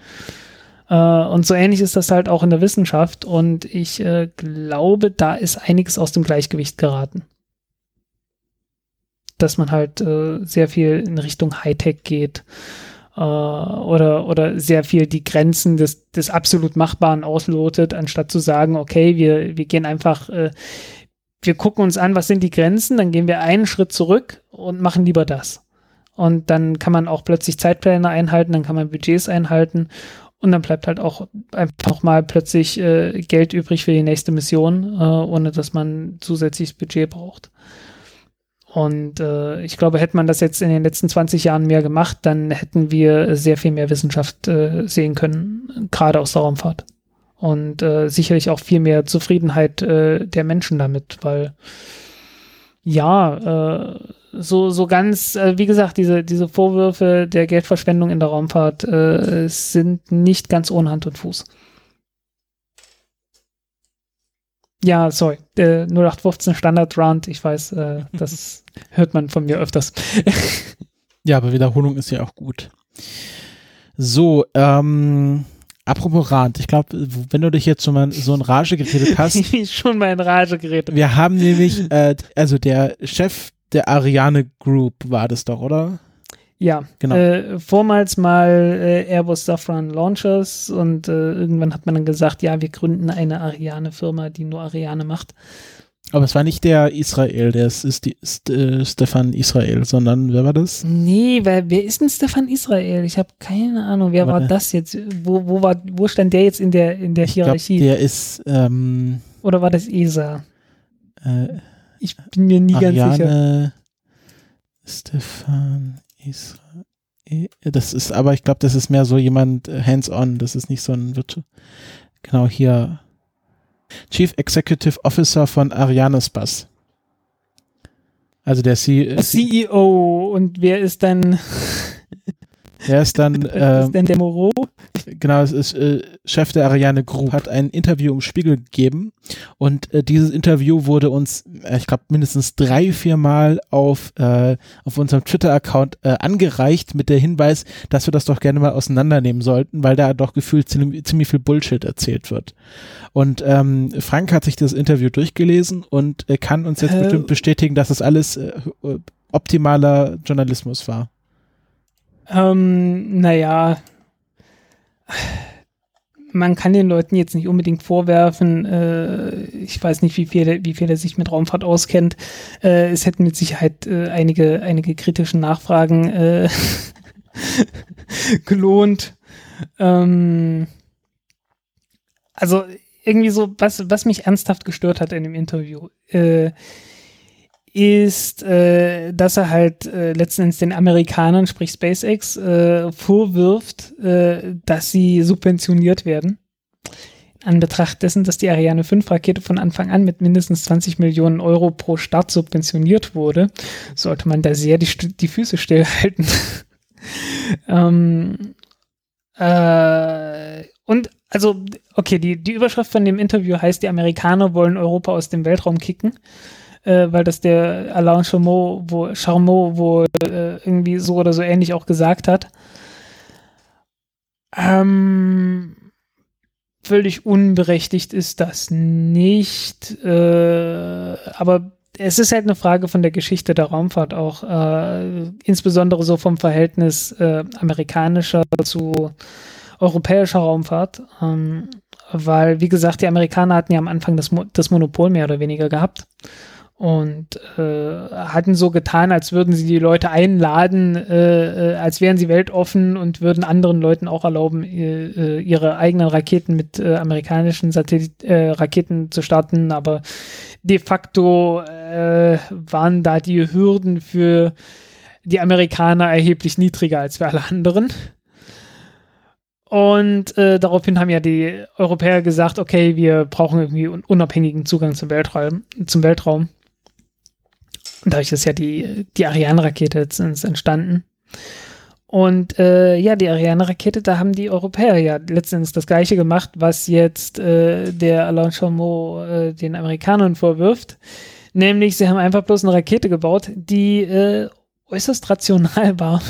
Äh, und so ähnlich ist das halt auch in der Wissenschaft. Und ich äh, glaube, da ist einiges aus dem Gleichgewicht geraten. Dass man halt äh, sehr viel in Richtung Hightech geht oder, oder sehr viel die Grenzen des, des absolut Machbaren auslotet, anstatt zu sagen, okay, wir, wir gehen einfach, wir gucken uns an, was sind die Grenzen, dann gehen wir einen Schritt zurück und machen lieber das. Und dann kann man auch plötzlich Zeitpläne einhalten, dann kann man Budgets einhalten und dann bleibt halt auch einfach mal plötzlich äh, Geld übrig für die nächste Mission, äh, ohne dass man zusätzliches Budget braucht. Und äh, ich glaube, hätte man das jetzt in den letzten 20 Jahren mehr gemacht, dann hätten wir sehr viel mehr Wissenschaft äh, sehen können, gerade aus der Raumfahrt. Und äh, sicherlich auch viel mehr Zufriedenheit äh, der Menschen damit, weil ja, äh, so, so ganz, äh, wie gesagt, diese, diese Vorwürfe der Geldverschwendung in der Raumfahrt äh, sind nicht ganz ohne Hand und Fuß. Ja, sorry, äh, 0815 Standard Round, ich weiß, äh, das hört man von mir öfters. ja, aber Wiederholung ist ja auch gut. So, ähm, apropos Rand, ich glaube, wenn du dich jetzt so mal so in Rage geredet hast. ich schon mal in Rage geredet. Wir haben nämlich, äh, also der Chef der Ariane Group war das doch, oder? Ja, genau. Äh, vormals mal äh, Airbus Safran Launchers und äh, irgendwann hat man dann gesagt, ja, wir gründen eine Ariane-Firma, die nur Ariane macht. Aber es war nicht der Israel, der ist, ist, die, ist äh, Stefan Israel, sondern wer war das? Nee, wer, wer ist denn Stefan Israel? Ich habe keine Ahnung, wer Warte. war das jetzt? Wo, wo, war, wo stand der jetzt in der, in der Hierarchie? Glaub, der ist ähm, Oder war das ESA? Äh, ich bin mir nie Ariane ganz sicher. Stefan Israel. Das ist, aber ich glaube, das ist mehr so jemand äh, hands-on. Das ist nicht so ein Virtual. Genau hier. Chief Executive Officer von Arianespace. Also der C CEO. Und wer ist dann? Wer ist dann? Wer ist denn der Moro? Genau, es ist äh, Chef der Ariane Group, hat ein Interview im Spiegel gegeben und äh, dieses Interview wurde uns, äh, ich glaube, mindestens drei, vier Mal auf, äh, auf unserem Twitter-Account äh, angereicht mit der Hinweis, dass wir das doch gerne mal auseinandernehmen sollten, weil da doch gefühlt ziemlich, ziemlich viel Bullshit erzählt wird. Und ähm, Frank hat sich das Interview durchgelesen und äh, kann uns jetzt Äh. bestimmt bestätigen, dass es alles äh, optimaler Journalismus war. Ähm, naja, man kann den Leuten jetzt nicht unbedingt vorwerfen, äh, ich weiß nicht, wie viel, wie viel er sich mit Raumfahrt auskennt. Äh, es hätten mit Sicherheit äh, einige, einige kritische Nachfragen äh, gelohnt. Ähm, also irgendwie so, was, was mich ernsthaft gestört hat in dem Interview, äh, ist, äh, dass er halt äh, letzten Endes den Amerikanern, sprich SpaceX, äh, vorwirft, äh, dass sie subventioniert werden. An Betracht dessen, dass die Ariane 5 Rakete von Anfang an mit mindestens 20 Millionen Euro pro Start subventioniert wurde, sollte man da sehr die, die Füße stillhalten. ähm, äh, und also, okay, die, die Überschrift von dem Interview heißt, die Amerikaner wollen Europa aus dem Weltraum kicken äh, weil das der Alain Chameau, wo, Charmeau wohl äh, irgendwie so oder so ähnlich auch gesagt hat. Ähm, völlig unberechtigt ist das nicht, äh, aber es ist halt eine Frage von der Geschichte der Raumfahrt auch, äh, insbesondere so vom Verhältnis äh, amerikanischer zu europäischer Raumfahrt. Ähm, weil, wie gesagt, die Amerikaner hatten ja am Anfang das, Mo das Monopol mehr oder weniger gehabt und äh, hatten so getan, als würden sie die Leute einladen, äh, äh, als wären sie weltoffen und würden anderen Leuten auch erlauben, äh, ihre eigenen Raketen mit äh, amerikanischen Satellit äh, Raketen zu starten. Aber de facto äh, waren da die Hürden für die Amerikaner erheblich niedriger als für alle anderen. Und äh, daraufhin haben ja die Europäer gesagt, okay, wir brauchen irgendwie un unabhängigen Zugang zum Weltraum. Zum Weltraum. Dadurch ist ja die, die Ariane-Rakete jetzt ins- entstanden. Und äh, ja, die Ariane-Rakete, da haben die Europäer ja letztendlich das gleiche gemacht, was jetzt äh, der Alain Chameau äh, den Amerikanern vorwirft. Nämlich, sie haben einfach bloß eine Rakete gebaut, die äh, äußerst rational war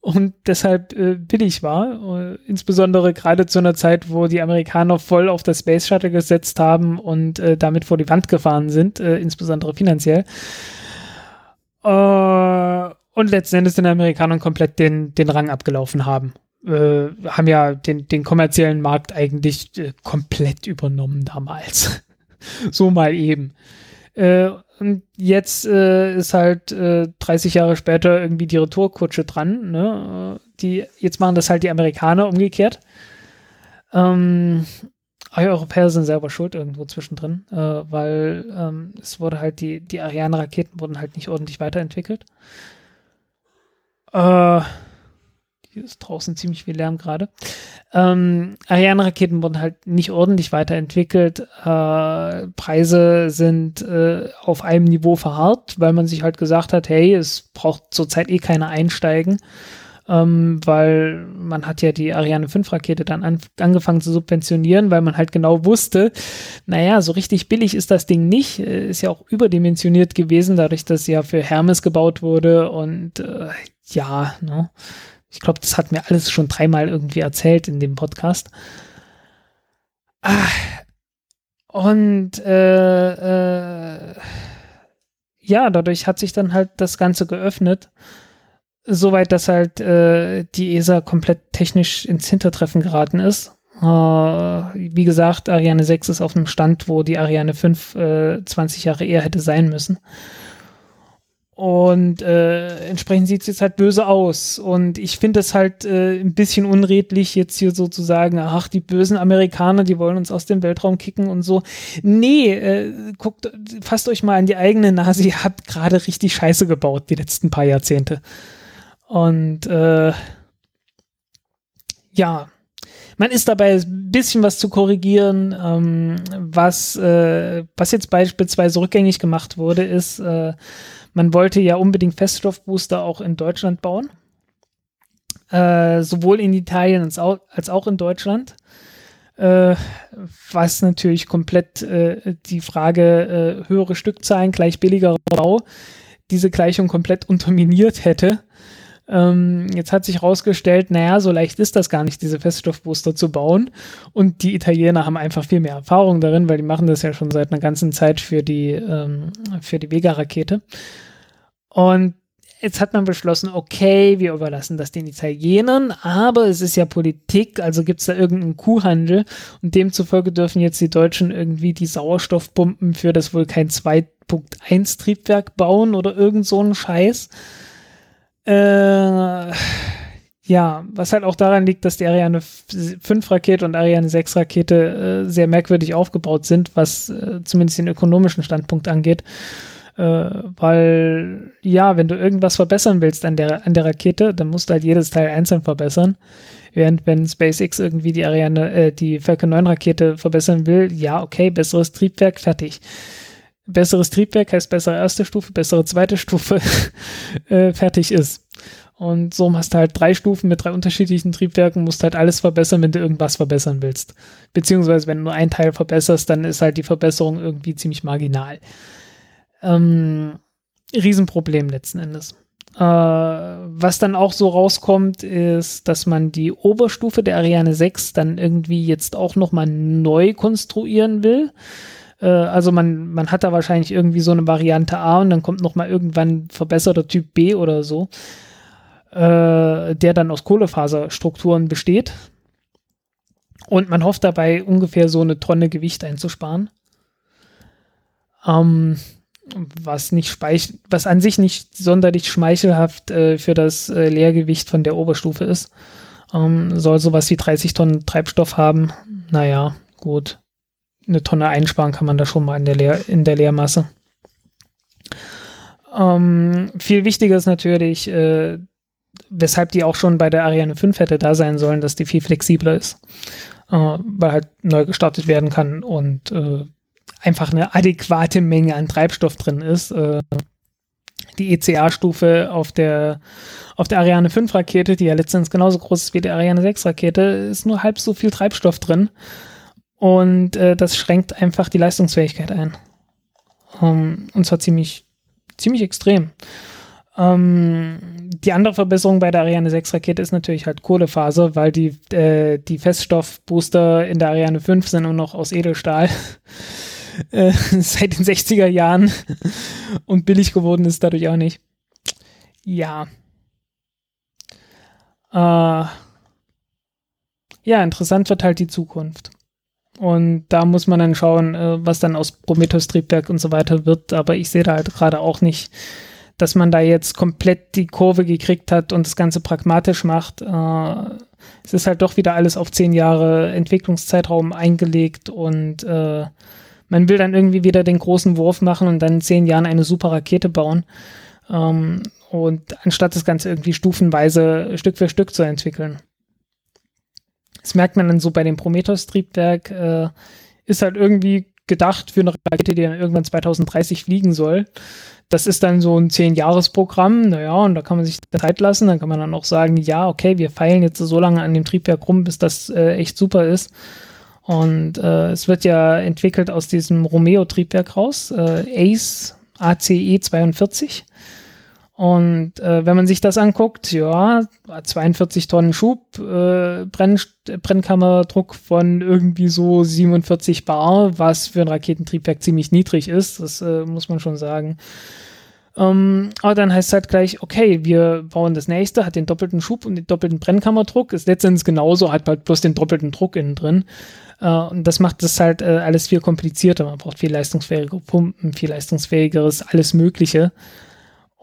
und deshalb äh, billig war. Äh, insbesondere gerade zu einer Zeit, wo die Amerikaner voll auf das Space Shuttle gesetzt haben und äh, damit vor die Wand gefahren sind, äh, insbesondere finanziell. Äh, und letzten Endes den Amerikanern komplett den, den Rang abgelaufen haben. Äh, haben ja den, den kommerziellen Markt eigentlich komplett übernommen damals. so mal eben. Äh, und jetzt äh, ist halt äh, 30 Jahre später irgendwie die Retourkutsche dran. Ne? Die, jetzt machen das halt die Amerikaner umgekehrt. Ähm, die Europäer sind selber schuld irgendwo zwischendrin, äh, weil ähm, es wurde halt die, die Ariane-Raketen wurden halt nicht ordentlich weiterentwickelt. Äh, hier ist draußen ziemlich viel Lärm gerade. Ähm, Ariane-Raketen wurden halt nicht ordentlich weiterentwickelt. Äh, Preise sind äh, auf einem Niveau verharrt, weil man sich halt gesagt hat, hey, es braucht zurzeit eh keiner einsteigen, ähm, weil man hat ja die Ariane 5 Rakete dann an, angefangen zu subventionieren, weil man halt genau wusste, naja, so richtig billig ist das Ding nicht, äh, ist ja auch überdimensioniert gewesen, dadurch, dass ja für Hermes gebaut wurde und äh, ja, ne? Ich glaube, das hat mir alles schon dreimal irgendwie erzählt in dem Podcast. Ah, und äh, äh, ja, dadurch hat sich dann halt das Ganze geöffnet. Soweit, dass halt äh, die ESA komplett technisch ins Hintertreffen geraten ist. Äh, wie gesagt, Ariane 6 ist auf einem Stand, wo die Ariane 5 äh, 20 Jahre eher hätte sein müssen. Und äh, entsprechend sieht es jetzt halt böse aus. Und ich finde es halt äh, ein bisschen unredlich, jetzt hier so zu sagen, ach, die bösen Amerikaner, die wollen uns aus dem Weltraum kicken und so. Nee, äh, guckt, fasst euch mal an die eigene Nase, ihr habt gerade richtig Scheiße gebaut, die letzten paar Jahrzehnte. Und äh, ja, man ist dabei ein bisschen was zu korrigieren. Ähm, was, äh, was jetzt beispielsweise rückgängig gemacht wurde, ist, äh, man wollte ja unbedingt Feststoffbooster auch in Deutschland bauen. äh, sowohl in Italien als auch, als auch in Deutschland. Äh, was natürlich komplett äh, die Frage äh, höhere Stückzahlen gleich billigerer Bau diese Gleichung komplett unterminiert hätte. Ähm, jetzt hat sich herausgestellt, naja, so leicht ist das gar nicht, diese Feststoffbooster zu bauen. Und die Italiener haben einfach viel mehr Erfahrung darin, weil die machen das ja schon seit einer ganzen Zeit für die, ähm, für die Vega-Rakete. Und jetzt hat man beschlossen, okay, wir überlassen das den Italienern, aber es ist ja Politik, also gibt es da irgendeinen Kuhhandel und demzufolge dürfen jetzt die Deutschen irgendwie die Sauerstoffpumpen für das wohl kein 2.1 Triebwerk bauen oder irgend so einen Scheiß. Äh, ja, was halt auch daran liegt, dass die Ariane 5 Rakete und Ariane 6 Rakete äh, sehr merkwürdig aufgebaut sind, was äh, zumindest den ökonomischen Standpunkt angeht. Äh, weil, ja, wenn du irgendwas verbessern willst an der, an der Rakete, dann musst du halt jedes Teil einzeln verbessern. Während wenn SpaceX irgendwie die Ariane, äh, die Falcon 9 Rakete verbessern will, ja, okay, besseres Triebwerk, fertig. Besseres Triebwerk heißt bessere erste Stufe, bessere zweite Stufe, äh, fertig ist. Und so hast du halt drei Stufen mit drei unterschiedlichen Triebwerken, musst halt alles verbessern, wenn du irgendwas verbessern willst. Beziehungsweise, wenn du nur ein Teil verbesserst, dann ist halt die Verbesserung irgendwie ziemlich marginal. Ähm, Riesenproblem letzten Endes. Äh, was dann auch so rauskommt, ist, dass man die Oberstufe der Ariane 6 dann irgendwie jetzt auch nochmal neu konstruieren will. Äh, also man, man hat da wahrscheinlich irgendwie so eine Variante A und dann kommt nochmal irgendwann verbesserter Typ B oder so, äh, der dann aus Kohlefaserstrukturen besteht. Und man hofft dabei ungefähr so eine Tonne Gewicht einzusparen. Ähm, was nicht speich was an sich nicht sonderlich schmeichelhaft äh, für das äh, Leergewicht von der Oberstufe ist. Ähm, soll sowas wie 30 Tonnen Treibstoff haben. Naja, gut. Eine Tonne einsparen kann man da schon mal in der, Leer in der Leermasse. Ähm, viel wichtiger ist natürlich, äh, weshalb die auch schon bei der Ariane 5 hätte da sein sollen, dass die viel flexibler ist. Äh, weil halt neu gestartet werden kann und äh, einfach eine adäquate Menge an Treibstoff drin ist. Äh, die ECA-Stufe auf der, auf der Ariane 5 Rakete, die ja letztens genauso groß ist wie die Ariane 6 Rakete, ist nur halb so viel Treibstoff drin. Und äh, das schränkt einfach die Leistungsfähigkeit ein. Um, ähm, und zwar ziemlich, ziemlich extrem. Um, ähm, die andere Verbesserung bei der Ariane 6 Rakete ist natürlich halt Kohlefaser, weil die, äh, die Feststoffbooster in der Ariane 5 sind nur noch aus Edelstahl. Äh, seit den 60er Jahren und billig geworden ist dadurch auch nicht. Ja. Äh, ja, interessant wird halt die Zukunft. Und da muss man dann schauen, äh, was dann aus Prometheus-Triebwerk und so weiter wird. Aber ich sehe da halt gerade auch nicht, dass man da jetzt komplett die Kurve gekriegt hat und das Ganze pragmatisch macht. Äh, es ist halt doch wieder alles auf zehn Jahre Entwicklungszeitraum eingelegt und äh, man will dann irgendwie wieder den großen Wurf machen und dann in zehn Jahren eine super Rakete bauen. Ähm, und anstatt das Ganze irgendwie stufenweise Stück für Stück zu entwickeln. Das merkt man dann so bei dem Prometheus-Triebwerk, äh, ist halt irgendwie gedacht für eine Rakete, die dann irgendwann 2030 fliegen soll. Das ist dann so ein Zehn-Jahres-Programm, naja, und da kann man sich Zeit lassen, dann kann man dann auch sagen, ja, okay, wir feilen jetzt so lange an dem Triebwerk rum, bis das äh, echt super ist. Und äh, es wird ja entwickelt aus diesem Romeo-Triebwerk raus, äh, ACE ACE 42. Und äh, wenn man sich das anguckt, ja, 42 Tonnen Schub, äh, Brenn Brennkammerdruck von irgendwie so 47 Bar, was für ein Raketentriebwerk ziemlich niedrig ist, das äh, muss man schon sagen. Ähm, aber dann heißt es halt gleich, okay, wir bauen das nächste, hat den doppelten Schub und den doppelten Brennkammerdruck, ist letztendlich genauso, hat halt bloß den doppelten Druck innen drin. Äh, und das macht das halt äh, alles viel komplizierter. Man braucht viel leistungsfähigere Pumpen, viel leistungsfähigeres, alles Mögliche.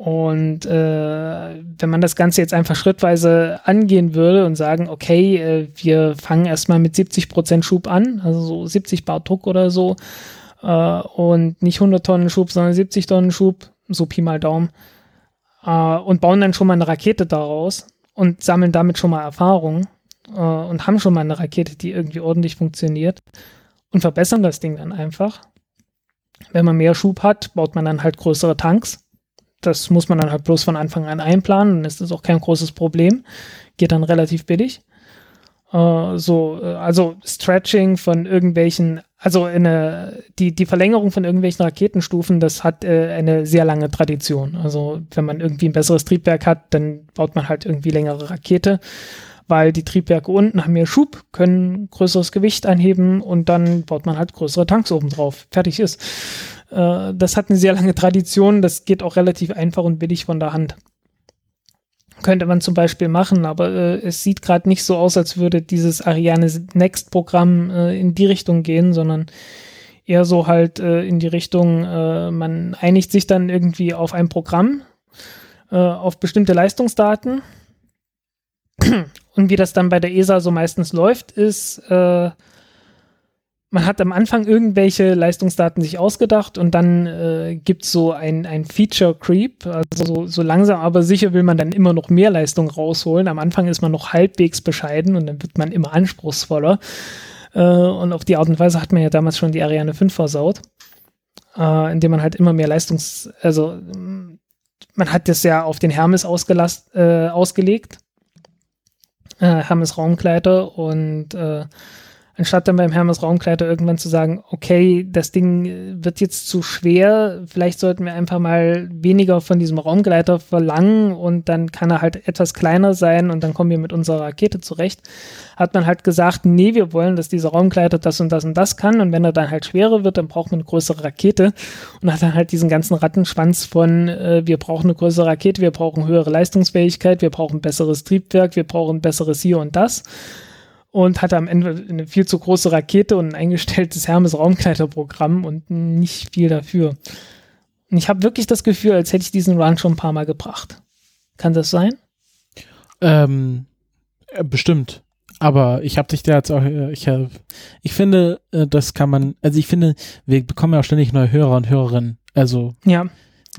Und äh, wenn man das Ganze jetzt einfach schrittweise angehen würde und sagen, okay, äh, wir fangen erstmal mit 70% Schub an, also so 70 Bar Druck oder so, äh, und nicht 100 Tonnen Schub, sondern 70 Tonnen Schub, so Pi mal Daumen, äh, und bauen dann schon mal eine Rakete daraus und sammeln damit schon mal Erfahrung äh, und haben schon mal eine Rakete, die irgendwie ordentlich funktioniert und verbessern das Ding dann einfach. Wenn man mehr Schub hat, baut man dann halt größere Tanks. Das muss man dann halt bloß von Anfang an einplanen, dann ist das auch kein großes Problem. Geht dann relativ billig. Äh, so, äh, also Stretching von irgendwelchen, also eine, die, die Verlängerung von irgendwelchen Raketenstufen, das hat äh, eine sehr lange Tradition. Also wenn man irgendwie ein besseres Triebwerk hat, dann baut man halt irgendwie längere Rakete, weil die Triebwerke unten haben mehr Schub, können größeres Gewicht anheben und dann baut man halt größere Tanks oben drauf. Fertig ist. Äh, das hat eine sehr lange Tradition, das geht auch relativ einfach und billig von der Hand könnte man zum Beispiel machen, aber äh, es sieht gerade nicht so aus, als würde dieses Ariane Next Programm äh, in die Richtung gehen, sondern eher so halt äh, in die Richtung, äh, man einigt sich dann irgendwie auf ein Programm, auf bestimmte Leistungsdaten. Und wie das dann bei der ESA so meistens läuft, ist, äh, man hat am Anfang irgendwelche Leistungsdaten sich ausgedacht und dann äh, gibt es so ein, ein Feature Creep. Also so, so, langsam aber sicher will man dann immer noch mehr Leistung rausholen. Am Anfang ist man noch halbwegs bescheiden und dann wird man immer anspruchsvoller. Äh, und auf die Art und Weise hat man ja damals schon die Ariane 5 versaut, äh, indem man halt immer mehr Leistungs-, also man hat das ja auf den Hermes ausgelast, äh, ausgelegt. Äh, Hermes Raumgleiter und äh, anstatt dann beim Hermes Raumkleider irgendwann zu sagen, okay, das Ding wird jetzt zu schwer, vielleicht sollten wir einfach mal weniger von diesem Raumgleiter verlangen und dann kann er halt etwas kleiner sein und dann kommen wir mit unserer Rakete zurecht, hat man halt gesagt, nee, wir wollen, dass dieser Raumgleiter das und das und das kann und wenn er dann halt schwerer wird, dann braucht man eine größere Rakete und hat dann halt diesen ganzen Rattenschwanz von, äh, wir brauchen eine größere Rakete, wir brauchen höhere Leistungsfähigkeit, wir brauchen besseres Triebwerk, wir brauchen besseres hier und das und hatte am Ende eine viel zu große Rakete und ein eingestelltes Hermes Raumkleiderprogramm und nicht viel dafür. Und ich habe wirklich das Gefühl, als hätte ich diesen Run schon ein paar Mal gebracht. Kann das sein? Ähm, äh, bestimmt. Aber ich habe dich da jetzt auch, äh, ich, äh, ich finde, das kann man, also ich finde, wir bekommen ja auch ständig neue Hörer und Hörerinnen. Also ja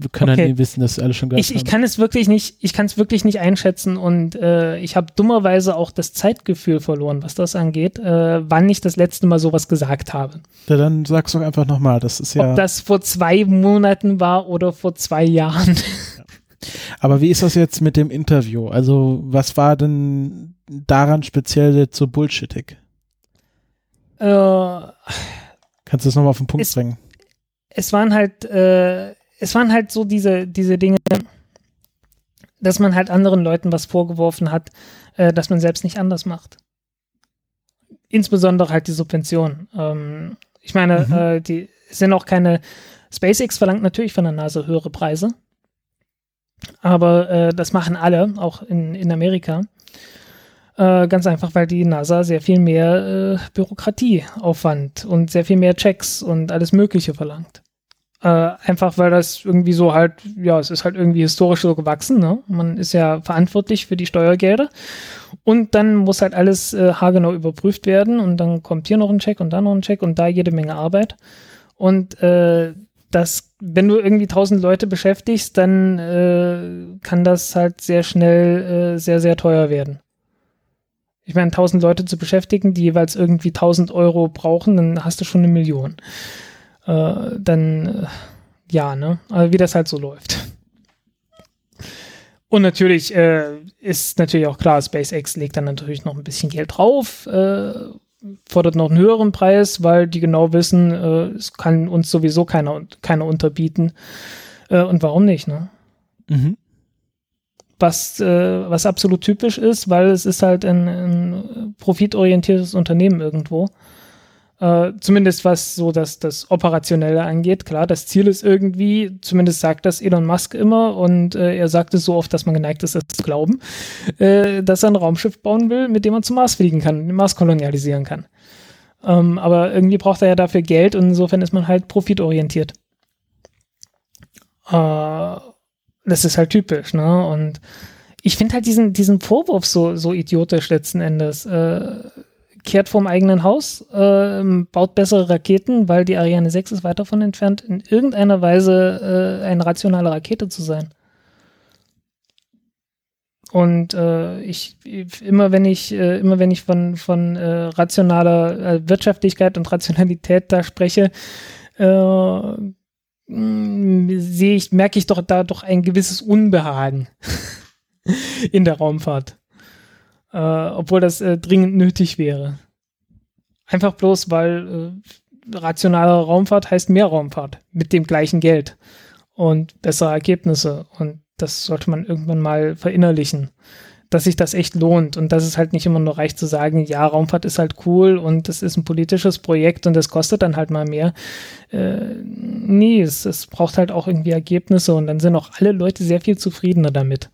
wir können okay. ja nie wissen, dass alle schon gehört ich, ich kann es wirklich nicht, ich kann es wirklich nicht einschätzen und äh, ich habe dummerweise auch das Zeitgefühl verloren, was das angeht, äh, wann ich das letzte Mal sowas gesagt habe. Ja, dann sag's doch einfach nochmal, das ist ja. Ob das vor zwei Monaten war oder vor zwei Jahren. Aber wie ist das jetzt mit dem Interview? Also, was war denn daran speziell so bullshittig? Äh, Kannst du das nochmal auf den Punkt es, bringen? Es waren halt, äh, es waren halt so diese, diese Dinge, dass man halt anderen Leuten was vorgeworfen hat, äh, dass man selbst nicht anders macht. Insbesondere halt die Subvention. Ähm, ich meine, mhm. äh, die sind auch keine. SpaceX verlangt natürlich von der NASA höhere Preise. Aber äh, das machen alle, auch in, in Amerika. Äh, ganz einfach, weil die NASA sehr viel mehr äh, Bürokratieaufwand und sehr viel mehr Checks und alles Mögliche verlangt. Äh, einfach weil das irgendwie so halt, ja, es ist halt irgendwie historisch so gewachsen. Ne? Man ist ja verantwortlich für die Steuergelder. Und dann muss halt alles äh, haargenau überprüft werden. Und dann kommt hier noch ein Check und da noch ein Check und da jede Menge Arbeit. Und äh, das, wenn du irgendwie tausend Leute beschäftigst, dann äh, kann das halt sehr schnell äh, sehr, sehr teuer werden. Ich meine, tausend Leute zu beschäftigen, die jeweils irgendwie tausend Euro brauchen, dann hast du schon eine Million äh, dann äh, ja, ne? Also wie das halt so läuft. Und natürlich äh, ist natürlich auch klar, SpaceX legt dann natürlich noch ein bisschen Geld drauf, äh, fordert noch einen höheren Preis, weil die genau wissen, äh, es kann uns sowieso keiner, keiner unterbieten. Äh, und warum nicht, ne? Mhm. Was, äh, was absolut typisch ist, weil es ist halt ein, ein profitorientiertes Unternehmen irgendwo. Äh, zumindest was so das, das Operationelle angeht. Klar, das Ziel ist irgendwie, zumindest sagt das Elon Musk immer und äh, er sagt es so oft, dass man geneigt ist, es zu glauben, äh, dass er ein Raumschiff bauen will, mit dem man zum Mars fliegen kann, den Mars kolonialisieren kann. Ähm, aber irgendwie braucht er ja dafür Geld und insofern ist man halt profitorientiert. Äh, das ist halt typisch, ne? Und ich finde halt diesen, diesen Vorwurf so, so idiotisch letzten Endes. Äh, kehrt vom eigenen Haus, äh, baut bessere Raketen, weil die Ariane 6 ist weit davon entfernt, in irgendeiner Weise äh, eine rationale Rakete zu sein. Und äh, ich immer wenn ich äh, immer wenn ich von von äh, rationaler äh, Wirtschaftlichkeit und Rationalität da spreche, äh, mh, sehe ich, merke ich doch da doch ein gewisses Unbehagen in der Raumfahrt. Äh, obwohl das äh, dringend nötig wäre. Einfach bloß, weil äh, rationale Raumfahrt heißt mehr Raumfahrt mit dem gleichen Geld und bessere Ergebnisse. Und das sollte man irgendwann mal verinnerlichen, dass sich das echt lohnt und dass es halt nicht immer nur reicht zu sagen, ja, Raumfahrt ist halt cool und das ist ein politisches Projekt und das kostet dann halt mal mehr. Äh, nee, es, es braucht halt auch irgendwie Ergebnisse und dann sind auch alle Leute sehr viel zufriedener damit.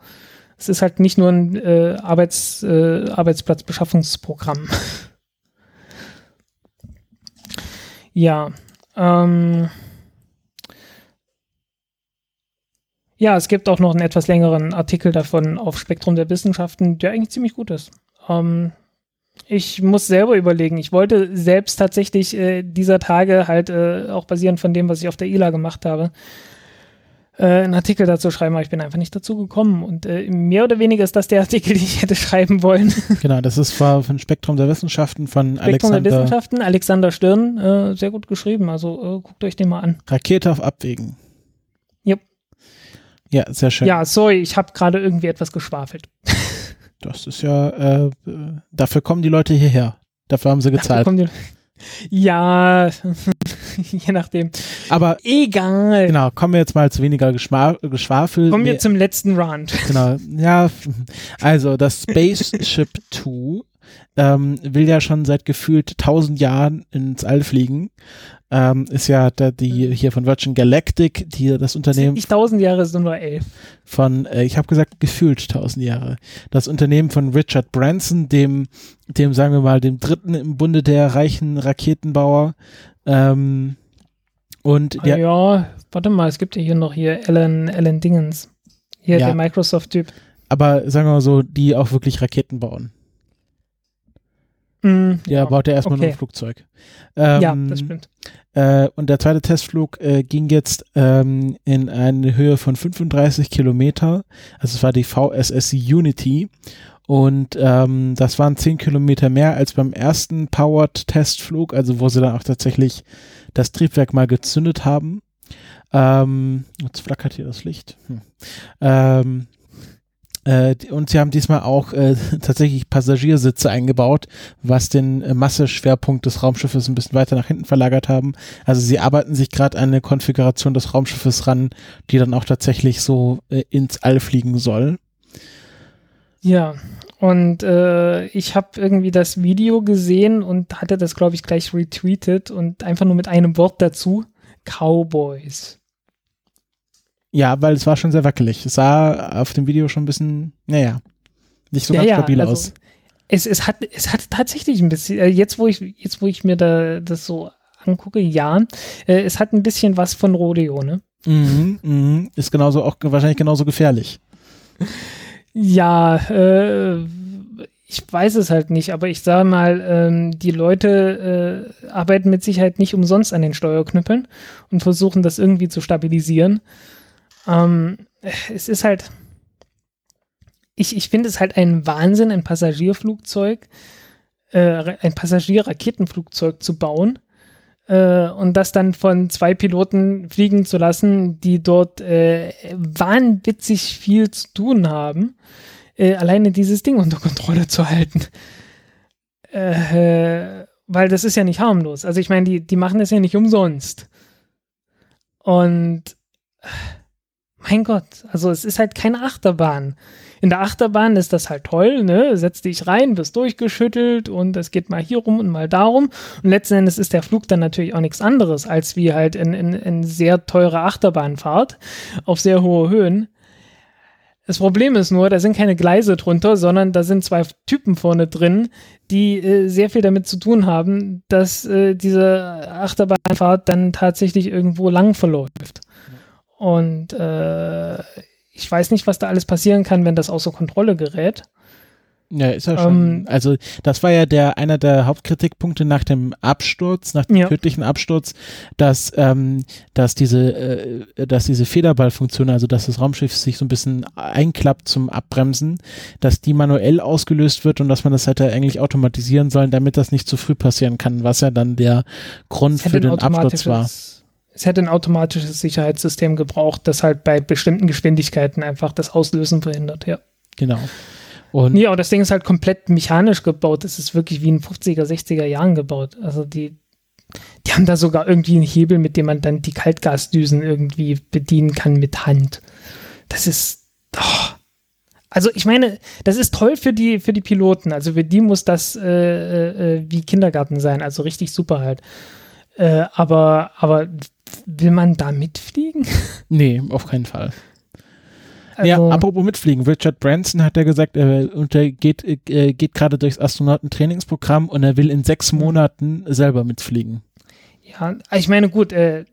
Es ist halt nicht nur ein äh, Arbeits, äh, Arbeitsplatzbeschaffungsprogramm. ja. Ähm, ja, es gibt auch noch einen etwas längeren Artikel davon auf Spektrum der Wissenschaften, der eigentlich ziemlich gut ist. Ähm, ich muss selber überlegen. Ich wollte selbst tatsächlich äh, dieser Tage halt äh, auch basierend von dem, was ich auf der ILA gemacht habe, äh, einen Artikel dazu schreiben, aber ich bin einfach nicht dazu gekommen. Und äh, mehr oder weniger ist das der Artikel, den ich hätte schreiben wollen. Genau, das ist zwar von Spektrum der Wissenschaften von Spektrum Alexander der Wissenschaften, Alexander Stirn, äh, sehr gut geschrieben. Also äh, guckt euch den mal an. Rakete auf Abwägen. Jupp. Ja, sehr schön. Ja, sorry, ich habe gerade irgendwie etwas geschwafelt. Das ist ja, äh, dafür kommen die Leute hierher. Dafür haben sie gezahlt. Ja, je nachdem. Aber Egal. genau, kommen wir jetzt mal zu weniger Geschma Geschwafel. Kommen wir Nee, zum letzten Rand. Genau, ja, also das Spaceship 2 ähm, will ja schon seit gefühlt tausend Jahren ins All fliegen. Ähm, ist ja da die hier von Virgin Galactic, die das Unternehmen nicht tausend Jahre, es sind nur elf. von, äh, ich habe gesagt, gefühlt tausend Jahre. Das Unternehmen von Richard Branson, dem, dem sagen wir mal, dem dritten im Bunde der reichen Raketenbauer. Ähm, und Ja. der, ja, warte mal, es gibt ja hier noch hier Alan, Alan Dingens. Hier Ja. der Microsoft-Typ. aber sagen wir mal so, die auch wirklich Raketen bauen. Mm, Der baut ja erstmal nur okay. ein Flugzeug. Ähm, Ja, das stimmt. Äh, und der zweite Testflug äh, ging jetzt ähm, in eine Höhe von 35 Kilometer. Also es war die VSS Unity. Und ähm, das waren 10 Kilometer mehr als beim ersten Powered-Testflug, also wo sie dann auch tatsächlich das Triebwerk mal gezündet haben. Ähm, jetzt flackert hier das Licht. Hm. Ähm, äh, und sie haben diesmal auch äh, tatsächlich Passagiersitze eingebaut, was den äh, Masseschwerpunkt des Raumschiffes ein bisschen weiter nach hinten verlagert haben. Also sie arbeiten sich gerade an eine Konfiguration des Raumschiffes ran, die dann auch tatsächlich so äh, ins All fliegen soll. Ja, und äh, ich habe irgendwie das Video gesehen und hatte das, glaube ich, gleich retweetet und einfach nur mit einem Wort dazu. Cowboys. Ja, weil es war schon sehr wackelig. Es sah auf dem Video schon ein bisschen, naja, nicht so ganz stabil also aus. Es, es, hat, es hat tatsächlich ein bisschen, äh, jetzt wo ich, jetzt wo ich mir da das so angucke, ja, äh, es hat ein bisschen was von Rodeo, ne? Mhm, mhm. Ist genauso auch wahrscheinlich genauso gefährlich. Ja, äh, ich weiß es halt nicht, aber ich sage mal, ähm, die Leute äh, arbeiten mit Sicherheit nicht umsonst an den Steuerknüppeln und versuchen das irgendwie zu stabilisieren. Ähm, es ist halt, ich, ich finde es halt ein Wahnsinn, ein Passagierflugzeug, äh, ein Passagierraketenflugzeug zu bauen äh, und das dann von zwei Piloten fliegen zu lassen, die dort äh, wahnwitzig viel zu tun haben, äh, alleine dieses Ding unter Kontrolle zu halten. Äh, weil das ist ja nicht harmlos. Also ich meine, die, die machen das ja nicht umsonst. Und äh, mein Gott, also es ist halt keine Achterbahn. In der Achterbahn ist das halt toll, ne? Setz dich rein, wirst durchgeschüttelt und es geht mal hier rum und mal darum. Und letzten Endes ist der Flug dann natürlich auch nichts anderes, als wie halt in, in, in sehr teure Achterbahnfahrt auf sehr hohe Höhen. Das Problem ist nur, da sind keine Gleise drunter, sondern da sind zwei Typen vorne drin, die äh, sehr viel damit zu tun haben, dass äh, diese Achterbahnfahrt dann tatsächlich irgendwo lang verläuft. Und äh, ich weiß nicht, was da alles passieren kann, wenn das außer Kontrolle gerät. Ja, ist ja schon. Ähm, also, das war ja der einer der Hauptkritikpunkte nach dem Absturz, nach dem Ja. tödlichen Absturz, dass, ähm, dass diese, äh, dass diese Federballfunktion, also dass das Raumschiff sich so ein bisschen einklappt zum Abbremsen, dass die manuell ausgelöst wird und dass man das hätte eigentlich automatisieren sollen, damit das nicht zu früh passieren kann, was ja dann der Grund für den Absturz war. Es hätte ein automatisches Sicherheitssystem gebraucht, das halt bei bestimmten Geschwindigkeiten einfach das Auslösen verhindert, ja. Genau. Und Ja, und das Ding ist halt komplett mechanisch gebaut. Das ist wirklich wie in 50er, 60er Jahren gebaut. Also die, die haben da sogar irgendwie einen Hebel, mit dem man dann die Kaltgasdüsen irgendwie bedienen kann mit Hand. Das ist. Oh. Also ich meine, das ist toll für die, für die Piloten. Also für die muss das äh, äh, wie Kindergarten sein. Also richtig super halt. Äh, aber, aber will man da mitfliegen? nee, auf keinen Fall. Also, ja, apropos mitfliegen. Richard Branson hat ja gesagt, er geht, äh, geht gerade durchs Astronautentrainingsprogramm und er will in sechs Mhm. Monaten selber mitfliegen. ja, ich meine, gut, äh,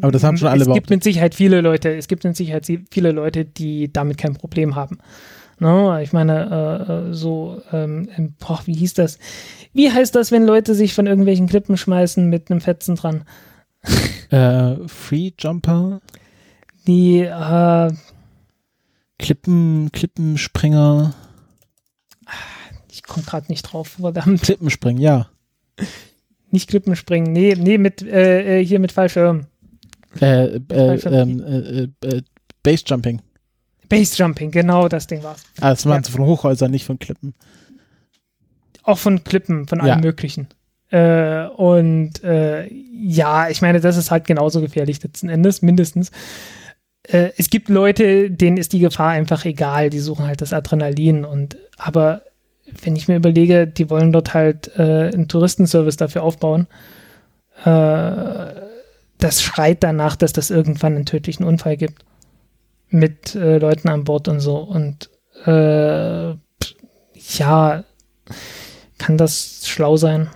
Aber das haben schon alle Es gibt behauptet. mit Sicherheit viele Leute, es gibt mit Sicherheit viele Leute, die damit kein Problem haben. Ne? Ich meine, äh, äh, so, ähm, ähm, boah, wie hieß das? Wie heißt das, wenn Leute sich von irgendwelchen Klippen schmeißen mit einem Fetzen dran? Äh, Free Jumper, Die, äh, Klippen, Klippenspringer, ich komme gerade nicht drauf, verdammt. Klippenspringen, ja. Nicht Klippen springen, nee, nee, mit, äh, äh, hier mit Fallschirm. Äh, äh, ähm, äh, äh, Basejumping. Basejumping, genau das Ding war's. Ah, das waren Ja. sie von Hochhäusern, nicht von Klippen. Auch von Klippen, von Ja. allem Möglichen. Äh, und äh, ja, ich meine, das ist halt genauso gefährlich letzten Endes, mindestens. Äh, es gibt Leute, denen ist die Gefahr einfach egal, die suchen halt das Adrenalin. Und aber wenn ich mir überlege, die wollen dort halt äh, einen Touristenservice dafür aufbauen, äh, das schreit danach, dass das irgendwann einen tödlichen Unfall gibt. Mit äh, Leuten an Bord und so. Und ja, kann das schlau sein?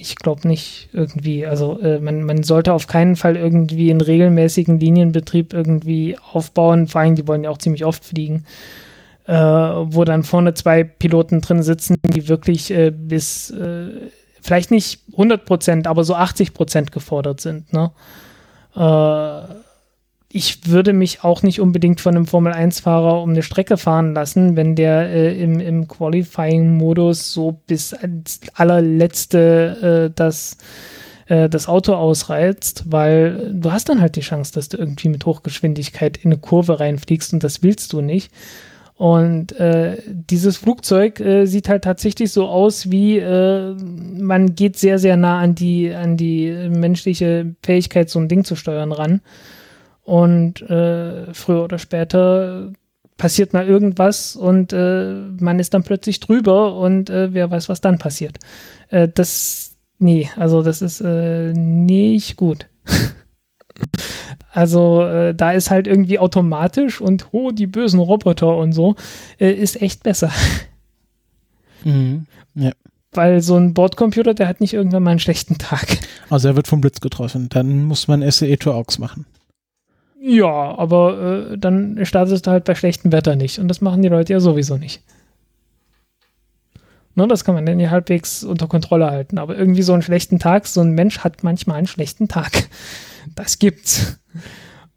Ich glaube nicht irgendwie. Also äh, man, man sollte auf keinen Fall irgendwie einen regelmäßigen Linienbetrieb irgendwie aufbauen. Vor allem, die wollen ja auch ziemlich oft fliegen. Äh, wo dann vorne zwei Piloten drin sitzen, die wirklich äh, bis äh, vielleicht nicht 100 Prozent, aber so 80 Prozent gefordert sind. Ne? Äh, ich würde mich auch nicht unbedingt von einem Formel-1-Fahrer um eine Strecke fahren lassen, wenn der äh, im, im Qualifying-Modus so bis ans allerletzte äh, das, äh, das Auto ausreizt, weil du hast dann halt die Chance, dass du irgendwie mit Hochgeschwindigkeit in eine Kurve reinfliegst und das willst du nicht. Und äh, dieses Flugzeug äh, sieht halt tatsächlich so aus, wie äh, man geht sehr, sehr nah an die, an die menschliche Fähigkeit, so ein Ding zu steuern ran. Und äh, früher oder später passiert mal irgendwas und äh, man ist dann plötzlich drüber und äh, wer weiß, was dann passiert. Äh, das, nee, also das ist äh, nicht gut. also äh, da ist halt irgendwie automatisch und oh, die bösen Roboter und so, äh, ist echt besser. Mhm. Weil so ein Bordcomputer, der hat nicht irgendwann mal einen schlechten Tag. Also er wird vom Blitz getroffen. Dann muss man SE to AUX machen. Ja, aber äh, dann startest du halt bei schlechtem Wetter nicht. Und das machen die Leute ja sowieso nicht. Ne, das kann man dann ja halbwegs unter Kontrolle halten. Aber irgendwie so einen schlechten Tag, so ein Mensch hat manchmal einen schlechten Tag. Das gibt's.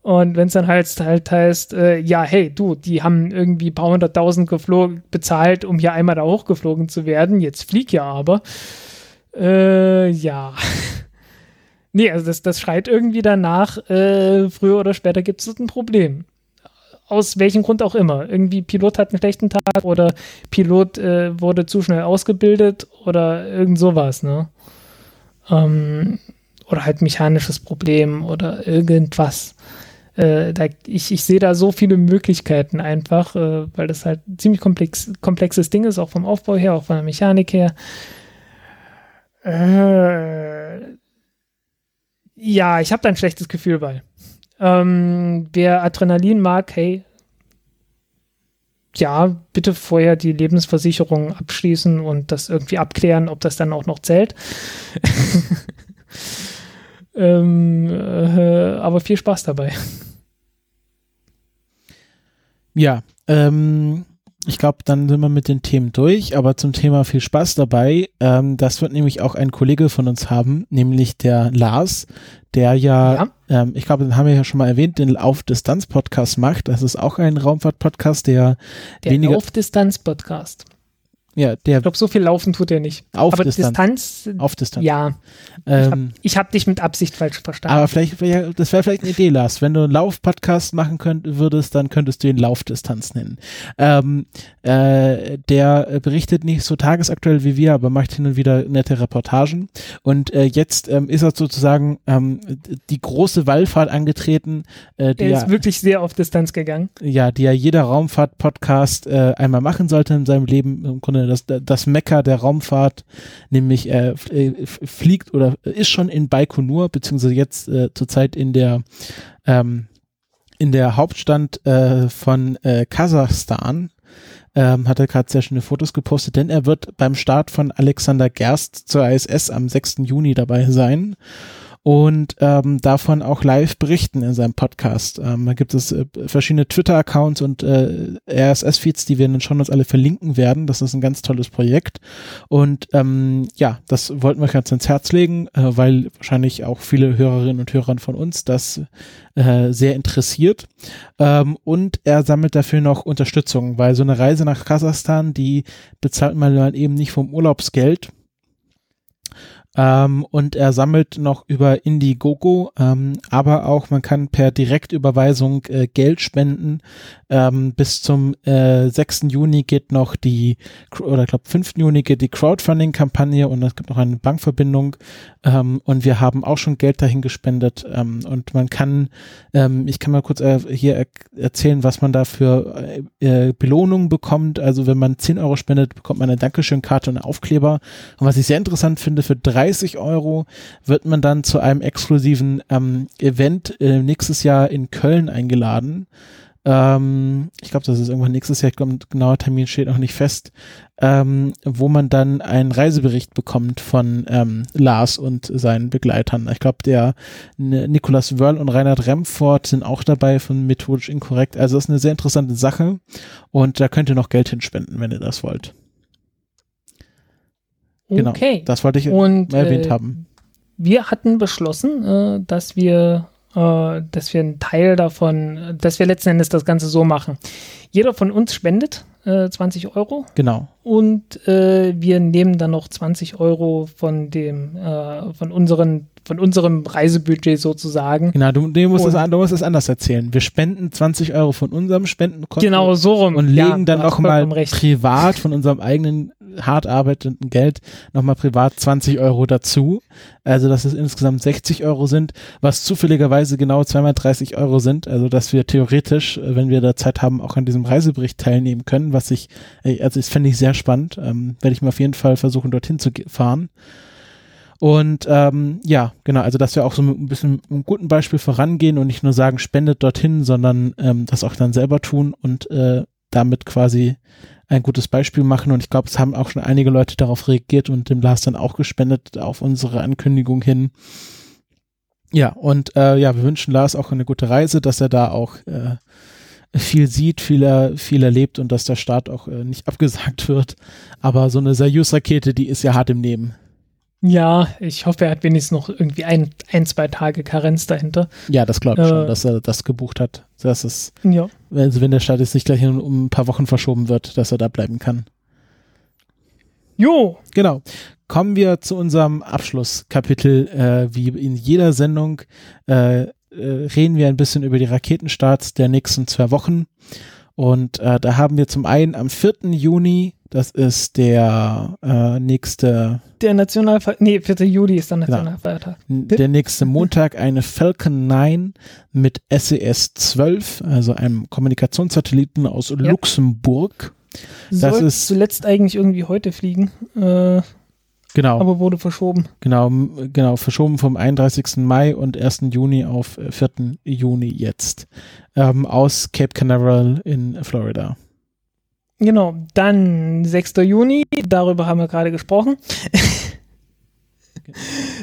Und wenn es dann halt, halt heißt, äh, ja, hey, du, die haben irgendwie ein paar hunderttausend geflogen, bezahlt, um hier einmal da hochgeflogen zu werden, jetzt flieg ja aber. Äh, ja. Nee, also das, das schreit irgendwie danach, äh, früher oder später gibt es ein Problem. Aus welchem Grund auch immer. Irgendwie Pilot hat einen schlechten Tag oder Pilot äh, wurde zu schnell ausgebildet oder irgend sowas, ne? Ähm, oder halt mechanisches Problem oder irgendwas. Äh, da, ich, ich sehe da so viele Möglichkeiten einfach, äh, weil das halt ein ziemlich komplex, komplexes Ding ist, auch vom Aufbau her, auch von der Mechanik her. Äh, ja, ich habe da ein schlechtes Gefühl bei. Ähm, wer Adrenalin mag, hey, ja, bitte vorher die Lebensversicherung abschließen und das irgendwie abklären, ob das dann auch noch zählt. ähm, äh, aber viel Spaß dabei. Ja, ähm, ich glaube, dann sind wir mit den Themen durch, aber zum Thema viel Spaß dabei. Ähm, das wird nämlich auch ein Kollege von uns haben, nämlich der Lars, der ja, Ja. Ähm, ich glaube, den haben wir ja schon mal erwähnt, den Auf-Distanz-Podcast macht. Das ist auch ein Raumfahrt-Podcast, der, Der weniger, Laufdistanz-Podcast. Ja, der Ich glaube, so viel laufen tut er nicht. Auf Aber Distanz. Distanz, auf Distanz. ja. Ähm, Ich habe dich mit Absicht falsch verstanden. aber vielleicht, vielleicht das wäre vielleicht eine Idee, Lars. Wenn du einen Lauf-Podcast machen könnt, würdest, dann könntest du ihn Laufdistanz nennen. Ähm, äh, der berichtet nicht so tagesaktuell wie wir, aber macht hin und wieder nette Reportagen. Und äh, jetzt ähm, ist er sozusagen ähm, die große Wallfahrt angetreten, äh, die er ja, ist wirklich sehr auf Distanz gegangen. ja, die ja jeder Raumfahrt-Podcast äh, einmal machen sollte in seinem Leben. Im Grunde das, das Mecker der Raumfahrt, nämlich äh, äh, fliegt oder ist schon in Baikonur, beziehungsweise jetzt äh, zurzeit in der ähm, in der Hauptstadt äh, von äh, Kasachstan. Ähm, hat er gerade sehr schöne Fotos gepostet, denn er wird beim Start von Alexander Gerst zur ISS am 6. Juni dabei sein und ähm, davon auch live berichten in seinem Podcast. Ähm, da gibt es äh, verschiedene Twitter-Accounts und äh, RSS-Feeds, die wir dann schon uns alle verlinken werden. Das ist ein ganz tolles Projekt. Und ähm, ja, das wollten wir ganz ins Herz legen, äh, weil wahrscheinlich auch viele Hörerinnen und Hörer von uns das äh, sehr interessiert. Ähm, und er sammelt dafür noch Unterstützung, weil so eine Reise nach Kasachstan, die bezahlt man halt eben nicht vom Urlaubsgeld, ähm, und er sammelt noch über Indiegogo, ähm, aber auch man kann per Direktüberweisung äh, Geld spenden. Ähm, bis zum äh, 6. Juni geht noch die, oder ich glaube 5. Juni geht die Crowdfunding-Kampagne und es gibt noch eine Bankverbindung ähm, und wir haben auch schon Geld dahin gespendet ähm, und man kann, ähm, ich kann mal kurz äh, hier er erzählen, was man da für äh, äh, Belohnungen bekommt. Also wenn man 10 Euro spendet, bekommt man eine Dankeschön-Karte und einen Aufkleber. Und was ich sehr interessant finde, für 30 Euro wird man dann zu einem exklusiven ähm, Event äh, nächstes Jahr in Köln eingeladen. Ähm, ich glaube, das ist irgendwann nächstes Jahr, ich ein genauer Termin steht noch nicht fest, ähm, wo man dann einen Reisebericht bekommt von ähm, Lars und seinen Begleitern. Ich glaube, der N- Nicolas Wörl und Reinhard Remford sind auch dabei von Methodisch Inkorrekt. Also das ist eine sehr interessante Sache und da könnt ihr noch Geld hinspenden, wenn ihr das wollt. Genau, Okay. das wollte ich Und erwähnt äh, haben. wir hatten beschlossen, äh, dass wir, äh, dass wir einen Teil davon, äh, dass wir letzten Endes das Ganze so machen. Jeder von uns spendet äh, 20 Euro Genau. und äh, wir nehmen dann noch 20 Euro von dem, äh, von unseren, von unserem Reisebudget sozusagen. Genau, du, du, musst es, Und- an- du musst es anders erzählen. Wir spenden 20 Euro von unserem Spendenkonto Genau so rum. und Ja, legen dann du hast nochmal privat von unserem eigenen hart arbeitenden Geld nochmal privat 20 Euro dazu. Also, dass es insgesamt 60 Euro sind, was zufälligerweise genau zweimal 30 Euro sind. Also, dass wir theoretisch, äh, wenn wir da Zeit haben, auch an diesem Reisebericht teilnehmen können, was ich, äh, also, das fände ich sehr spannend. Ähm, Werde ich mir auf jeden Fall versuchen, dorthin zu fahren. Und ähm, ja, genau, also dass wir auch so mit ein bisschen mit einem guten Beispiel vorangehen und nicht nur sagen, spendet dorthin, sondern ähm, das auch dann selber tun und äh, damit quasi ein gutes Beispiel machen. Und ich glaube, es haben auch schon einige Leute darauf reagiert und dem Lars dann auch gespendet auf unsere Ankündigung hin. Ja, und äh, ja, wir wünschen Lars auch eine gute Reise, dass er da auch äh, viel sieht, viel, er, viel erlebt und dass der Start auch äh, nicht abgesagt wird. Aber so eine Soyuz-Rakete, die ist ja hart im Nehmen. Ja, ich hoffe, er hat wenigstens noch irgendwie ein, ein zwei Tage Karenz dahinter. Ja, das glaube ich Äh. schon, dass er das gebucht hat. Dass es, Ja. also wenn der Start jetzt nicht gleich um um ein paar Wochen verschoben wird, dass er da bleiben kann. Jo, Genau. Kommen wir zu unserem Abschlusskapitel. Äh, wie in jeder Sendung äh, äh, reden wir ein bisschen über die Raketenstarts der nächsten zwei Wochen. Und äh, da haben wir zum einen am 4. Juni, das ist der äh, nächste, der Nationalfeiertag, nee, 4. Juli ist der Genau. Nationalfeiertag. der nächste Montag eine Falcon 9 mit SES 12, also einem Kommunikationssatelliten aus Luxemburg. Das Sollte ist- zuletzt eigentlich irgendwie heute fliegen, äh, Genau. aber wurde verschoben. Genau, genau, verschoben vom 31. Mai und 1. Juni auf äh, 4. Juni jetzt. Ähm, aus Cape Canaveral in Florida. Genau, dann 6. Juni, darüber haben wir gerade gesprochen.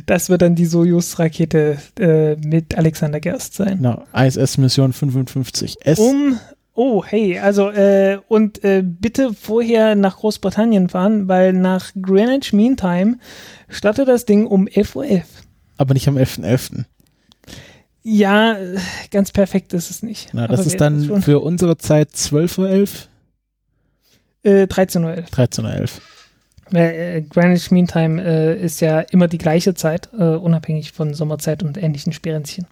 das wird dann die Soyuz-Rakete äh, mit Alexander Gerst sein. Genau, ISS-Mission 55S. Um, oh, hey, also, äh, und äh, bitte vorher nach Großbritannien fahren, weil nach Greenwich Mean Time startet das Ding um 11.11 Uhr. aber nicht am 11.11. Ja, äh, ganz perfekt ist es nicht. Genau, das ist dann für unsere Zeit 12.11 Uhr. Äh, 13.11 Uhr. 13.11 Uhr. Weil äh, Greenwich Mean Time äh, ist ja immer die gleiche Zeit, äh, unabhängig von Sommerzeit und ähnlichen Sperenzchen.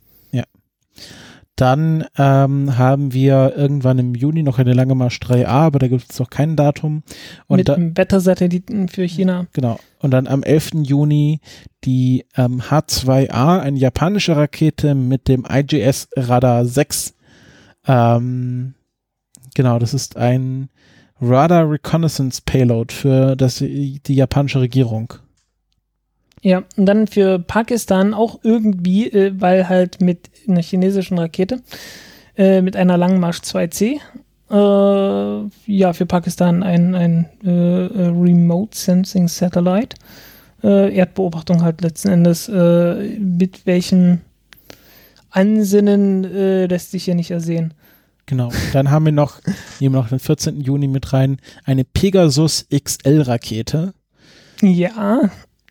Dann ähm, haben wir irgendwann im Juni noch eine Lange Marsch 3a, aber da gibt es noch kein Datum. Und Mit da, einem Wettersatelliten für China. genau. Und dann am 11. Juni die ähm, H2A, eine japanische Rakete mit dem IGS Radar 6. Ähm, genau, das ist ein Radar Reconnaissance Payload für das, die japanische Regierung. Ja, und dann für Pakistan auch irgendwie, äh, weil halt mit einer chinesischen Rakete, äh, mit einer Langmarsch 2C, äh, ja, für Pakistan ein, ein äh, äh, Remote Sensing Satellite. Äh, Erdbeobachtung halt letzten Endes, mit welchem Ansinnen lässt sich hier nicht ersehen. Genau. Dann haben wir noch, nehmen wir noch den 14. Juni mit rein, eine Pegasus XL Rakete. Ja.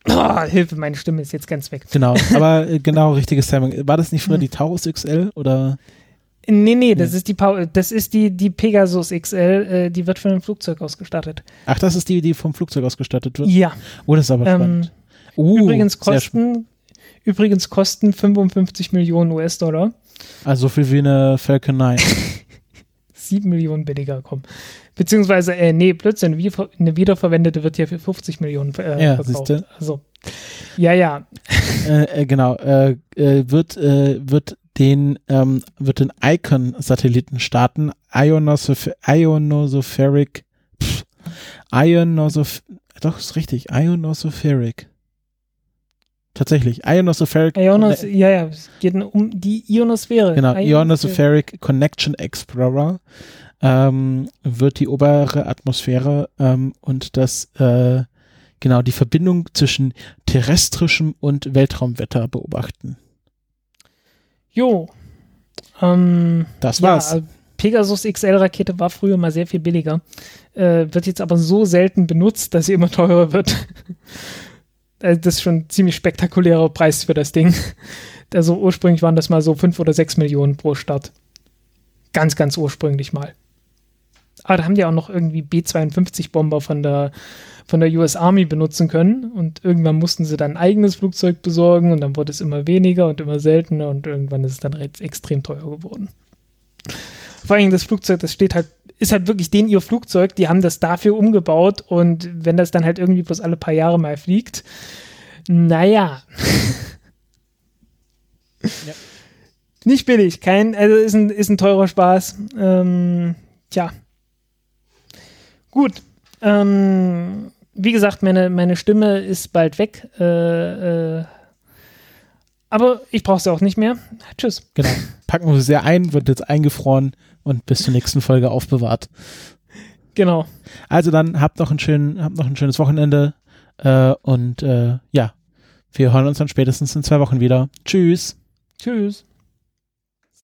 Oh, Hilfe, meine Stimme ist jetzt ganz weg. Genau, aber äh, genau, richtiges Timing. War das nicht früher die Taurus XL oder? Nee, nee, das Nee. ist die das ist die, die Pegasus XL, äh, die wird von einem Flugzeug ausgestattet. Ach, das ist die, die vom Flugzeug ausgestattet wird? Ja. Oh, das ist aber Ähm, spannend. Uh, übrigens kosten übrigens kosten 55 Millionen US-Dollar. Also so viel wie eine Falcon 9. 7 Millionen billiger kommen. Beziehungsweise, äh, nee, Blödsinn, eine wiederver- eine wiederverwendete wird hier für 50 Millionen äh, Ja, verkauft. siehste. Also, ja, ja. äh, äh, genau, äh, äh, wird, wird den, ähm, wird den Icon-Satelliten starten. Ionosoph Ionospheric. Pff, Ionosoph doch, ist richtig. Ionospheric. Tatsächlich. Ionospheric. Ionos, ja, ja, es geht um die Ionosphäre. Genau. Ionospheric Connection Explorer ähm, wird die obere Atmosphäre ähm, und das äh, genau die Verbindung zwischen terrestrischem und Weltraumwetter beobachten. Jo. Ähm, Das ja, war's. äh, Pegasus XL-Rakete war früher mal sehr viel billiger. Äh, wird jetzt aber so selten benutzt, dass sie immer teurer wird. Also das ist schon ein ziemlich spektakulärer Preis für das Ding. Also ursprünglich waren das mal so 5 oder 6 Millionen pro Start. Ganz, ganz ursprünglich mal. Aber da haben die auch noch irgendwie B-52-Bomber von der, von der US Army benutzen können. Und irgendwann mussten sie dann ein eigenes Flugzeug besorgen und dann wurde es immer weniger und immer seltener und irgendwann ist es dann extrem teuer geworden. Vor allem das Flugzeug, das steht halt, ist halt wirklich den ihr Flugzeug, die haben das dafür umgebaut und wenn das dann halt irgendwie bloß alle paar Jahre mal fliegt, naja. Ja. Nicht billig, kein, also ist ein, ist ein teurer Spaß. Ähm, tja. Gut. Ähm, wie gesagt, meine, meine Stimme ist bald weg. Äh, äh, aber ich brauche sie auch nicht mehr. Tschüss. Genau. Packen wir sie ein, wird jetzt eingefroren und bis zur nächsten Folge aufbewahrt. Genau. Also dann habt noch ein, schön, habt noch ein schönes Wochenende äh, und äh, ja, wir hören uns dann spätestens in zwei Wochen wieder. Tschüss. Tschüss.